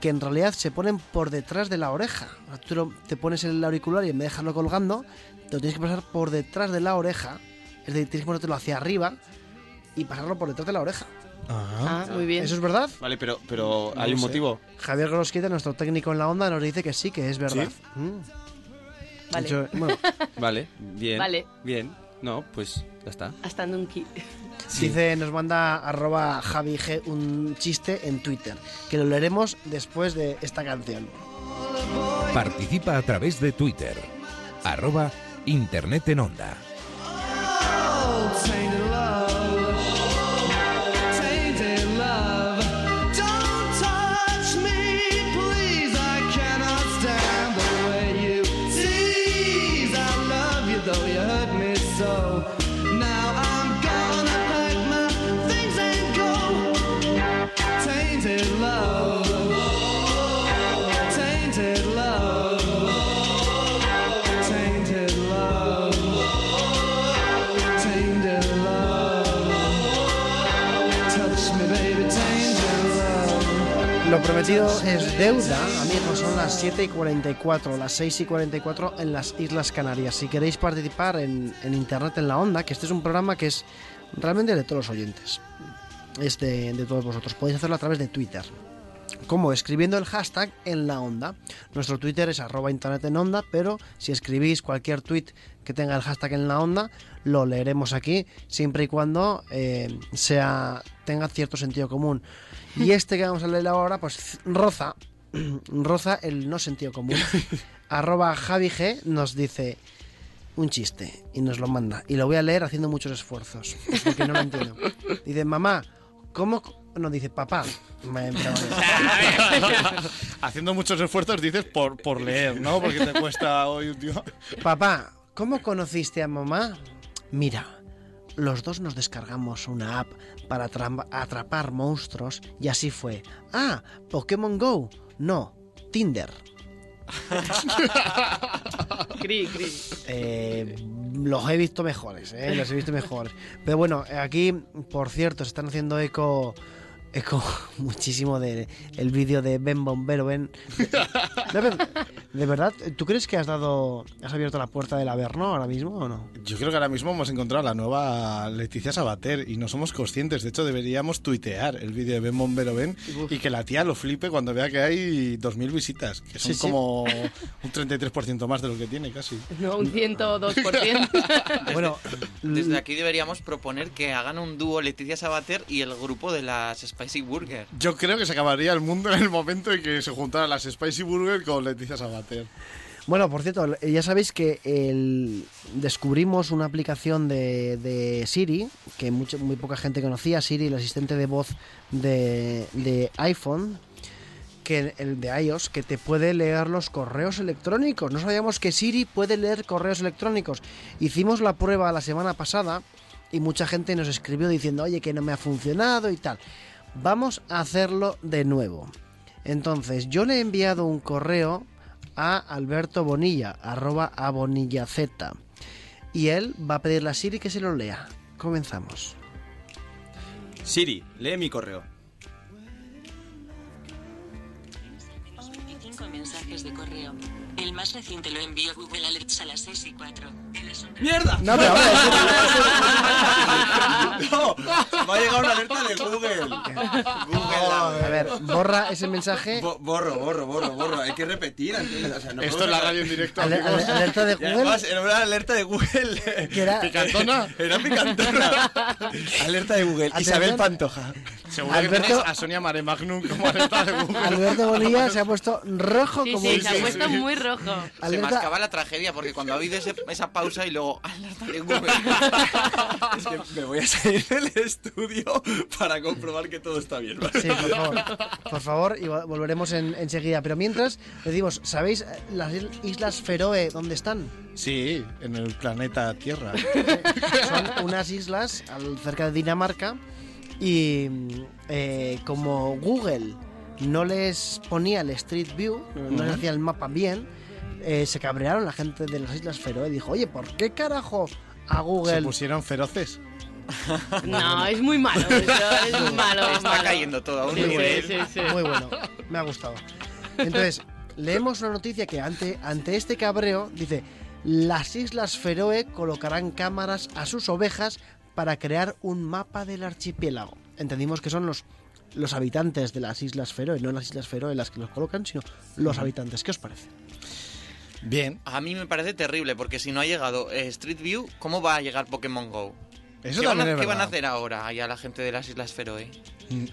que en realidad se ponen por detrás de la oreja. Tú te pones el auricular y en vez de dejarlo colgando, te lo tienes que pasar por detrás de la oreja. Es decir, tienes que ponértelo hacia arriba y pasarlo por detrás de la oreja. Ah, muy bien. ¿Eso es verdad? Vale, pero, pero No hay un sé. motivo. Javier Grosquita, nuestro técnico en la onda, nos dice que sí, que es verdad. Mm. Vale. Yo- bueno, Vale, bien. Vale. Bien. No, pues ya está. Hasta Nunki. Dice, nos manda arroba Javi G un chiste en Twitter, que lo leeremos después de esta canción. Participa a través de Twitter. Arroba Internet en Onda. Prometido es deuda, amigos, son las 7 y 44, las 6 y 44 en las Islas Canarias. Si queréis participar en, en Internet en la Onda, que este es un programa que es realmente de todos los oyentes, es de, todos vosotros, podéis hacerlo a través de Twitter. Como escribiendo el hashtag en la onda. Nuestro Twitter es arroba internet en onda, pero si escribís cualquier tweet que tenga el hashtag en la onda, lo leeremos aquí, siempre y cuando eh, sea tenga cierto sentido común. Y este que vamos a leer ahora, pues roza, roza el no sentido común. arroba Javi G nos dice un chiste y nos lo manda. Y lo voy a leer haciendo muchos esfuerzos, porque no lo entiendo. Dice, mamá, ¿cómo...? co-?" No, dice, papá. Me- me- Haciendo muchos esfuerzos dices por, por leer, ¿no? Porque te cuesta hoy un tío. Papá, ¿cómo conociste a mamá? Mira, los dos nos descargamos una app para atrapar monstruos y así fue. Ah, Pokémon Go. No, Tinder. Cri, cri. Eh, los he visto mejores, eh, los he visto mejores. Pero bueno, aquí, por cierto, se están haciendo eco eco muchísimo de el vídeo de Ben Bombero Ben. De, de- de verdad, ¿tú crees que has dado has abierto la puerta del Averno ahora mismo o no? Yo creo que ahora mismo hemos encontrado a la nueva Leticia Sabater y no somos conscientes. De hecho, deberíamos tuitear el vídeo de Ben Bombero Ben y que la tía lo flipe cuando vea que hay 2.000 visitas, que son Sí, sí. como un 33% más de lo que tiene casi. No, un 102%. Bueno, Desde aquí deberíamos proponer que hagan un dúo Leticia Sabater y el grupo de las Spicy Burger. Yo creo que se acabaría el mundo en el momento en que se juntaran las Spicy Burger con Leticia Sabater. Bueno, por cierto, ya sabéis que el- descubrimos una aplicación de, de Siri, que mucho- muy poca gente conocía, Siri, el asistente de voz de, de iPhone, que el de iOS, que te puede leer los correos electrónicos. No sabíamos que Siri puede leer correos electrónicos. Hicimos la prueba la semana pasada y mucha gente nos escribió diciendo, oye, que no me ha funcionado y tal. Vamos a hacerlo de nuevo. Entonces, yo le he enviado un correo a Alberto Bonilla, arroba a Bonilla Z. Y él va a pedirle a Siri que se lo lea. Comenzamos. Siri, lee mi correo. 25 mensajes de correo. El más reciente lo envió Google Alerts a las 6 y 4. ¡Mierda! No, pero ¡No! Me ha llegado una alerta de Google. A ver, borra ese mensaje. Bo- borro, borro, borro, borro. Hay que repetir. antes, o sea, no Esto es la radio en directo. Ale- amigos. ale- alerta de Y Google. además, era una alerta de Google. Que era- ¿Picantona? Era picantona. alerta de Google. Atención. Isabel Pantoja. Seguro que Alberto- tienes a Sonia Mare Magnum como alerta de Google. Alberto Bonilla se ha puesto rojo Sí, como sí, un se ha puesto muy rojo. Se Alerta- mascaba la tragedia porque cuando ha habido ese- esa pausa y luego alerta de Google. Es que me voy a salir del estudio para comprobar que todo está bien. ¿vale? Sí, por favor. Por favor, y vol- volveremos en- enseguida. Pero mientras, decimos, ¿sabéis eh, las Islas Feroe dónde están? Sí, en el planeta Tierra. Son unas islas al- cerca de Dinamarca y eh, como Google no les ponía el Street View, no les hacía el mapa bien, eh, se cabrearon la gente de las Islas Feroe. Dijo, oye, ¿por qué carajo a Se Google... pusieron feroces. No, es muy malo. Eso es muy malo. Está malo. cayendo todo a un Sí, sí, nivel. sí, sí. Muy bueno, me ha gustado. Entonces, leemos una noticia que ante, ante este cabreo dice, las Islas Feroe colocarán cámaras a sus ovejas para crear un mapa del archipiélago. Entendimos que son los, los habitantes de las Islas Feroe, no las Islas Feroe las que los colocan, sino los habitantes. ¿Qué os parece? Bien. A mí me parece terrible, porque si no ha llegado eh, Street View, ¿cómo va a llegar Pokémon Go? Eso ¿Qué, van a, es qué van a hacer ahora allá la gente de las Islas Feroe? Mm.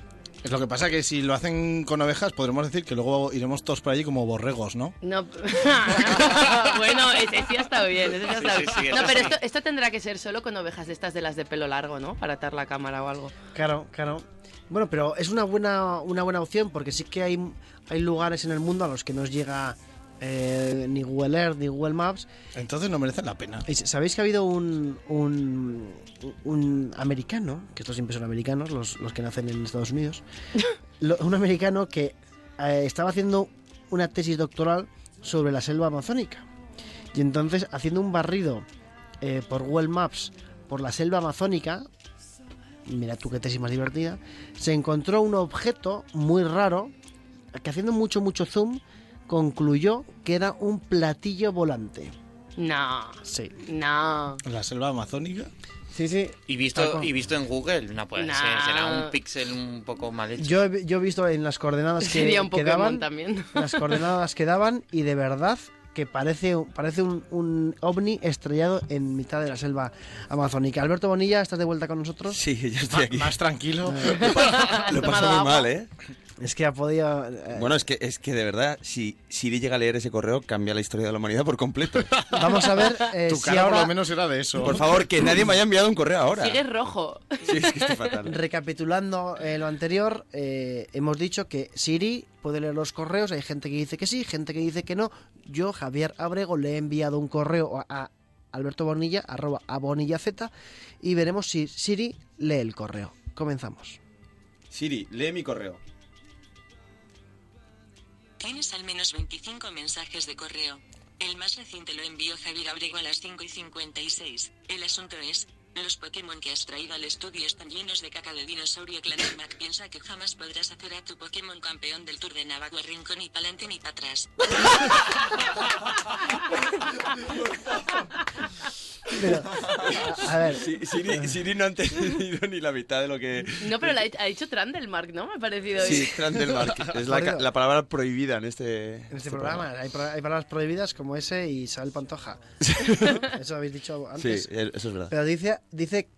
Es lo que pasa que si lo hacen con ovejas, podremos decir que luego iremos todos por allí como borregos, ¿no? No. bueno, ese sí ha estado bien. ese sí ha Sí, estado sí, bien. sí, no, pero sí. esto, esto tendrá que ser solo con ovejas de estas de las de pelo largo, ¿no? Para atar la cámara o algo. Claro, claro. Bueno, pero es una buena, una buena opción porque sí que hay, hay lugares en el mundo a los que no os llega eh, ni Google Earth ni Google Maps. Entonces no merecen la pena. Sabéis que ha habido un, un, un americano, que estos siempre son americanos, los, los que nacen en Estados Unidos, lo- un americano que eh, estaba haciendo una tesis doctoral sobre la selva amazónica. Y entonces, haciendo un barrido eh, por Google Maps por la selva amazónica, mira tú qué tesis más divertida, se encontró un objeto muy raro que haciendo mucho, mucho zoom, concluyó que era un platillo volante. No. Sí. No. ¿La selva amazónica? Sí, sí. Y visto, y visto en Google, no puede ser. Será un pixel un poco mal hecho. Yo, he- yo he visto en las coordenadas que, Sería un que Pokémon daban, también. las coordenadas que daban y de verdad que parece, parece un, un ovni estrellado en mitad de la selva amazónica. Alberto Bonilla, ¿estás de vuelta con nosotros? Sí, yo estoy aquí. Más tranquilo. Lo he pasado muy mal, ¿eh? Es que ha podido... eh, Bueno, es que, es que de verdad, si Siri llega a leer ese correo, cambia la historia de la humanidad por completo. Vamos a ver eh, Tu si cara por ahora... lo menos era de eso. Por favor, que nadie me haya enviado un correo ahora. Sigue rojo. Sí, es que estoy fatal. Recapitulando eh, lo anterior, eh, hemos dicho que Siri puede leer los correos, hay gente que dice que sí, gente que dice que no. Yo, Javier Abrego, le he enviado un correo a, a Alberto Bonilla, arroba a Bonilla Z, y veremos si Siri lee el correo. Comenzamos. Siri, lee mi correo. Tienes al menos 25 mensajes de correo. El más reciente lo envió Javier Abrego a las 5 y 56. El asunto es, los Pokémon que has traído al estudio están llenos de caca de dinosaurio. Mac piensa que jamás podrás hacer a tu Pokémon campeón del Tour de Navajo Rincón ni pa'lante ni para atrás. Pero, a, a ver, Sí, Siri, Siri no ha entendido ni la mitad de lo que... No, pero la ha, dicho Trandelmark, ¿no? Me ha parecido. Sí, Trandelmark. Es la, palabra prohibida en este, en este programa hay, palabras prohibidas como ese y Isabel Pantoja. ¿No? Eso habéis dicho Sí, antes. eso es verdad. Pero dice, dice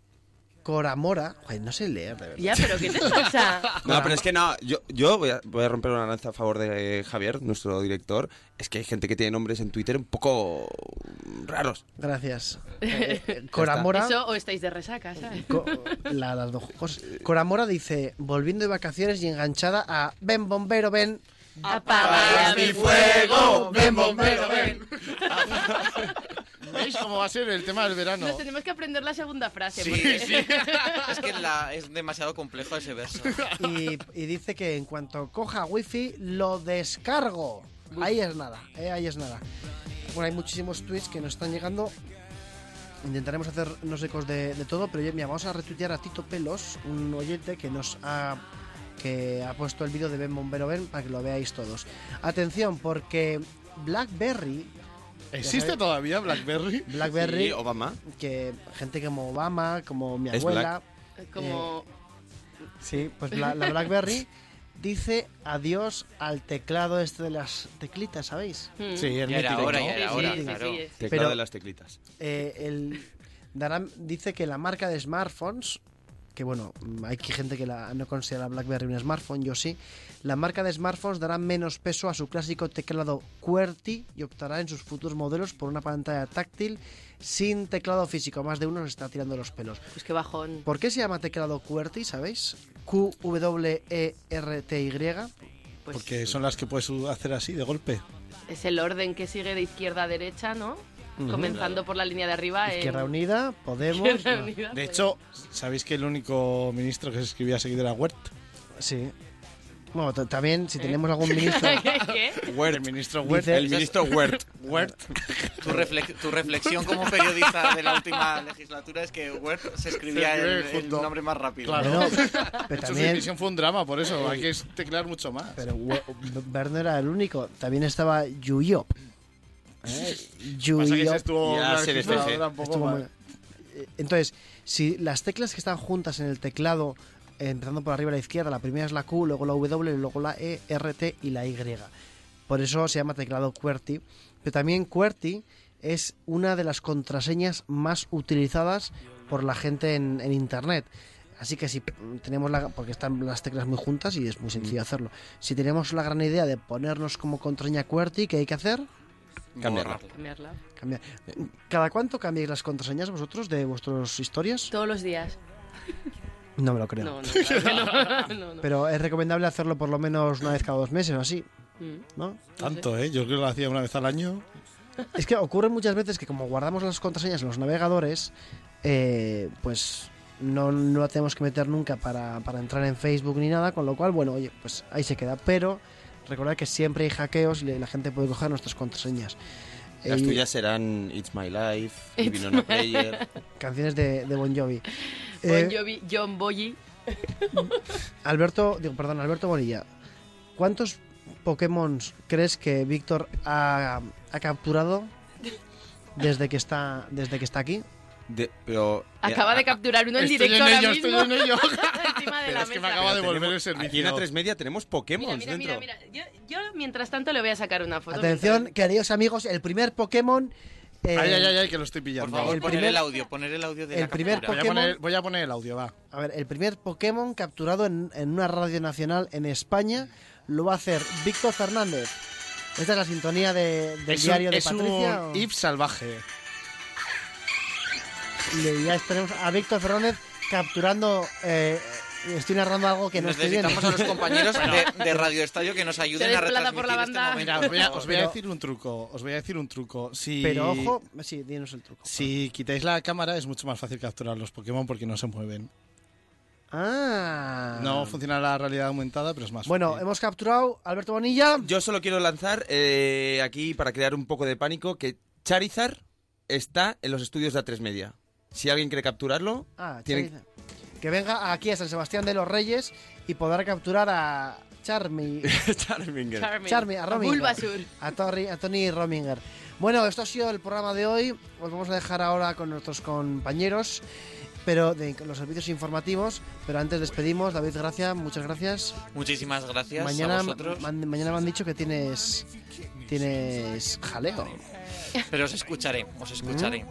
Coramora. Joder, no sé leer, de verdad. Ya, pero ¿qué te pasa? No, pero es que no, yo, yo voy, a, voy a romper una lanza a favor de eh, Javier, nuestro director. Es que hay gente que tiene nombres en Twitter un poco raros. Gracias. Eh, Coramora. Eso o estáis de resaca, ¿sabes? Co- la- las dos cosas. Coramora dice, volviendo de vacaciones y enganchada a Ven bombero, ven. Apaga mi fuego, ven, bombero, ven. ¿Veis cómo va a ser el tema del verano? Nos tenemos que aprender la segunda frase. Sí, porque... sí. Es que la- es demasiado complejo ese verso. Y, y dice que en cuanto coja wifi, lo descargo. Ahí es nada, eh, ahí es nada. Bueno, hay muchísimos tweets que nos están llegando. Intentaremos hacernos ecos de, de todo, pero yo, mira, vamos a retuitear a Tito Pelos, un oyente que nos ha que ha puesto el vídeo de Ben Bombero Ben para que lo veáis todos. Atención, porque BlackBerry ¿Existe todavía BlackBerry? BlackBerry, Sí, Obama. que gente como Obama, como mi Es abuela, Como. Sí, pues la, la BlackBerry dice adiós al teclado este de las teclitas, ¿sabéis? Mm. Sí, el Ya era mítico, hora, ¿no? ya era Sí, hora, sí, sí, claro. sí. Teclado Pero- de las teclitas. Eh, el darán- dice que la marca de smartphones, que bueno, hay que gente que la, no considera la BlackBerry un smartphone, yo sí, la marca de smartphones dará menos peso a su clásico teclado QWERTY y optará en sus futuros modelos por una pantalla táctil sin teclado físico. Más de uno nos está tirando los pelos. Pues qué bajón. ¿Por qué se llama teclado QWERTY, sabéis? E Q-W-E-R-T-Y. Pues Porque son las que puedes hacer así de golpe. es el orden que sigue de izquierda a derecha, ¿no? Comenzando por la línea de arriba. en- Izquierda Unida, Podemos. Izquierda no. Unida, De pues. hecho, ¿sabéis que el único ministro que se escribía seguido era Wert? Sí. Bueno, también si tenemos algún ministro. ¿Qué? ¿Qué? El ministro Wert. El ministro Wert. Wert. Tu, reflex- tu reflexión como periodista de la última legislatura es que Word se escribía el, el nombre más rápido. Claro. No, pero su también. dimisión fue un drama, por eso hay que teclear mucho más. Pero We- Bert no era el único. También estaba Yuyop. ¿Eh? Pasa que estuvo Ya se muy- eh, entonces, si las teclas que están juntas en el teclado, eh, empezando por arriba a la izquierda, la primera es la Q, luego la W, luego la E, R, T y la Y. Por eso se llama teclado QWERTY. Pero también QWERTY es una de las contraseñas más utilizadas por la gente en, en Internet. Así que si tenemos la... porque están las teclas muy juntas y es muy sencillo hacerlo. Si tenemos la gran idea de ponernos como contraseña QWERTY, ¿qué hay que hacer? Cambiarla. Cambiarla. Cambiar. ¿Cada cuánto cambiáis las contraseñas vosotros de vuestras historias? Todos los días. No me lo creo. No, no, no. Pero es recomendable hacerlo por lo menos una vez cada dos meses o así. Mm. ¿No? Tanto, ¿eh? Yo creo que lo hacía una vez al año. Es que ocurre muchas veces que como guardamos las contraseñas en los navegadores, eh, pues no, no la tenemos que meter nunca para, para entrar en Facebook ni nada, con lo cual, bueno, oye, pues ahí se queda. Pero recordad que siempre hay hackeos y la gente puede coger nuestras contraseñas. Las tuyas serán It's My Life, It's Living on a My- Prayer. Canciones de, de Bon Jovi. Bon Eh, Jovi, John Boyi. Alberto, digo, perdón, Alberto Bonilla, ¿cuántos Pokémon crees que Víctor ha, ha capturado desde que está desde que está aquí? De- pero Acaba de capturar uno en directo en ahora ello, mismo. estoy en ello. Encima de Pero la es que me acaba de volver el tenemos- Aquí servicio. en A3 Media tenemos Pokémon Mira, mira, dentro. mira, mira. Yo, yo, mientras tanto le voy a sacar una foto. Atención, queridos amigos, el primer Pokémon eh, Ay, ay, ay, ay, que lo estoy Por pillando. favor, El poner primer- el audio, poner el audio de el la primer captura. Voy a, Pokémon- poner, voy a poner el audio, va. A ver, el primer Pokémon capturado en, en una radio nacional en España lo va a hacer Víctor Fernández. Esta es la sintonía de- del es diario un, de es Patricia. un o- if salvaje. Y ya tenemos a Víctor Fernández capturando. eh, estoy narrando algo que no estoy viendo. Necesitamos a los compañeros de, de Radio Estadio que nos ayuden a retransmitir por la este banda. momento. Mira, os voy a, os voy a decir un truco. Os voy a decir un truco. Si, Pero ojo, sí, dinos el truco. Si quitáis la cámara es mucho más fácil capturar los Pokémon porque no se mueven. Ah. No funciona la realidad aumentada, pero es más Bueno, fácil. hemos capturado Alberto Bonilla. Yo solo quiero lanzar eh, aquí para crear un poco de pánico que Charizard está en los estudios de A3 Media. Si alguien quiere capturarlo, Ah, tiene-. Que venga aquí a San Sebastián de los Reyes y podrá capturar a Charmy. Charminger. Charmy. Charmy, a Rominger. A, Tori- a Tony Rominger. Bueno, esto ha sido el programa de hoy. Os vamos a dejar ahora con nuestros compañeros pero de los servicios informativos. Pero antes despedimos. David Gracia, muchas gracias. Muchísimas gracias mañana, a vosotros. man- mañana me han dicho que tienes tienes jaleo. Pero os escucharé, os escucharé.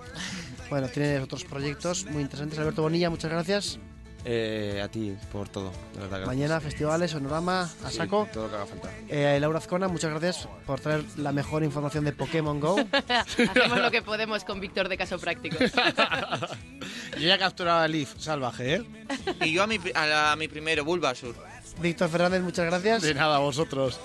Bueno, tienes otros proyectos muy interesantes. Alberto Bonilla, muchas gracias. Eh, a ti por todo, de verdad. gracias. Mañana festivales, Sonorama, a Sí, saco. todo lo que haga falta. Eh, Laura Azcona, muchas gracias por traer la mejor información de Pokémon Go. Hacemos lo que podemos con Víctor de Caso Práctico. Yo ya he capturado a Leaf salvaje, ¿eh? Y yo a mi, pri- a la- a mi primero, Bulbasur. Víctor Fernández, muchas gracias. De nada, vosotros.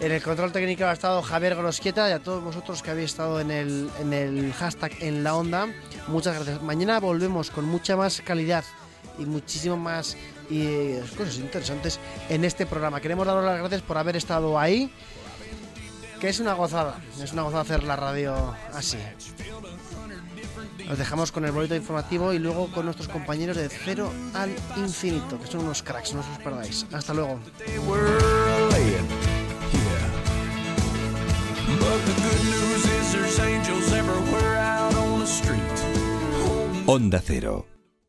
En el control técnico ha estado Javier Grosquieta y a todos vosotros que habéis estado en el, en el hashtag en la onda. Muchas gracias. Mañana volvemos con mucha más calidad y muchísimo más y, eh, cosas interesantes en este programa. Queremos daros las gracias por haber estado ahí, que es una gozada. Es una gozada hacer la radio así. Os dejamos con el boleto informativo y luego con nuestros compañeros de Cero al Infinito, que son unos cracks, no os perdáis. Hasta luego. Onda Cero.